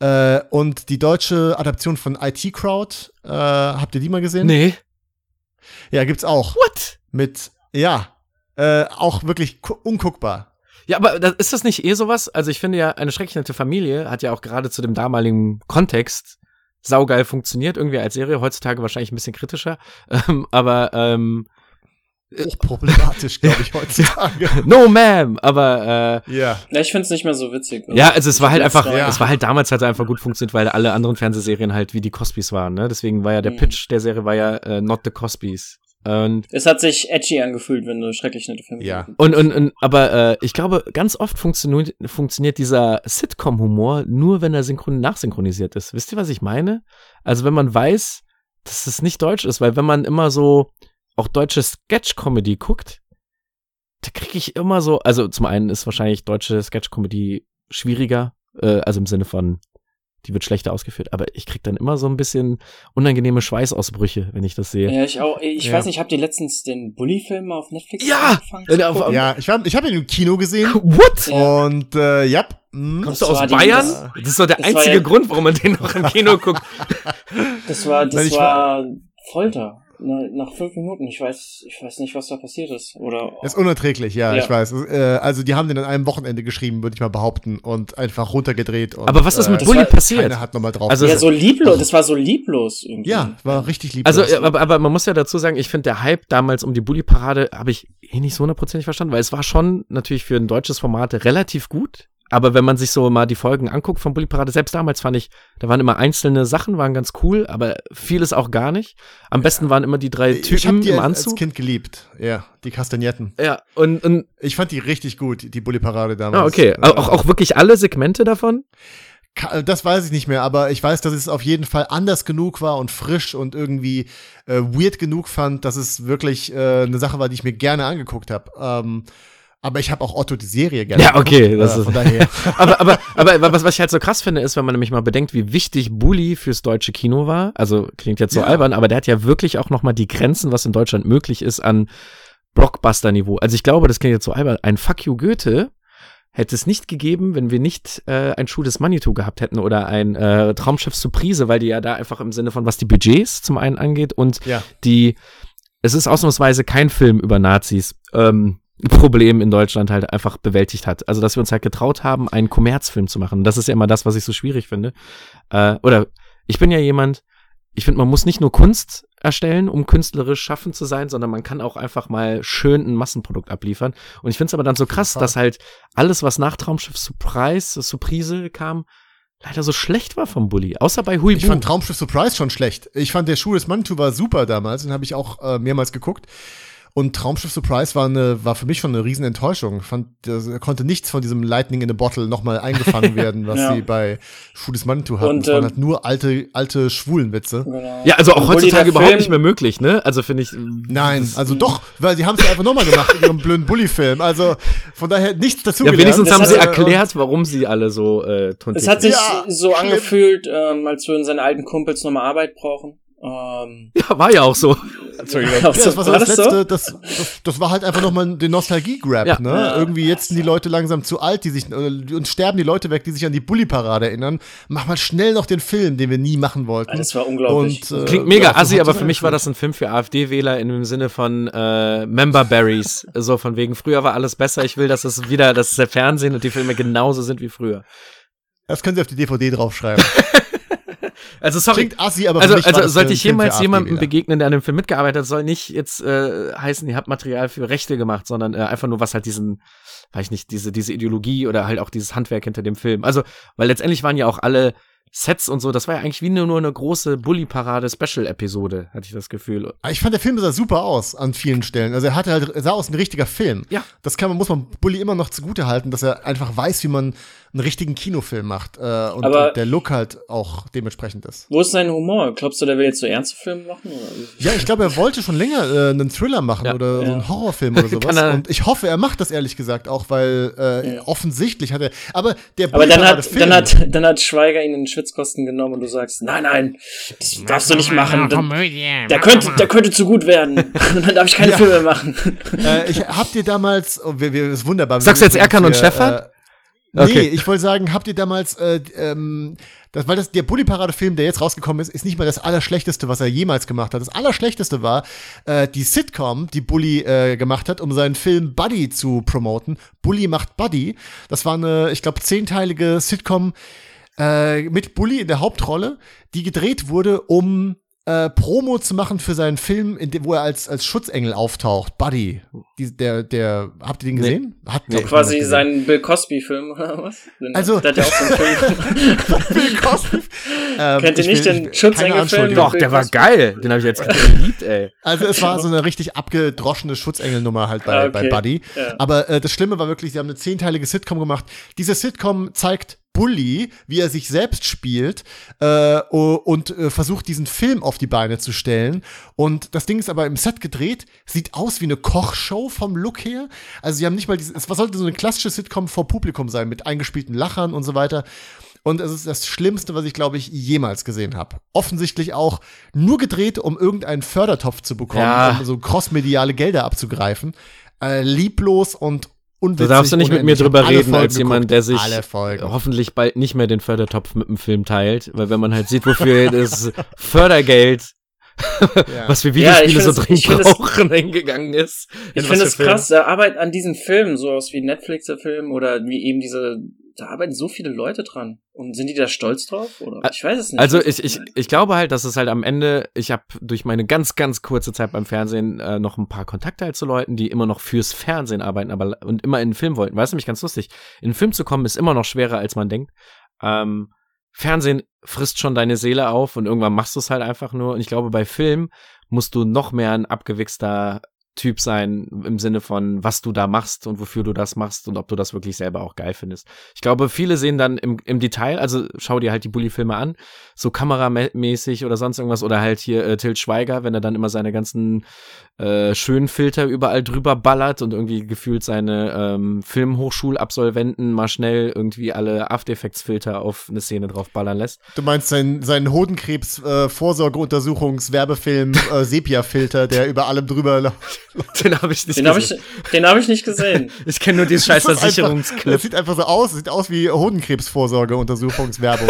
Äh, und die deutsche Adaption von IT Crowd, äh, habt ihr die mal gesehen? Nee. Ja, gibt's auch. What? Mit, ja, äh, auch wirklich gu- unguckbar. Ja, aber das, ist das nicht eh sowas? Also ich finde ja, eine schrecklich nette Familie hat ja auch gerade zu dem damaligen Kontext saugeil funktioniert, irgendwie als Serie, heutzutage wahrscheinlich ein bisschen kritischer. Ähm, aber ähm, Hochproblematisch, glaube ich, heutzutage. no ma'am, aber äh, ja. Ja, ich find's nicht mehr so witzig. ja, also es war halt einfach, Ja. es war halt damals hat er einfach gut funktioniert, weil alle anderen Fernsehserien halt wie die Cosbys waren, ne? Deswegen war ja der Mhm. Pitch der Serie war ja äh, Not the Cosbys. Und Es hat sich edgy angefühlt, wenn du schrecklich nette Filme Ja. Und, und, und aber äh, ich glaube, ganz oft funktioniert, funktioniert dieser Sitcom-Humor nur, wenn er synchron nachsynchronisiert ist. Wisst ihr, was ich meine? Also wenn man weiß, dass es nicht deutsch ist, weil wenn man immer so auch deutsche Sketch-Comedy guckt, da kriege ich immer so, also zum einen ist wahrscheinlich deutsche Sketch-Comedy schwieriger, äh, also im Sinne von, die wird schlechter ausgeführt, aber ich krieg dann immer so ein bisschen unangenehme Schweißausbrüche, wenn ich das sehe. Ja, ich auch. Ich Ja. weiß nicht, habt ihr letztens den Bully-Film auf Netflix Ja! angefangen Äh, zu gucken? Ja, ich, war, ich habe ihn im Kino gesehen What? Ja. und äh, ja, mh, Kommst du aus war die- Bayern? das- ist doch der das einzige ja- Grund, warum man den noch im Kino guckt. Das war, das war Folter. Na- Nach fünf Minuten. Ich weiß, ich weiß nicht, was da passiert ist. Oder. ist unerträglich, ja, Ja. ich weiß. Äh, also die haben den an einem Wochenende geschrieben, würde ich mal behaupten, und einfach runtergedreht. Und, Aber was ist mit äh, Bully passiert? Keiner hat nochmal drauf. Also- ja, so lieblos. Das war so lieblos irgendwie. ja, war richtig lieb. Also, aber, aber man muss ja dazu sagen, ich finde, der Hype damals um die Bully-Parade habe ich eh nicht so hundertprozentig verstanden, weil es war schon natürlich für ein deutsches Format relativ gut. Aber wenn man sich so mal die Folgen anguckt von Bully-Parade, selbst damals fand ich, da waren immer einzelne Sachen, waren ganz cool, aber vieles auch gar nicht. Am besten waren immer die drei ich habe Typen die im als, als Anzug. Kind geliebt. Ja, die Kastagnetten. Ja, und, und Ich fand die richtig gut, die Bully-Parade damals. ah, okay. Äh, Auch, auch wirklich alle Segmente davon? Ka- Das weiß ich nicht mehr, aber ich weiß, dass es auf jeden Fall anders genug war und frisch und irgendwie äh, weird genug fand, dass es wirklich äh, eine Sache war, die ich mir gerne angeguckt habe. Ähm, aber ich habe auch Otto die Serie gerne. Ja, okay, geguckt, das äh, ist- von daher. aber, aber, aber was, was ich halt so krass finde, ist, wenn man nämlich mal bedenkt, wie wichtig Bully fürs deutsche Kino war. Also klingt jetzt so Ja. albern, aber der hat ja wirklich auch noch mal die Grenzen, was in Deutschland möglich ist, an Blockbuster-Niveau. Also ich glaube, das klingt jetzt so albern. Ein Fuck you Goethe hätte es nicht gegeben, wenn wir nicht äh, ein Schuh des Manitou gehabt hätten oder ein äh, Traumschiff Surprise, weil die ja da einfach im Sinne von, was die Budgets zum einen angeht und Ja. die, es ist ausnahmsweise kein Film über Nazis, ähm, Problem in Deutschland halt einfach bewältigt hat. Also, dass wir uns halt getraut haben, einen Kommerzfilm zu machen. Das ist ja immer das, was ich so schwierig finde. Äh, oder ich bin ja jemand, ich finde, man muss nicht nur Kunst erstellen, um künstlerisch schaffend zu sein, sondern man kann auch einfach mal schön ein Massenprodukt abliefern. Und ich finde es aber dann so krass, dass halt alles, was nach Traumschiff Surprise, Surprise kam, leider so schlecht war vom Bully. Außer bei Hui Ich fand Traumschiff Surprise schon schlecht. Ich fand der Schuh des Manitou war super damals, den habe ich auch äh, mehrmals geguckt. Und Traumschiff Surprise war, eine, war für mich schon eine riesen Enttäuschung. Fand, da konnte nichts von diesem Lightning in a Bottle nochmal eingefangen werden, was Ja. sie bei Schuh des Manitou hatten. Und, das waren ähm, halt nur alte, alte Schwulenwitze. Genau. Ja, also auch Obwohl heutzutage überhaupt Film- nicht mehr möglich, ne? Also finde ich. Nein, also doch, weil sie haben es ja einfach nochmal gemacht in ihrem blöden Bully-Film. Also von daher nichts dazu Ja, wenigstens Das haben sie er- erklärt, warum sie alle so äh, tuntig Es hat sich Ja, so schlimm. angefühlt, ähm, als würden seine alten Kumpels nochmal Arbeit brauchen. Ähm, Ja, war ja auch so. Entschuldigung. Ja, das war so War das das so? Letzte, das, das, das war halt einfach nochmal den Nostalgie-Grab, Ja. ne? Ja. Irgendwie jetzt sind die Leute langsam zu alt, die sich, äh, und sterben die Leute weg, die sich an die Bully-Parade erinnern. Mach mal schnell noch den Film, den wir nie machen wollten. Das war unglaublich. Und, äh, Klingt mega assi, aber für mich war das ein Film für AfD-Wähler in dem Sinne von äh, Member Berries. So von wegen, früher war alles besser. Ich will, dass es wieder, dass der Fernsehen und die Filme genauso sind wie früher. Das können sie auf die DVD draufschreiben. Also sorry. Klingt assi, aber Also, also sollte ich jemals jemandem begegnen, der an dem Film mitgearbeitet hat, soll nicht jetzt äh, heißen, ihr habt Material für Rechte gemacht, sondern äh, einfach nur was halt diesen, weiß ich nicht, diese diese Ideologie oder halt auch dieses Handwerk hinter dem Film. Also, weil letztendlich waren ja auch alle Sets und so, das war ja eigentlich wie nur, nur eine große Bully-Parade-Special-Episode, hatte ich das Gefühl. Ich fand, der Film sah super aus an vielen Stellen. Also er hatte halt, er sah aus wie ein richtiger Film. Ja. Das kann man, muss man Bully immer noch zugute halten, dass er einfach weiß, wie man einen richtigen Kinofilm macht äh, und, und, der Look halt auch dementsprechend ist. Wo ist sein Humor? Glaubst du, der will jetzt so ernste Filme machen? Oder? Ja, ich glaube, er wollte schon länger äh, einen Thriller machen ja, oder ja. so einen Horrorfilm oder sowas. und ich hoffe, er macht das ehrlich gesagt auch, weil äh, ja. offensichtlich hat er. Aber der aber dann hat, Film, dann hat dann hat Schweiger ihn in Schwitzkosten genommen und du sagst, nein, nein, das darfst du nicht machen. Dann, der könnte, der könnte zu gut werden. und dann darf ich keine Filme machen. äh, ich hab dir damals, oh, wir, wir, ist wunderbar. Sagst du jetzt Erkan und Stefan? Äh, Okay. Nee, ich wollte sagen, habt ihr damals, äh, ähm, das, weil das der Bully-Parade-Film, der jetzt rausgekommen ist, ist nicht mal das Allerschlechteste, was er jemals gemacht hat. Das Allerschlechteste war äh, die Sitcom, die Bully äh, gemacht hat, um seinen Film Buddy zu promoten. Bully macht Buddy. Das war eine, ich glaube, zehnteilige Sitcom äh, mit Bully in der Hauptrolle, die gedreht wurde, um äh, Promo zu machen für seinen Film, in dem, wo er als, als Schutzengel auftaucht. Buddy. Die, der, der, habt ihr den gesehen? Nee. Hat nee. quasi seinen Bill Cosby-Film oder was? Also. Der hat ja auch so einen Film. Bill Cosby. ähm, Kennt ihr nicht will, den Schutzengel-Film? Doch, der war geil. Den habe ich jetzt geliebt, ey. Also es war so eine richtig abgedroschene Schutzengelnummer halt bei, ah, okay. bei Buddy. Ja. Aber äh, das Schlimme war wirklich, sie haben eine zehnteilige Sitcom gemacht. Diese Sitcom zeigt Bully, wie er sich selbst spielt äh, und äh, versucht, diesen Film auf die Beine zu stellen. Und das Ding ist aber im Set gedreht, sieht aus wie eine Kochshow vom Look her. Also sie haben nicht mal dieses, was sollte so eine klassische Sitcom vor Publikum sein, mit eingespielten Lachern und so weiter. Und es ist das Schlimmste, was ich, glaube ich, jemals gesehen habe. Offensichtlich auch nur gedreht, um irgendeinen Fördertopf zu bekommen, ja. um so crossmediale Gelder abzugreifen. Äh, lieblos und unwitzig. Da darfst du nicht mit mir drüber reden, als jemand, der sich hoffentlich bald nicht mehr den Fördertopf mit dem Film teilt, weil wenn man halt sieht, wofür das Fördergeld ja. was wir Videospiele ja, so dringend brauchen, hingegangen ist. Ich finde es krass, da arbeiten an diesen Filmen, so aus wie Netflixer Film oder wie eben diese da arbeiten so viele Leute dran. Und sind die da stolz drauf? Oder? Ich weiß es nicht. Also ich, ich, ich glaube halt, dass es halt am Ende, ich habe durch meine ganz, ganz kurze Zeit beim Fernsehen äh, noch ein paar Kontakte halt zu Leuten, die immer noch fürs Fernsehen arbeiten, aber und immer in den Film wollten. Weißt du, mich ganz lustig. In den Film zu kommen ist immer noch schwerer, als man denkt. Ähm, Fernsehen frisst schon deine Seele auf und irgendwann machst du es halt einfach nur. Und ich glaube, bei Film musst du noch mehr ein abgewichster Typ sein im Sinne von, was du da machst und wofür du das machst und ob du das wirklich selber auch geil findest. Ich glaube, viele sehen dann im, im Detail, also schau dir halt die Bully-Filme an, so kameramäßig oder sonst irgendwas oder halt hier äh, Til Schweiger, wenn er dann immer seine ganzen äh, schönen Filter überall drüber ballert und irgendwie gefühlt seine ähm, Filmhochschulabsolventen mal schnell irgendwie alle After Effects Filter auf eine Szene drauf ballern lässt. Du meinst seinen, seinen Hodenkrebs äh, Vorsorgeuntersuchungs-Werbefilm äh, Sepia-Filter, der über allem drüber läuft. Den habe ich nicht den gesehen. Hab ich, den habe ich nicht gesehen. ich kenne nur diesen scheiß Versicherungsclip. Das sieht einfach so aus, sieht aus wie Hodenkrebsvorsorgeuntersuchungswerbung.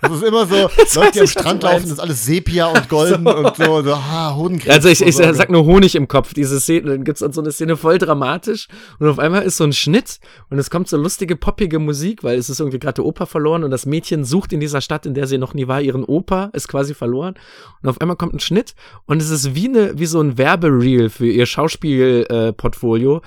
Das ist immer so, Leute, die am Strand laufen, das ist alles Sepia und golden so. und so, so ah, Hodenkrebs. Also ich, ich sag nur Honig im Kopf, diese Szene, dann gibt's dann so eine Szene voll dramatisch und auf einmal ist so ein Schnitt und es kommt so lustige, poppige Musik, weil es ist irgendwie gerade der Opa verloren und das Mädchen sucht in dieser Stadt, in der sie noch nie war, ihren Opa, ist quasi verloren und auf einmal kommt ein Schnitt und es ist wie eine, wie so ein Werbereel für ihr Schauspielportfolio. Äh,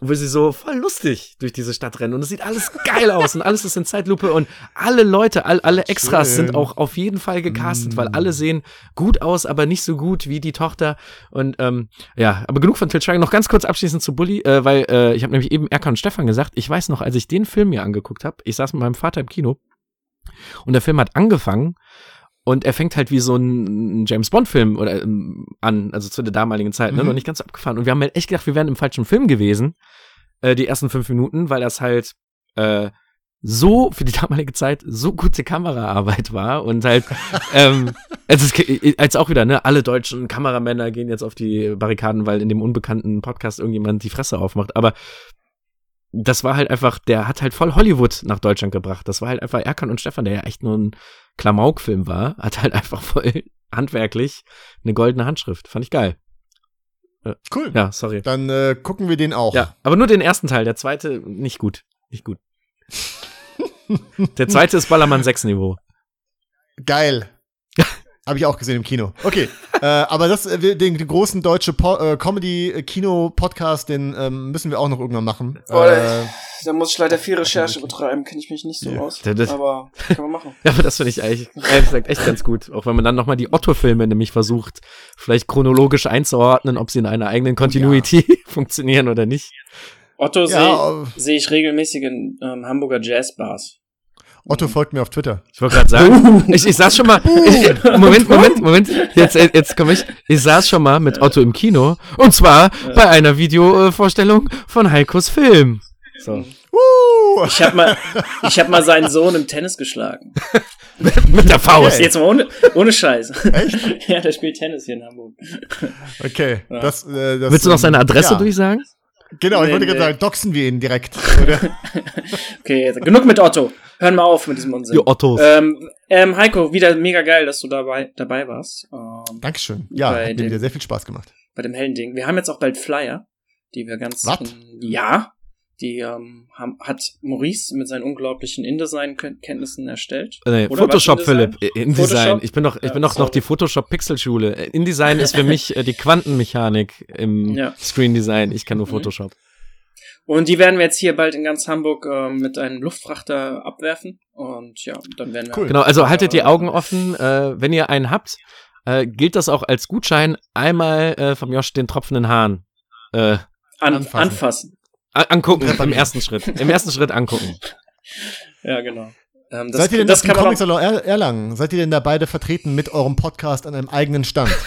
wo sie so voll lustig durch diese Stadt rennen und es sieht alles geil aus und alles ist in Zeitlupe und alle Leute, all, alle Extras Schön. sind auch auf jeden Fall gecastet, mm. weil alle sehen gut aus, aber nicht so gut wie die Tochter und ähm, ja, aber genug von Til Schweiger. Noch ganz kurz abschließend zu Bully, äh, weil äh, ich habe nämlich eben Erkan und Stefan gesagt, ich weiß noch, als ich den Film mir angeguckt habe, ich saß mit meinem Vater im Kino und der Film hat angefangen und er fängt halt wie so ein James Bond-Film oder ähm, an, also zu der damaligen Zeit, ne? Mhm. Noch nicht ganz abgefahren. Und wir haben halt echt gedacht, wir wären im falschen Film gewesen, äh, die ersten fünf Minuten, weil das halt äh, so für die damalige Zeit so gute Kameraarbeit war und halt ähm, als, es, als auch wieder ne alle deutschen Kameramänner gehen jetzt auf die Barrikaden weil in dem unbekannten Podcast irgendjemand die Fresse aufmacht aber das war halt einfach, der hat halt voll Hollywood nach Deutschland gebracht. Das war halt einfach Erkan und Stefan, der ja echt nur ein Klamauk-Film war, hat halt einfach voll handwerklich eine goldene Handschrift. Fand ich geil. Äh, cool. Ja, sorry. Dann äh, gucken wir den auch. Ja, aber nur den ersten Teil. Der zweite nicht gut. Nicht gut. der zweite ist Ballermann 6 Niveau. Geil. Habe ich auch gesehen im Kino. Okay, äh, aber das, äh, den, den großen deutsche äh, Comedy-Kino-Podcast, den ähm, müssen wir auch noch irgendwann machen. Boah, äh, da muss ich leider viel Recherche betreiben, kenne ich mich nicht so ja. aus. Das, aber kann man machen. ja, aber das finde ich eigentlich gesagt, echt ganz gut. Auch wenn man dann nochmal die Otto-Filme nämlich versucht, vielleicht chronologisch einzuordnen, ob sie in einer eigenen Continuity ja. funktionieren oder nicht. Otto ja, sehe seh ich regelmäßig in ähm, Hamburger Jazzbars. Otto folgt mir auf Twitter. Ich wollte gerade sagen, ich, ich saß schon mal, ich, Moment, Moment, Moment, jetzt, jetzt komme ich, ich saß schon mal mit Otto im Kino und zwar bei einer Videovorstellung von Heikos Film. So. Ich habe mal, ich hab mal seinen Sohn im Tennis geschlagen. mit der Faust. Jetzt mal ohne, ohne Scheiß. Echt? ja, der spielt Tennis hier in Hamburg. Okay. Ja. Das, äh, das, Willst du noch seine Adresse ja. durchsagen? Genau, ich wollte gerade sagen, doxen wir ihn direkt. okay, genug mit Otto. Hören wir auf mit diesem Unsinn. Die Ottos. Ähm, ähm, Heiko, wieder mega geil, dass du dabei, dabei warst. Ähm, Dankeschön. Ja, hat mir wieder sehr viel Spaß gemacht. Bei dem hellen Ding. Wir haben jetzt auch bald Flyer, die wir ganz. Was? Ja, die ähm, haben, hat Maurice mit seinen unglaublichen InDesign-Kenntnissen erstellt. Nee, Photoshop, Philipp. InDesign. Ich bin doch, ich bin doch noch die Photoshop-Pixel-Schule. InDesign ist für mich äh, die Quantenmechanik im ja. Screen-Design. Ich kann nur mhm. Photoshop. Und die werden wir jetzt hier bald in ganz Hamburg äh, mit einem Luftfrachter abwerfen. Und ja, dann werden wir. Cool. Genau, also haltet die Augen offen. Äh, wenn ihr einen habt, äh, gilt das auch als Gutschein, einmal äh, vom Josh den tropfenden Hahn äh, An anfassen. anfassen. Angucken im ersten Schritt. Im ersten Schritt angucken. Ja, genau. Ähm, Seid ihr denn das, das Comic Salon er Erlangen? Seid ihr denn da beide vertreten mit eurem Podcast an einem eigenen Stand?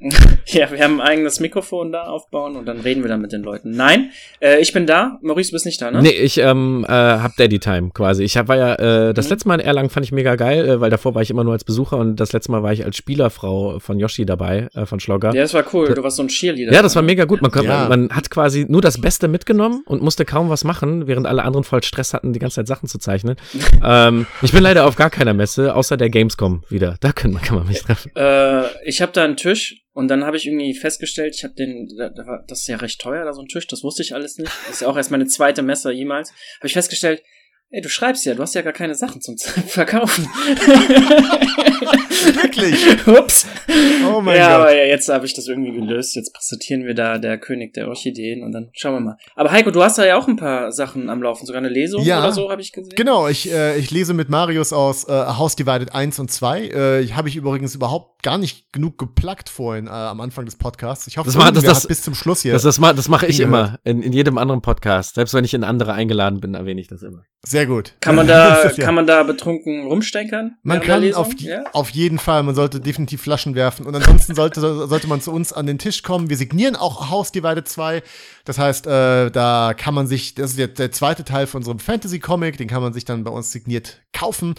ja, wir haben ein eigenes Mikrofon da aufbauen und dann reden wir dann mit den Leuten. Nein, äh, ich bin da. Maurice, du bist nicht da, ne? Nee, ich ähm, äh, hab Daddy Time quasi. Ich hab, war ja, äh, das mhm. letzte Mal in Erlangen fand ich mega geil, äh, weil davor war ich immer nur als Besucher und das letzte Mal war ich als Spielerfrau von Yoshi dabei, äh, von Schlogger. Ja, das war cool. Du warst so ein Cheerleader. Ja, das war mega gut. Man, konnte, ja. man, man hat quasi nur das Beste mitgenommen und musste kaum was machen, während alle anderen voll Stress hatten, die ganze Zeit Sachen zu zeichnen. ähm, ich bin leider auf gar keiner Messe, außer der Gamescom wieder. Da kann man, kann man mich treffen. Äh, ich habe da einen Tisch und dann habe ich irgendwie festgestellt, ich habe den, das ist ja recht teuer, da so ein Tisch, das wusste ich alles nicht. Das ist ja auch erst meine zweite Messe jemals. Habe ich festgestellt, Ey, du schreibst ja, du hast ja gar keine Sachen zum Verkaufen. Wirklich? Ups. Oh mein ja, Gott. aber ja, jetzt habe ich das irgendwie gelöst. Jetzt präsentieren wir da der König der Orchideen und dann schauen wir mal. Aber Heiko, du hast da ja auch ein paar Sachen am Laufen, sogar eine Lesung ja, oder so, habe ich gesehen. Genau, ich, äh, ich lese mit Marius aus äh, House Divided 1 und 2. Äh, habe ich übrigens überhaupt gar nicht genug geplackt vorhin äh, am Anfang des Podcasts. Ich hoffe, das, war, das, das bis zum Schluss hier. Das, das, das mache ich immer in, in jedem anderen Podcast. Selbst wenn ich in andere eingeladen bin, erwähne ich das immer. Sehr gut. Kann man da, ja. kann man da betrunken rumstenkern? Man kann auf, ja? auf jeden Fall, man sollte definitiv Flaschen werfen. Und ansonsten sollte, sollte man zu uns an den Tisch kommen. Wir signieren auch House Divided 2. Das heißt, äh, da kann man sich, das ist jetzt der zweite Teil von unserem Fantasy-Comic, den kann man sich dann bei uns signiert kaufen.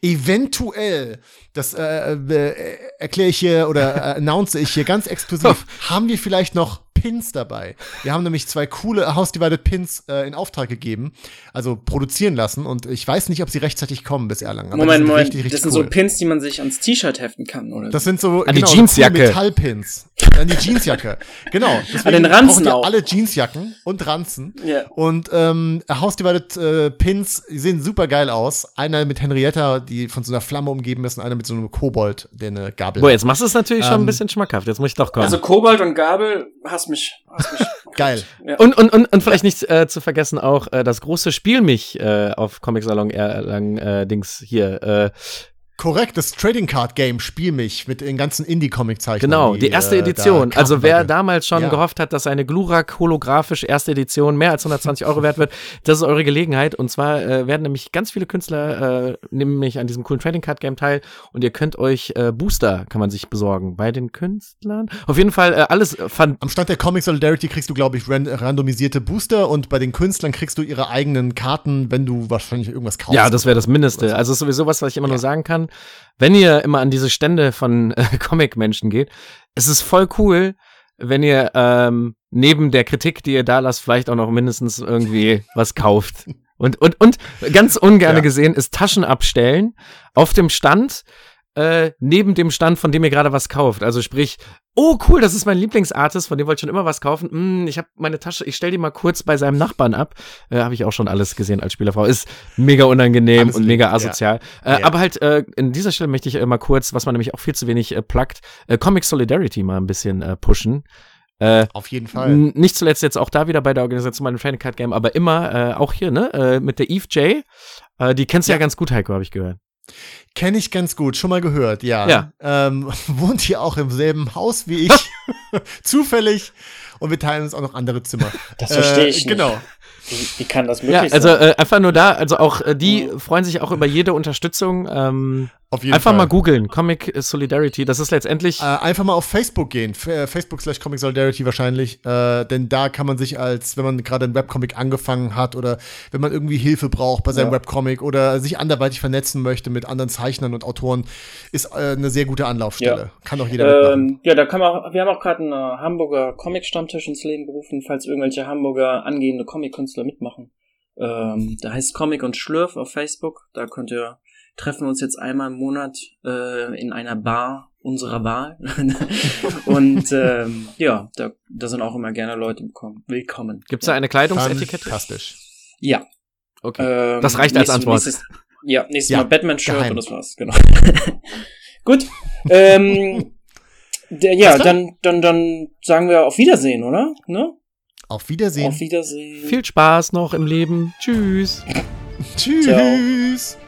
Eventuell, das äh, äh, erkläre ich hier oder äh, announce ich hier ganz exklusiv, haben wir vielleicht noch Pins dabei. Wir haben nämlich zwei coole House Divided Pins äh, in Auftrag gegeben, also produzieren lassen und ich weiß nicht, ob sie rechtzeitig kommen bis Erlangen. Moment, Moment, richtig, richtig das sind cool. so Pins, die man sich ans T-Shirt heften kann, oder? Das sind so an genau, die Jeansjacke. So Metallpins. An die Jeansjacke. Genau. An den Ranzen auch. Alle Jeansjacken und Ranzen. Yeah. Und ähm, House Divided äh, Pins sehen super geil aus. Einer mit Henrietta, die von so einer Flamme umgeben ist, und einer mit so einem Kobold, der eine Gabel Boah, jetzt machst du es natürlich ähm, schon ein ähm, bisschen schmackhaft. Jetzt muss ich doch kommen. Also Kobold und Gabel hast mich. Hast mich geil. Ja. Und, und, und, und vielleicht nicht äh, zu vergessen auch äh, das große Spiel mich äh, auf Comic Salon Erlangen äh, Dings hier. Äh, Korrekt, das Trading Card Game Spiel mich mit den ganzen Indie-Comic-Zeichnern. Genau, die, die erste äh, Edition. also wer damals schon ja. gehofft hat, dass eine Glurak holographisch erste Edition mehr als 120 Euro wert wird, das ist eure Gelegenheit. Und zwar äh, werden nämlich ganz viele Künstler äh, nämlich an diesem coolen Trading Card Game teil und ihr könnt euch äh, Booster kann man sich besorgen bei den Künstlern. Auf jeden Fall äh, alles fand. Am Stand der Comic Solidarity kriegst du glaube ich ran randomisierte Booster und bei den Künstlern kriegst du ihre eigenen Karten, wenn du wahrscheinlich irgendwas kaufst. Ja, das wäre das Mindeste. Also sowieso was, was ich immer ja. nur sagen kann wenn ihr immer an diese Stände von äh, Comic-Menschen geht, es ist voll cool, wenn ihr ähm, neben der Kritik, die ihr da lasst, vielleicht auch noch mindestens irgendwie was kauft. Und, und, und ganz ungerne ja. gesehen ist Taschen abstellen auf dem Stand äh, neben dem Stand, von dem ihr gerade was kauft. Also sprich, oh cool, das ist mein Lieblingsartist, von dem wollte ich schon immer was kaufen. Hm, ich habe meine Tasche, ich stell die mal kurz bei seinem Nachbarn ab. Äh, habe ich auch schon alles gesehen als Spielerfrau. Ist mega unangenehm alles und mega asozial. Ja. Äh, ja. Aber halt, äh, in dieser Stelle möchte ich äh, mal kurz, was man nämlich auch viel zu wenig äh, pluggt, äh, Comic Solidarity mal ein bisschen äh, pushen. Äh, Auf jeden Fall. Nicht zuletzt jetzt auch da wieder bei der Organisation meinem Training Card Game, aber immer äh, auch hier, ne, äh, mit der Eve J. Äh, die kennst du ja. ja ganz gut, Heiko, habe ich gehört. Kenne ich ganz gut, schon mal gehört, ja. ja. Ähm, wohnt hier auch im selben Haus wie ich, zufällig. und wir teilen uns auch noch andere Zimmer. Das verstehe ich. Äh, genau. Wie, wie, kann das möglich ja, also, sein? Äh, einfach nur da, also auch äh, die ja. freuen sich auch über jede Unterstützung. Ähm, auf jeden einfach Fall. mal googeln, Comic Solidarity, das ist letztendlich. Äh, einfach mal auf Facebook gehen, äh, Facebook slash Comic Solidarity wahrscheinlich, äh, denn da kann man sich als, wenn man gerade ein Webcomic angefangen hat oder wenn man irgendwie Hilfe braucht bei seinem ja. Webcomic oder sich anderweitig vernetzen möchte mit anderen Zeichnern und Autoren, ist äh, eine sehr gute Anlaufstelle. Ja. Kann auch jeder ähm, Ja, da kann man auch, wir haben auch gerade einen äh, Hamburger Comic-Stammtisch ins Leben gerufen, falls irgendwelche Hamburger angehende Comic-Künstler mitmachen. Ähm, da heißt Comic und Schlürf auf Facebook, da könnt ihr treffen uns jetzt einmal im Monat äh, in einer Bar unserer Wahl. und ähm, ja, da, da sind auch immer gerne Leute willkommen. Gibt es da eine Kleidungsetikette? Fantastisch. Ja. Okay. Ähm, das reicht als Antwort. Nächstes, ja, nächstes ja, Mal Batman-Shirt und das war's, genau. Gut. ähm, der, ja, dann, dann, dann sagen wir auf Wiedersehen, oder? Ne? Auf Wiedersehen. Auf Wiedersehen. Viel Spaß noch im Leben. Tschüss. Tschüss. Ciao.